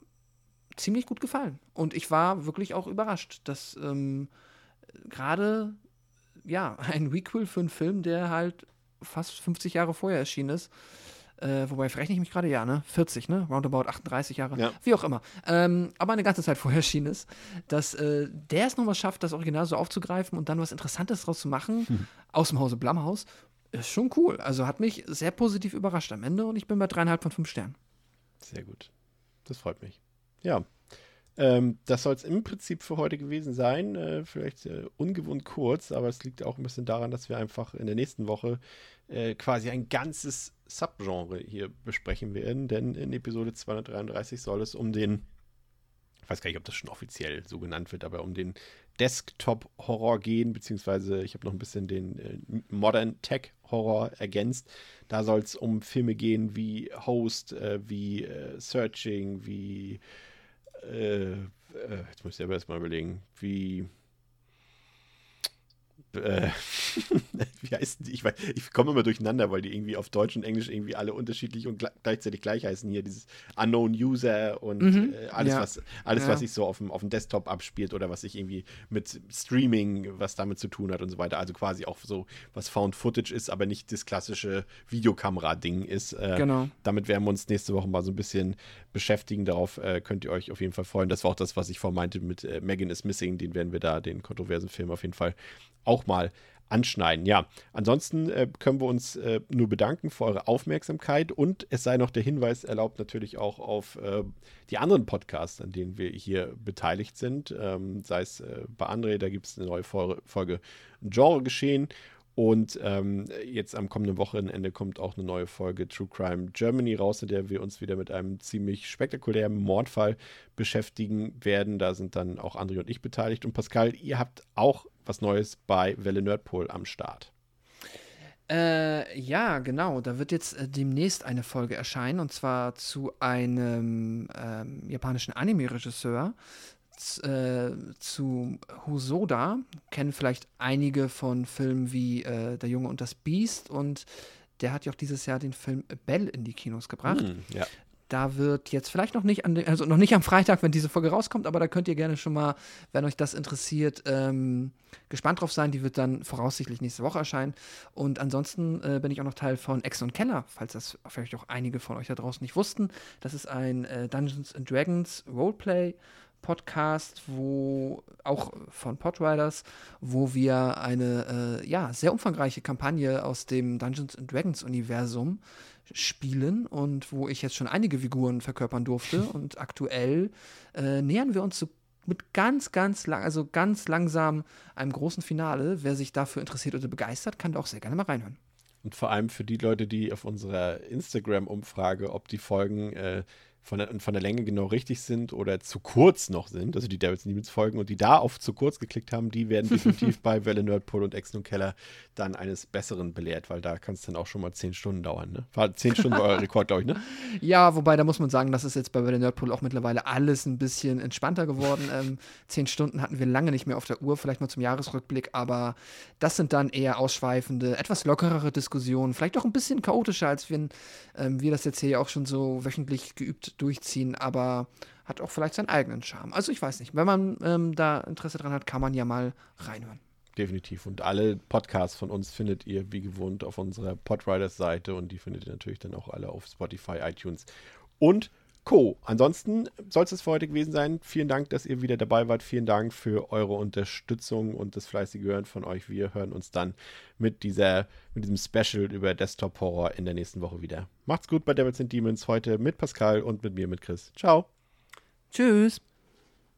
ziemlich gut gefallen. Und ich war wirklich auch überrascht, dass ähm, gerade ja, ein Requel für einen Film, der halt fast 50 Jahre vorher erschienen ist. Äh, wobei verrechne ich mich gerade, ja, ne? 40, ne? Roundabout 38 Jahre, ja. wie auch immer. Ähm, aber eine ganze Zeit vorher erschienen ist, dass äh, der es nochmal schafft, das Original so aufzugreifen und dann was Interessantes draus zu machen, hm. aus dem Hause Blumhaus, ist schon cool. Also hat mich sehr positiv überrascht am Ende und ich bin bei dreieinhalb von fünf Sternen. Sehr gut. Das freut mich. Ja, ähm, das soll es im Prinzip für heute gewesen sein. Äh, vielleicht äh, ungewohnt kurz, aber es liegt auch ein bisschen daran, dass wir einfach in der nächsten Woche äh, quasi ein ganzes Subgenre hier besprechen werden. Denn in Episode 233 soll es um den, ich weiß gar nicht, ob das schon offiziell so genannt wird, aber um den Desktop-Horror gehen, beziehungsweise ich habe noch ein bisschen den äh, Modern Tech-Horror ergänzt. Da soll es um Filme gehen wie Host, äh, wie äh, Searching, wie äh, äh, jetzt muss ich selber erstmal überlegen, wie äh, wie heißen die? Ich, ich komme immer durcheinander, weil die irgendwie auf Deutsch und Englisch irgendwie alle unterschiedlich und gleichzeitig gleich heißen. Hier dieses Unknown User und mhm. äh, alles, ja. was, alles ja. was sich so auf dem, auf dem Desktop abspielt oder was sich irgendwie mit Streaming, was damit zu tun hat und so weiter. Also quasi auch so, was Found Footage ist, aber nicht das klassische Videokamera-Ding ist. Äh, genau. Damit werden wir uns nächste Woche mal so ein bisschen beschäftigen. Darauf äh, könnt ihr euch auf jeden Fall freuen. Das war auch das, was ich vorhin meinte mit äh, Megan is Missing. Den werden wir da, den kontroversen Film, auf jeden Fall auch mal anschneiden. Ja, ansonsten äh, können wir uns äh, nur bedanken für eure Aufmerksamkeit und es sei noch der Hinweis erlaubt natürlich auch auf äh, die anderen Podcasts, an denen wir hier beteiligt sind. Ähm, sei es äh, bei André, da gibt es eine neue Folge Genre geschehen und ähm, jetzt am kommenden Wochenende kommt auch eine neue Folge True Crime Germany raus, in der wir uns wieder mit einem ziemlich spektakulären Mordfall beschäftigen werden. Da sind dann auch André und ich beteiligt. Und Pascal, ihr habt auch was Neues bei Welle Nerdpol am Start. Äh, ja, genau. Da wird jetzt äh, demnächst eine Folge erscheinen und zwar zu einem ähm, japanischen Anime-Regisseur, äh, zu Hosoda. Kennen vielleicht einige von Filmen wie äh, Der Junge und das Biest und der hat ja auch dieses Jahr den Film Bell in die Kinos gebracht. Mm, ja. Da wird jetzt vielleicht noch nicht an also noch nicht am Freitag, wenn diese Folge rauskommt, aber da könnt ihr gerne schon mal, wenn euch das interessiert, ähm, gespannt drauf sein. Die wird dann voraussichtlich nächste Woche erscheinen. Und ansonsten äh, bin ich auch noch Teil von Ex und Keller, falls das vielleicht auch einige von euch da draußen nicht wussten. Das ist ein äh, Dungeons and Dragons Roleplay Podcast, wo auch von Podriders, wo wir eine äh, ja, sehr umfangreiche Kampagne aus dem Dungeons and Dragons Universum spielen und wo ich jetzt schon einige Figuren verkörpern durfte. Und aktuell äh, nähern wir uns so mit ganz, ganz lang, also ganz langsam einem großen Finale. Wer sich dafür interessiert oder begeistert, kann da auch sehr gerne mal reinhören. Und vor allem für die Leute, die auf unserer Instagram-Umfrage, ob die Folgen äh, von der, von der Länge genau richtig sind oder zu kurz noch sind, also die Devils Demons Folgen und die da auf zu kurz geklickt haben, die werden definitiv bei Welle Nerdpol und Exno Keller dann eines Besseren belehrt, weil da kann es dann auch schon mal zehn Stunden dauern. Ne? War zehn Stunden war euer Rekord, glaube ich, ne? Ja, wobei da muss man sagen, das ist jetzt bei Welle Nerdpol auch mittlerweile alles ein bisschen entspannter geworden. ähm, zehn Stunden hatten wir lange nicht mehr auf der Uhr, vielleicht mal zum Jahresrückblick, aber das sind dann eher ausschweifende, etwas lockerere Diskussionen, vielleicht auch ein bisschen chaotischer, als wenn ähm, wir das jetzt hier auch schon so wöchentlich geübt durchziehen, aber hat auch vielleicht seinen eigenen Charme. Also ich weiß nicht, wenn man ähm, da Interesse dran hat, kann man ja mal reinhören. Definitiv. Und alle Podcasts von uns findet ihr wie gewohnt auf unserer Podriders-Seite und die findet ihr natürlich dann auch alle auf Spotify, iTunes und Co. Ansonsten soll es für heute gewesen sein. Vielen Dank, dass ihr wieder dabei wart. Vielen Dank für eure Unterstützung und das fleißige Hören von euch. Wir hören uns dann mit, dieser, mit diesem Special über Desktop Horror in der nächsten Woche wieder. Macht's gut bei Devils and Demons heute mit Pascal und mit mir, mit Chris. Ciao. Tschüss.